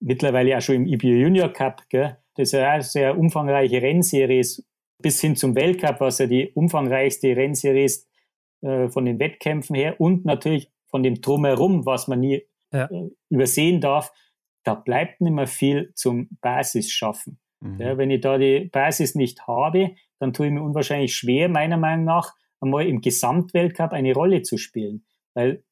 mittlerweile auch schon im IBU Junior Cup, gell, das ja auch sehr umfangreiche Rennseries bis hin zum Weltcup, was ja die umfangreichste Rennserie ist, äh, von den Wettkämpfen her und natürlich von dem Drumherum, was man nie ja. äh, übersehen darf, da bleibt nicht mehr viel zum Basis schaffen. Mhm. Ja, wenn ich da die Basis nicht habe, dann tue ich mir unwahrscheinlich schwer, meiner Meinung nach, einmal im Gesamtweltcup eine Rolle zu spielen. Weil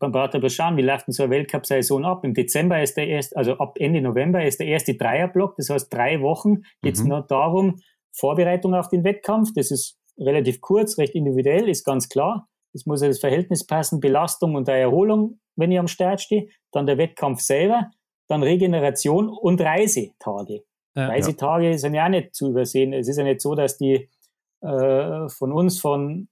man braucht aber schauen, wie läuft denn so eine Weltcup-Saison ab? Im Dezember ist der erste, also ab Ende November ist der erste Dreierblock, das heißt drei Wochen geht es mhm. nur darum, Vorbereitung auf den Wettkampf, das ist relativ kurz, recht individuell, ist ganz klar. Es muss ja das Verhältnis passen, Belastung und Erholung, wenn ich am Start stehe. Dann der Wettkampf selber, dann Regeneration und Reisetage. Ja, Reisetage ja. sind ja auch nicht zu übersehen. Es ist ja nicht so, dass die äh, von uns von,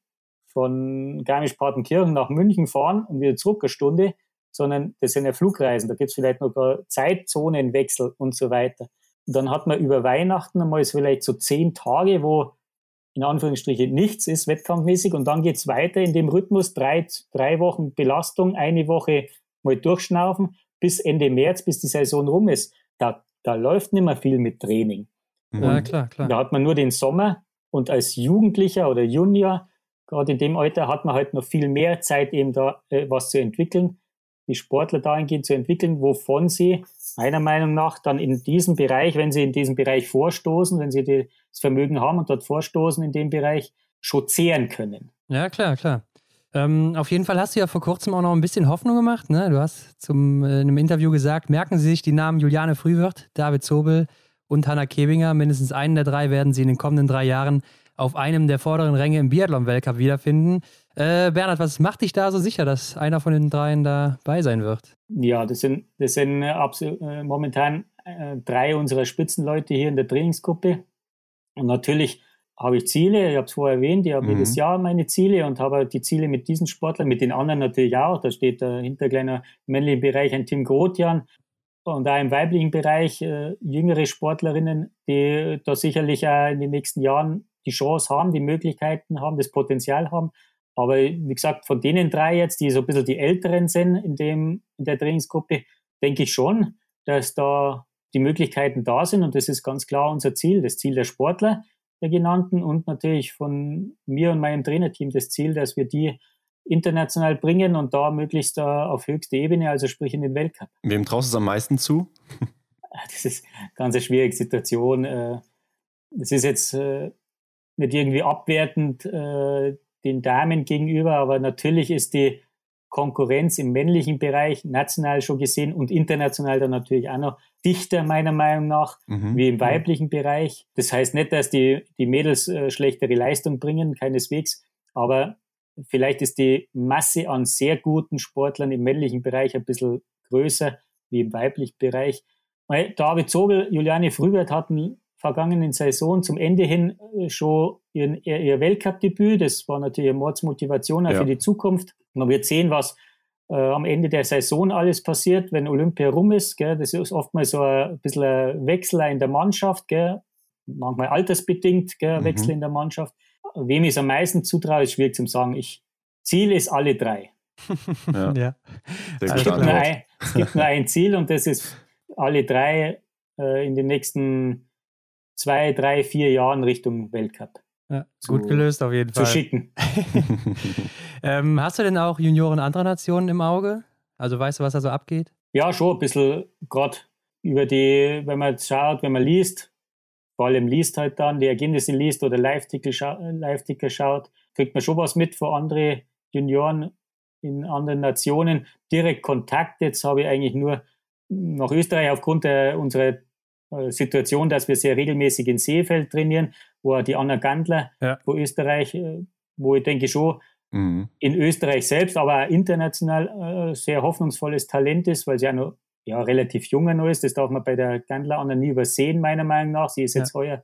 von Garmisch-Partenkirchen nach München fahren und wieder zurück eine Stunde, sondern das sind ja Flugreisen. Da gibt es vielleicht noch Zeitzonenwechsel und so weiter. Und dann hat man über Weihnachten einmal vielleicht so zehn Tage, wo in Anführungsstrichen nichts ist wettkampfmäßig und dann geht's weiter in dem Rhythmus, drei, drei Wochen Belastung, eine Woche mal durchschnaufen bis Ende März, bis die Saison rum ist. Da, da läuft nicht mehr viel mit Training. Ja, klar, klar. Da hat man nur den Sommer und als Jugendlicher oder Junior, gerade in dem Alter, hat man halt noch viel mehr Zeit, eben da äh, was zu entwickeln, die Sportler dahingehend zu entwickeln, wovon sie meiner Meinung nach dann in diesem Bereich, wenn sie in diesem Bereich vorstoßen, wenn sie das Vermögen haben und dort vorstoßen in dem Bereich, schon zehren können. Ja, klar, klar. Ähm, auf jeden Fall hast du ja vor kurzem auch noch ein bisschen Hoffnung gemacht. Ne? Du hast zum, äh, in einem Interview gesagt, merken Sie sich die Namen Juliane Frühwirt, David Zobel und Hanna Kebinger. Mindestens einen der drei werden Sie in den kommenden drei Jahren auf einem der vorderen Ränge im Biathlon-Weltcup wiederfinden. Äh, Bernhard, was macht dich da so sicher, dass einer von den dreien dabei sein wird? Ja, das sind, das sind äh, äh, momentan äh, drei unserer Spitzenleute hier in der Trainingsgruppe. Und natürlich habe ich Ziele, ich habe es vorher erwähnt, ich habe mhm. jedes Jahr meine Ziele und habe die Ziele mit diesen Sportlern, mit den anderen natürlich auch. Da steht dahinter kleiner männlichen Bereich ein Tim Grotjan und auch im weiblichen Bereich äh, jüngere Sportlerinnen, die da sicherlich auch in den nächsten Jahren die Chance haben, die Möglichkeiten haben, das Potenzial haben. Aber wie gesagt, von denen drei jetzt, die so ein bisschen die Älteren sind in, dem, in der Trainingsgruppe, denke ich schon, dass da die Möglichkeiten da sind und das ist ganz klar unser Ziel, das Ziel der Sportler, der genannten und natürlich von mir und meinem Trainerteam das Ziel, dass wir die international bringen und da möglichst da auf höchste Ebene, also sprich in den Weltcup. Wem traust du es am meisten zu? Das ist eine ganz schwierige Situation. Äh, das ist jetzt äh, nicht irgendwie abwertend äh, den Damen gegenüber, aber natürlich ist die Konkurrenz im männlichen Bereich national schon gesehen und international dann natürlich auch noch dichter meiner Meinung nach mhm. wie im weiblichen Bereich. Das heißt nicht, dass die, die Mädels äh, schlechtere Leistung bringen, keineswegs, aber vielleicht ist die Masse an sehr guten Sportlern im männlichen Bereich ein bisschen größer wie im weiblichen Bereich. David Zobel, Juliane Frühwert hatten vergangenen Saison zum Ende hin äh, schon ihr, ihr Weltcup-Debüt. Das war natürlich eine Mordsmotivation auch ja. für die Zukunft. Man wird sehen, was äh, am Ende der Saison alles passiert, wenn Olympia rum ist. Gell. Das ist oftmals so ein bisschen ein Wechsel in der Mannschaft, gell. manchmal altersbedingt, gell, mhm. Wechsel in der Mannschaft. Wem ich es am meisten zutraue, ist schwierig zu sagen. Ich, Ziel ist alle drei. ja. ja. Es, gibt ein, es, gibt nur ein, Ziel und das ist alle drei äh, in den nächsten zwei, drei, vier Jahren Richtung Weltcup. Ja, gut zu, gelöst auf jeden Fall. Zu schicken. ähm, hast du denn auch Junioren anderer Nationen im Auge? Also weißt du, was da so abgeht? Ja, schon ein bisschen, gerade über die, wenn man schaut, wenn man liest, vor allem liest halt dann, die Ergebnisse liest oder Live-Ticker scha Live schaut, kriegt man schon was mit von anderen Junioren in anderen Nationen. Direkt Kontakt jetzt habe ich eigentlich nur nach Österreich aufgrund der, unserer Situation, dass wir sehr regelmäßig in Seefeld trainieren, wo die Anna Gandler, ja. wo Österreich, äh, wo ich denke schon mhm. in Österreich selbst, aber auch international äh, sehr hoffnungsvolles Talent ist, weil sie ja noch ja, relativ jung noch ist. Das darf man bei der Gandler Anna nie übersehen, meiner Meinung nach. Sie ist jetzt ja. heuer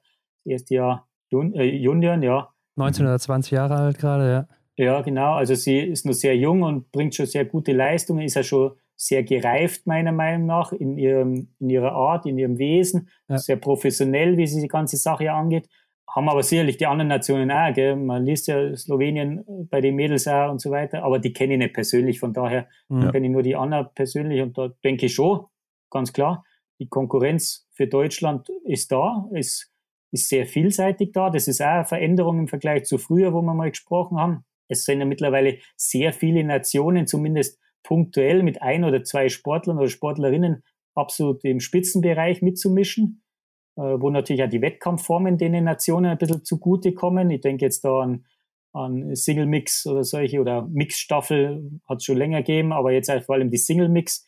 das erste Jahr Jun äh, Junior, ja. 19 oder 20 Jahre alt gerade, ja. Ja, genau. Also sie ist noch sehr jung und bringt schon sehr gute Leistungen, ist ja schon sehr gereift, meiner Meinung nach, in, ihrem, in ihrer Art, in ihrem Wesen, ja. sehr professionell, wie sie die ganze Sache angeht. Haben aber sicherlich die anderen Nationen auch, gell? man liest ja Slowenien bei den Mädels auch und so weiter, aber die kenne ich nicht persönlich, von daher ja. kenne ich nur die Anna persönlich und da denke ich schon, ganz klar, die Konkurrenz für Deutschland ist da, ist, ist sehr vielseitig da. Das ist auch eine Veränderung im Vergleich zu früher, wo wir mal gesprochen haben. Es sind ja mittlerweile sehr viele Nationen, zumindest punktuell mit ein oder zwei Sportlern oder Sportlerinnen absolut im Spitzenbereich mitzumischen, äh, wo natürlich auch die Wettkampfformen den Nationen ein bisschen zugutekommen. Ich denke jetzt da an, an Single Mix oder solche oder Mixstaffel hat es schon länger gegeben, aber jetzt halt vor allem die Single Mix,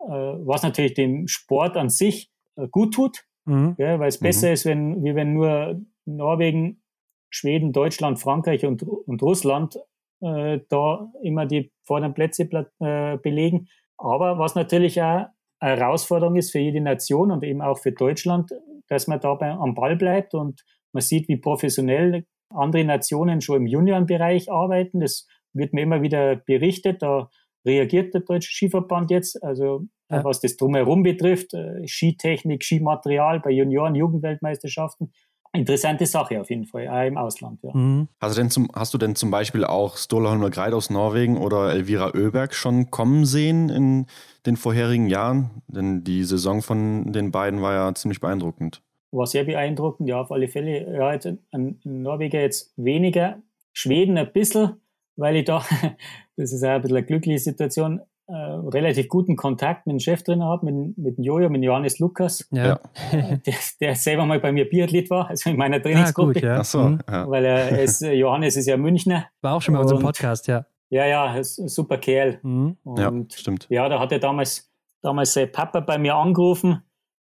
äh, was natürlich dem Sport an sich äh, gut tut, mhm. ja, weil es mhm. besser ist, wenn, wie wenn nur Norwegen, Schweden, Deutschland, Frankreich und, und Russland äh, da immer die vorderen Plätze äh, belegen. Aber was natürlich auch eine Herausforderung ist für jede Nation und eben auch für Deutschland, dass man dabei am Ball bleibt und man sieht, wie professionell andere Nationen schon im Juniorenbereich arbeiten. Das wird mir immer wieder berichtet. Da reagiert der Deutsche Skiverband jetzt. Also ja. was das drumherum betrifft, äh, Skitechnik, Skimaterial bei Junioren, Jugendweltmeisterschaften, interessante Sache auf jeden Fall, auch im Ausland. Ja. Mhm. Hast, du denn zum, hast du denn zum Beispiel auch Stola Holmer Greit aus Norwegen oder Elvira Oeberg schon kommen sehen in den vorherigen Jahren? Denn die Saison von den beiden war ja ziemlich beeindruckend. War sehr beeindruckend, ja, auf alle Fälle. Ja, jetzt ein Norweger jetzt weniger, Schweden ein bisschen, weil ich da, das ist auch ein bisschen eine glückliche Situation, äh, relativ guten Kontakt mit dem Cheftrainer habe, mit, mit dem Jojo, mit Johannes Lukas, ja. der, der, selber mal bei mir Biathlet war, also in meiner Trainingsgruppe. Ah, gut, ja. Ach so, mhm. ja. Weil er ist, Johannes ist ja Münchner. War auch schon bei unserem Podcast, ja. Ja, ja, ist ein super Kerl. Mhm. ja, stimmt. Ja, da hat er damals, damals sein Papa bei mir angerufen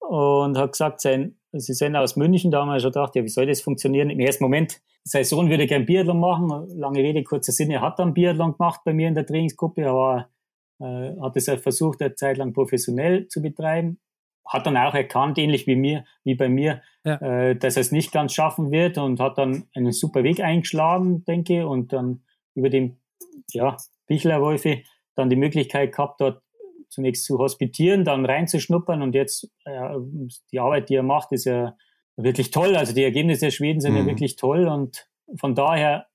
und hat gesagt, sein, sie sind aus München, da haben wir schon gedacht, ja, wie soll das funktionieren? Im ersten Moment, sein Sohn würde gern Biathlon machen. Lange Rede, kurzer Sinn, er hat dann Biathlon gemacht bei mir in der Trainingsgruppe, aber äh, hat es versucht, eine Zeit lang professionell zu betreiben. Hat dann auch erkannt, ähnlich wie mir, wie bei mir, ja. äh, dass er es nicht ganz schaffen wird und hat dann einen super Weg eingeschlagen, denke ich, und dann über den ja, Bichlerwolfe dann die Möglichkeit gehabt, dort zunächst zu hospitieren, dann reinzuschnuppern und jetzt äh, die Arbeit, die er macht, ist ja wirklich toll. Also die Ergebnisse der Schweden sind mhm. ja wirklich toll und von daher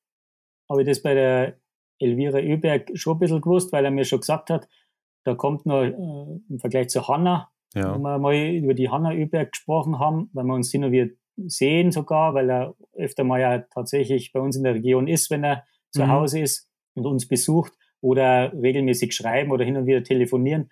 habe ich das bei der Elvira Öberg schon ein bisschen gewusst, weil er mir schon gesagt hat, da kommt noch äh, im Vergleich zu Hanna, ja. wo wir mal über die Hanna Öberg gesprochen haben, weil wir uns hin und wieder sehen sogar, weil er öfter mal ja tatsächlich bei uns in der Region ist, wenn er zu mhm. Hause ist und uns besucht oder regelmäßig schreiben oder hin und wieder telefonieren,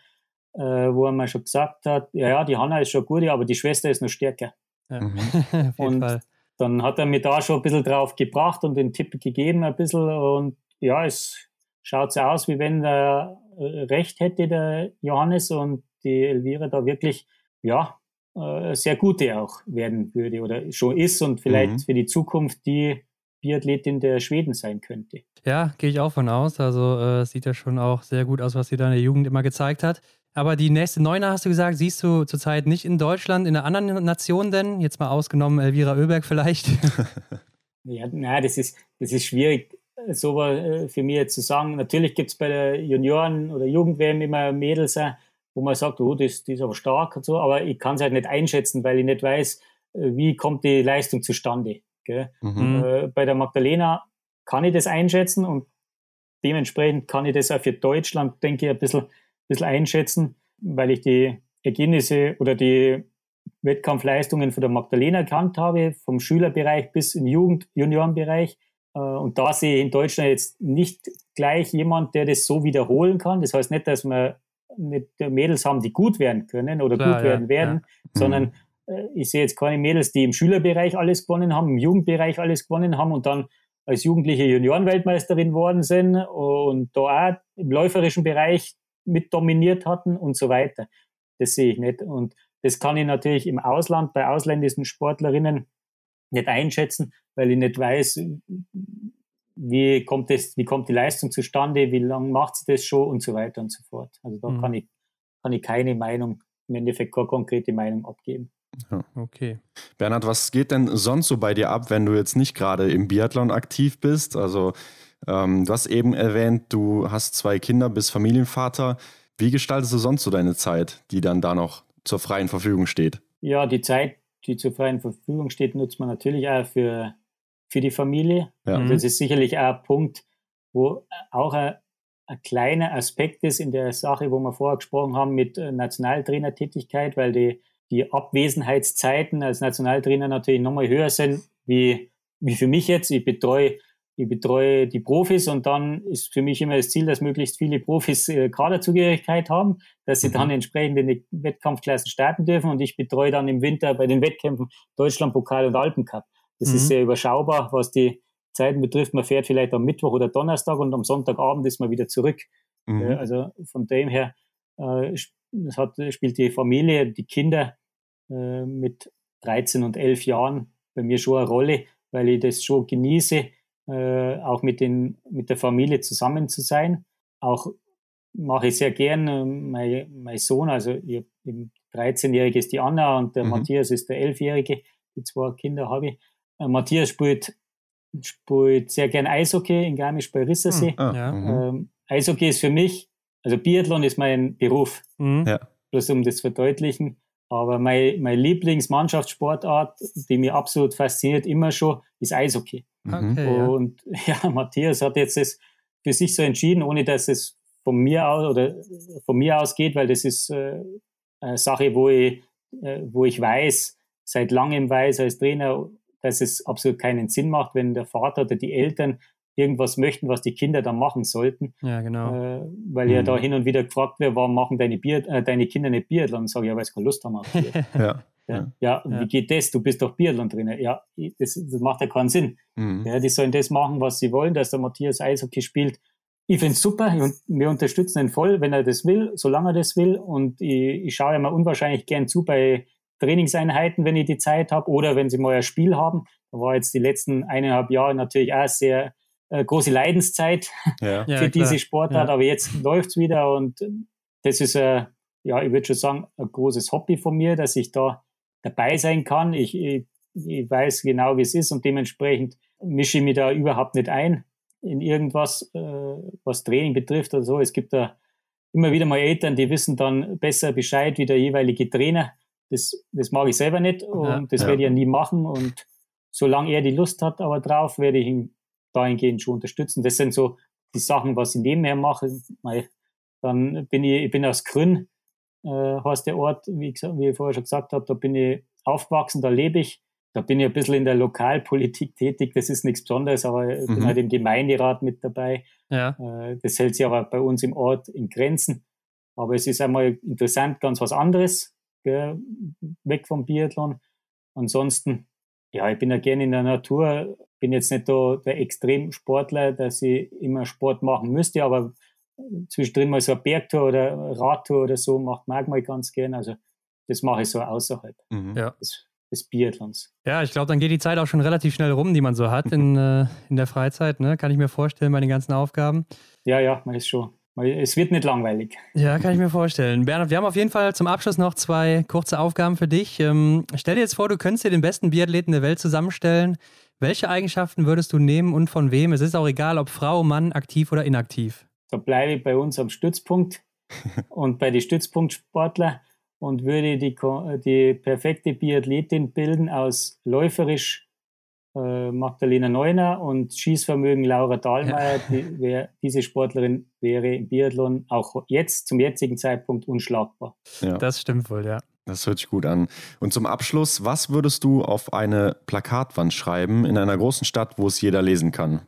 äh, wo er mir schon gesagt hat, ja, ja, die Hanna ist schon gut, aber die Schwester ist noch stärker. Ja. Mhm. und Fall. dann hat er mir da schon ein bisschen drauf gebracht und den Tipp gegeben ein bisschen und ja, es schaut so aus, wie wenn er äh, recht hätte, der Johannes und die Elvira da wirklich, ja, äh, sehr gute auch werden würde oder schon ist und vielleicht mhm. für die Zukunft die Biathletin der Schweden sein könnte. Ja, gehe ich auch von aus. Also äh, sieht ja schon auch sehr gut aus, was sie da in der Jugend immer gezeigt hat. Aber die nächste Neuner, hast du gesagt, siehst du zurzeit nicht in Deutschland, in einer anderen Nation denn? Jetzt mal ausgenommen Elvira Oeberg vielleicht. ja, na, das ist, das ist schwierig, so äh, für mich jetzt zu sagen. Natürlich gibt es bei der Junioren- oder Jugend-WM immer Mädels, äh, wo man sagt, oh, das, das ist aber stark und so, aber ich kann es halt nicht einschätzen, weil ich nicht weiß, äh, wie kommt die Leistung zustande. Gell? Mhm. Äh, bei der Magdalena kann ich das einschätzen und dementsprechend kann ich das auch für Deutschland, denke ich, ein bisschen, ein bisschen einschätzen, weil ich die Ergebnisse oder die Wettkampfleistungen von der Magdalena erkannt habe, vom Schülerbereich bis in Jugend-, Juniorenbereich. Äh, und da sehe ich in Deutschland jetzt nicht gleich jemand, der das so wiederholen kann. Das heißt nicht, dass wir nicht Mädels haben, die gut werden können oder Klar, gut werden ja, werden, ja. sondern. Äh, ich sehe jetzt keine Mädels, die im Schülerbereich alles gewonnen haben, im Jugendbereich alles gewonnen haben und dann als jugendliche Juniorenweltmeisterin worden sind und da auch im läuferischen Bereich mit dominiert hatten und so weiter. Das sehe ich nicht. Und das kann ich natürlich im Ausland bei ausländischen Sportlerinnen nicht einschätzen, weil ich nicht weiß, wie kommt das, wie kommt die Leistung zustande, wie lange macht sie das schon und so weiter und so fort. Also da mhm. kann ich, kann ich keine Meinung, im Endeffekt keine konkrete Meinung abgeben. Ja. Okay. Bernhard, was geht denn sonst so bei dir ab, wenn du jetzt nicht gerade im Biathlon aktiv bist? Also, ähm, du hast eben erwähnt, du hast zwei Kinder, bist Familienvater. Wie gestaltest du sonst so deine Zeit, die dann da noch zur freien Verfügung steht? Ja, die Zeit, die zur freien Verfügung steht, nutzt man natürlich auch für, für die Familie. Ja. Und das ist sicherlich auch ein Punkt, wo auch ein, ein kleiner Aspekt ist in der Sache, wo wir vorher gesprochen haben mit äh, Nationaltrainertätigkeit, weil die die Abwesenheitszeiten als Nationaltrainer natürlich nochmal höher sind, wie, wie für mich jetzt. Ich betreue, ich betreue die Profis und dann ist für mich immer das Ziel, dass möglichst viele Profis äh, Kaderzugehörigkeit haben, dass sie mhm. dann entsprechend in die Wettkampfklassen starten dürfen und ich betreue dann im Winter bei den Wettkämpfen Deutschlandpokal und Alpencup. Das mhm. ist sehr überschaubar, was die Zeiten betrifft. Man fährt vielleicht am Mittwoch oder Donnerstag und am Sonntagabend ist man wieder zurück. Mhm. Also von dem her äh, hat, spielt die Familie, die Kinder äh, mit 13 und 11 Jahren bei mir schon eine Rolle, weil ich das schon genieße, äh, auch mit, den, mit der Familie zusammen zu sein. Auch mache ich sehr gern. Äh, mein, mein Sohn, also ich, 13-Jährige ist die Anna und der mhm. Matthias ist der 11-Jährige. Die zwei Kinder habe ich. Äh, Matthias spielt, spielt sehr gern Eishockey in Garmisch bei Rissersee. Mhm. Ah, ja. ähm, Eishockey ist für mich also Biathlon ist mein Beruf. Mhm. Ja. Bloß um das zu verdeutlichen. Aber mein, meine Lieblingsmannschaftssportart, die mir absolut fasziniert, immer schon, ist Eishockey. Mhm. Okay, und ja. ja, Matthias hat jetzt das für sich so entschieden, ohne dass es von mir aus oder von mir aus geht, weil das ist äh, eine Sache, wo ich, äh, wo ich weiß, seit langem weiß als Trainer, dass es absolut keinen Sinn macht, wenn der Vater oder die Eltern irgendwas möchten, was die Kinder dann machen sollten. Ja, genau. Äh, weil mhm. ja da hin und wieder gefragt wird, warum machen deine, Bier, äh, deine Kinder nicht Biathlon? Sage ich, ja, weil sie keine Lust haben auf Biathlon. ja. Ja, ja, ja, wie geht das? Du bist doch Biathlon-Trainer. Ja, das, das, macht ja keinen Sinn. Mhm. Ja, die sollen das machen, was sie wollen, dass der Matthias Eishockey spielt. Ich finde es super und wir unterstützen ihn voll, wenn er das will, solange er das will. Und ich, ich schaue ja mal unwahrscheinlich gern zu bei Trainingseinheiten, wenn ich die Zeit habe oder wenn sie mal ein Spiel haben. Da war jetzt die letzten eineinhalb Jahre natürlich auch sehr äh, große Leidenszeit ja. für ja, diese Sportart, aber jetzt läuft's wieder und das ist, äh, ja, ich würde schon sagen, ein großes Hobby von mir, dass ich da dabei sein kann. Ich, ich, ich weiß genau, wie es ist und dementsprechend mische ich mich da überhaupt nicht ein in irgendwas, äh, was Training betrifft oder so. Es gibt da immer wieder mal Eltern, die wissen dann besser Bescheid wie der jeweilige Trainer. Das, das mag ich selber nicht und ja, das ja. werde ich ja nie machen. Und solange er die Lust hat aber drauf, werde ich ihn dahingehend schon unterstützen. Das sind so die Sachen, was ich nebenher mache. Dann bin ich, ich bin aus Grün, äh, heißt der Ort, wie, wie ich vorher schon gesagt habe, da bin ich aufgewachsen, da lebe ich. Da bin ich ein bisschen in der Lokalpolitik tätig, das ist nichts Besonderes, aber ich mhm. bin halt im Gemeinderat mit dabei. Ja. Äh, das hält sich aber bei uns im Ort in Grenzen. Aber es ist einmal interessant, ganz was anderes, gell, weg vom Biathlon. Ansonsten, ja, ich bin ja gerne in der Natur, bin jetzt nicht da der Extremsportler, dass ich immer Sport machen müsste, aber zwischendrin mal so eine Bergtour oder Radtour oder so macht mag mal ganz gern. Also das mache ich so außerhalb mhm. des, des Biathlons. Ja, ich glaube, dann geht die Zeit auch schon relativ schnell rum, die man so hat in, äh, in der Freizeit. Ne? Kann ich mir vorstellen bei den ganzen Aufgaben. Ja, ja, man ist schon. Es wird nicht langweilig. Ja, kann ich mir vorstellen. Bernhard, wir haben auf jeden Fall zum Abschluss noch zwei kurze Aufgaben für dich. Ähm, stell dir jetzt vor, du könntest dir den besten Biathleten der Welt zusammenstellen. Welche Eigenschaften würdest du nehmen und von wem? Es ist auch egal, ob Frau, Mann, aktiv oder inaktiv da bleibe ich bei uns am Stützpunkt und bei den Stützpunktsportler und würde die, die perfekte Biathletin bilden aus läuferisch äh, Magdalena Neuner und Schießvermögen Laura Dahlmeier. Die, wär, diese Sportlerin wäre im Biathlon auch jetzt, zum jetzigen Zeitpunkt, unschlagbar. Ja. Das stimmt wohl, ja. Das hört sich gut an. Und zum Abschluss, was würdest du auf eine Plakatwand schreiben in einer großen Stadt, wo es jeder lesen kann?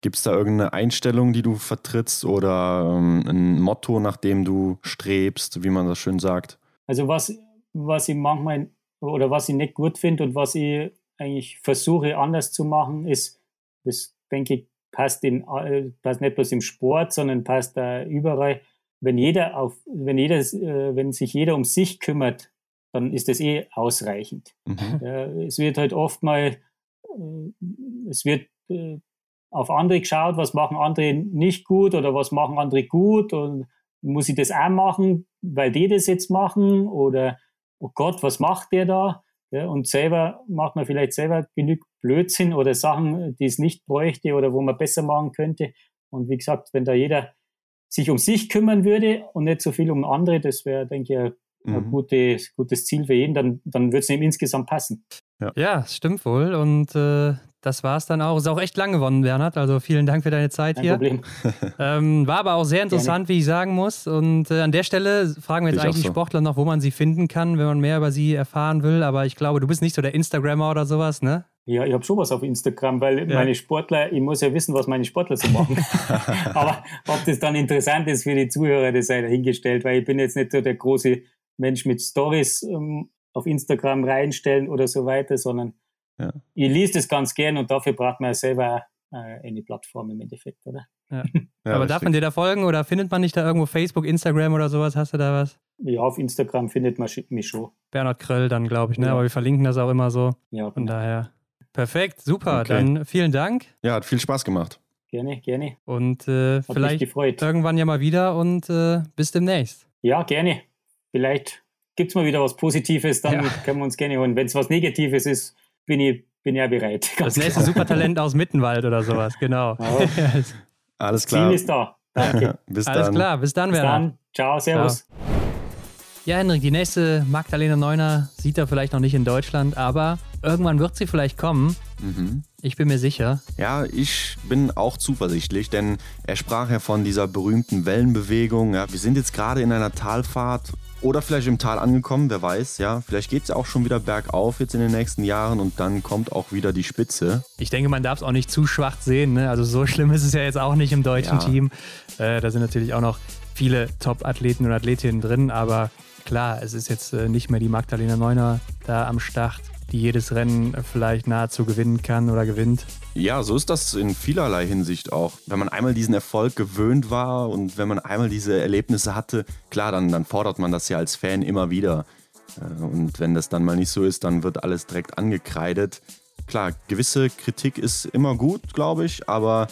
Gibt es da irgendeine Einstellung, die du vertrittst oder ähm, ein Motto, nach dem du strebst, wie man das schön sagt? Also was, was ich manchmal oder was ich nicht gut finde und was ich eigentlich versuche anders zu machen, ist, das denke ich, passt, in, äh, passt nicht bloß im Sport, sondern passt da überall. Wenn jeder auf, wenn jeder, äh, wenn sich jeder um sich kümmert, dann ist das eh ausreichend. Mhm. Es wird halt oft mal, äh, es wird auf andere geschaut, was machen andere nicht gut oder was machen andere gut und muss ich das auch machen, weil die das jetzt machen oder oh Gott, was macht der da? Ja, und selber macht man vielleicht selber genug Blödsinn oder Sachen, die es nicht bräuchte oder wo man besser machen könnte. Und wie gesagt, wenn da jeder sich um sich kümmern würde und nicht so viel um andere, das wäre, denke ich, ein mhm. gutes, gutes Ziel für jeden, dann, dann würde es ihm insgesamt passen. Ja, ja stimmt wohl. Und äh, das war es dann auch. Ist auch echt lang gewonnen, Bernhard. Also vielen Dank für deine Zeit Kein hier. Problem. Ähm, war aber auch sehr interessant, Gerne. wie ich sagen muss. Und äh, an der Stelle fragen wir jetzt ich eigentlich so. die Sportler noch, wo man sie finden kann, wenn man mehr über sie erfahren will. Aber ich glaube, du bist nicht so der Instagrammer oder sowas, ne? Ja, ich habe schon was auf Instagram, weil ja. meine Sportler, ich muss ja wissen, was meine Sportler so machen. aber ob das dann interessant ist für die Zuhörer, das sei dahingestellt, weil ich bin jetzt nicht so der große Mensch mit Stories ähm, auf Instagram reinstellen oder so weiter, sondern ja. Ich lese das ganz gern und dafür braucht man ja selber äh, eine Plattform im Endeffekt, oder? Ja. ja Aber darf man dir da folgen oder findet man dich da irgendwo Facebook, Instagram oder sowas? Hast du da was? Ja, auf Instagram findet man mich schon. Bernhard Kröll dann, glaube ich, ne? Ja. Aber wir verlinken das auch immer so. Ja, Von genau. daher. Perfekt, super. Okay. Dann vielen Dank. Ja, hat viel Spaß gemacht. Gerne, gerne. Und äh, vielleicht irgendwann ja mal wieder und äh, bis demnächst. Ja, gerne. Vielleicht gibt es mal wieder was Positives, dann ja. können wir uns gerne holen. Wenn es was Negatives ist, bin ich, bin ja bereit. Das nächste Supertalent aus Mittenwald oder sowas, genau. Oh. Alles klar. Ziel ist da. Danke. bis Alles dann. klar, bis dann, Bis dann. Ciao, servus. Ciao. Ja, Henrik, die nächste Magdalena Neuner sieht er vielleicht noch nicht in Deutschland, aber irgendwann wird sie vielleicht kommen. Mhm. Ich bin mir sicher. Ja, ich bin auch zuversichtlich, denn er sprach ja von dieser berühmten Wellenbewegung. Ja, wir sind jetzt gerade in einer Talfahrt Oder vielleicht im Tal angekommen, wer weiß, ja. Vielleicht geht es ja auch schon wieder bergauf jetzt in den nächsten Jahren und dann kommt auch wieder die Spitze. Ich denke, man darf es auch nicht zu schwach sehen. Ne? Also so schlimm ist es ja jetzt auch nicht im deutschen ja. Team. Äh, da sind natürlich auch noch viele Top-Athleten und Athletinnen drin, aber klar, es ist jetzt äh, nicht mehr die Magdalena Neuner da am Start die jedes Rennen vielleicht nahezu gewinnen kann oder gewinnt. Ja, so ist das in vielerlei Hinsicht auch. Wenn man einmal diesen Erfolg gewöhnt war und wenn man einmal diese Erlebnisse hatte, klar, dann, dann fordert man das ja als Fan immer wieder. Äh, und wenn das dann mal nicht so ist, dann wird alles direkt angekreidet. Klar, gewisse Kritik ist immer gut, glaube ich, aber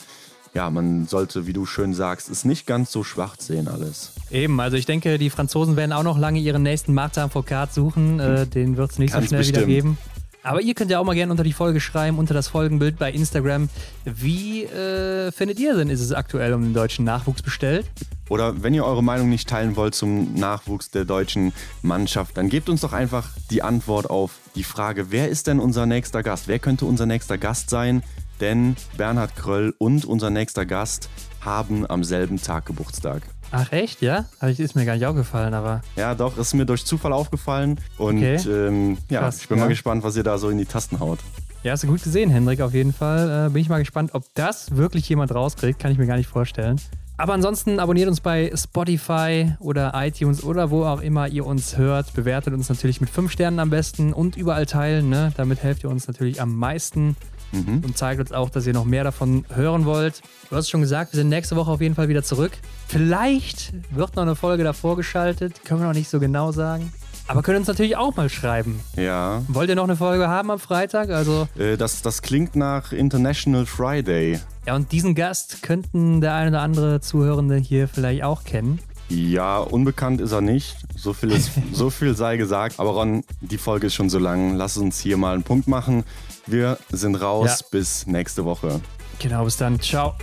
ja, man sollte, wie du schön sagst, es nicht ganz so schwach sehen alles. Eben, also ich denke, die Franzosen werden auch noch lange ihren nächsten Martin Foucault suchen. Äh, hm. den wird es nicht ganz so schnell bestimmt. wieder geben. Aber ihr könnt ja auch mal gerne unter die Folge schreiben, unter das Folgenbild bei Instagram. Wie äh, findet ihr denn, ist es aktuell um den deutschen Nachwuchs bestellt? Oder wenn ihr eure Meinung nicht teilen wollt zum Nachwuchs der deutschen Mannschaft, dann gebt uns doch einfach die Antwort auf die Frage, wer ist denn unser nächster Gast? Wer könnte unser nächster Gast sein? Denn Bernhard Kröll und unser nächster Gast haben am selben Tag Geburtstag. Ach echt, ja? Aber ist mir gar nicht aufgefallen, aber. Ja, doch, ist mir durch Zufall aufgefallen. Und okay. ähm, ja, Krass, ich bin ja. mal gespannt, was ihr da so in die Tasten haut. Ja, hast du gut gesehen, Hendrik, auf jeden Fall. Äh, bin ich mal gespannt, ob das wirklich jemand rauskriegt, kann ich mir gar nicht vorstellen. Aber ansonsten abonniert uns bei Spotify oder iTunes oder wo auch immer ihr uns hört. Bewertet uns natürlich mit 5 Sternen am besten und überall teilen. Ne? Damit helft ihr uns natürlich am meisten mhm. und zeigt uns auch, dass ihr noch mehr davon hören wollt. Du hast schon gesagt, wir sind nächste Woche auf jeden Fall wieder zurück. Vielleicht wird noch eine Folge davor geschaltet, können wir noch nicht so genau sagen. Aber könnt uns natürlich auch mal schreiben. Ja. Wollt ihr noch eine Folge haben am Freitag? Also äh, das, das klingt nach International Friday. Ja, und diesen Gast könnten der eine oder andere Zuhörende hier vielleicht auch kennen. Ja, unbekannt ist er nicht. So viel, ist, so viel sei gesagt. Aber Ron, die Folge ist schon so lang. Lass uns hier mal einen Punkt machen. Wir sind raus. Ja. Bis nächste Woche. Genau, bis dann. Ciao.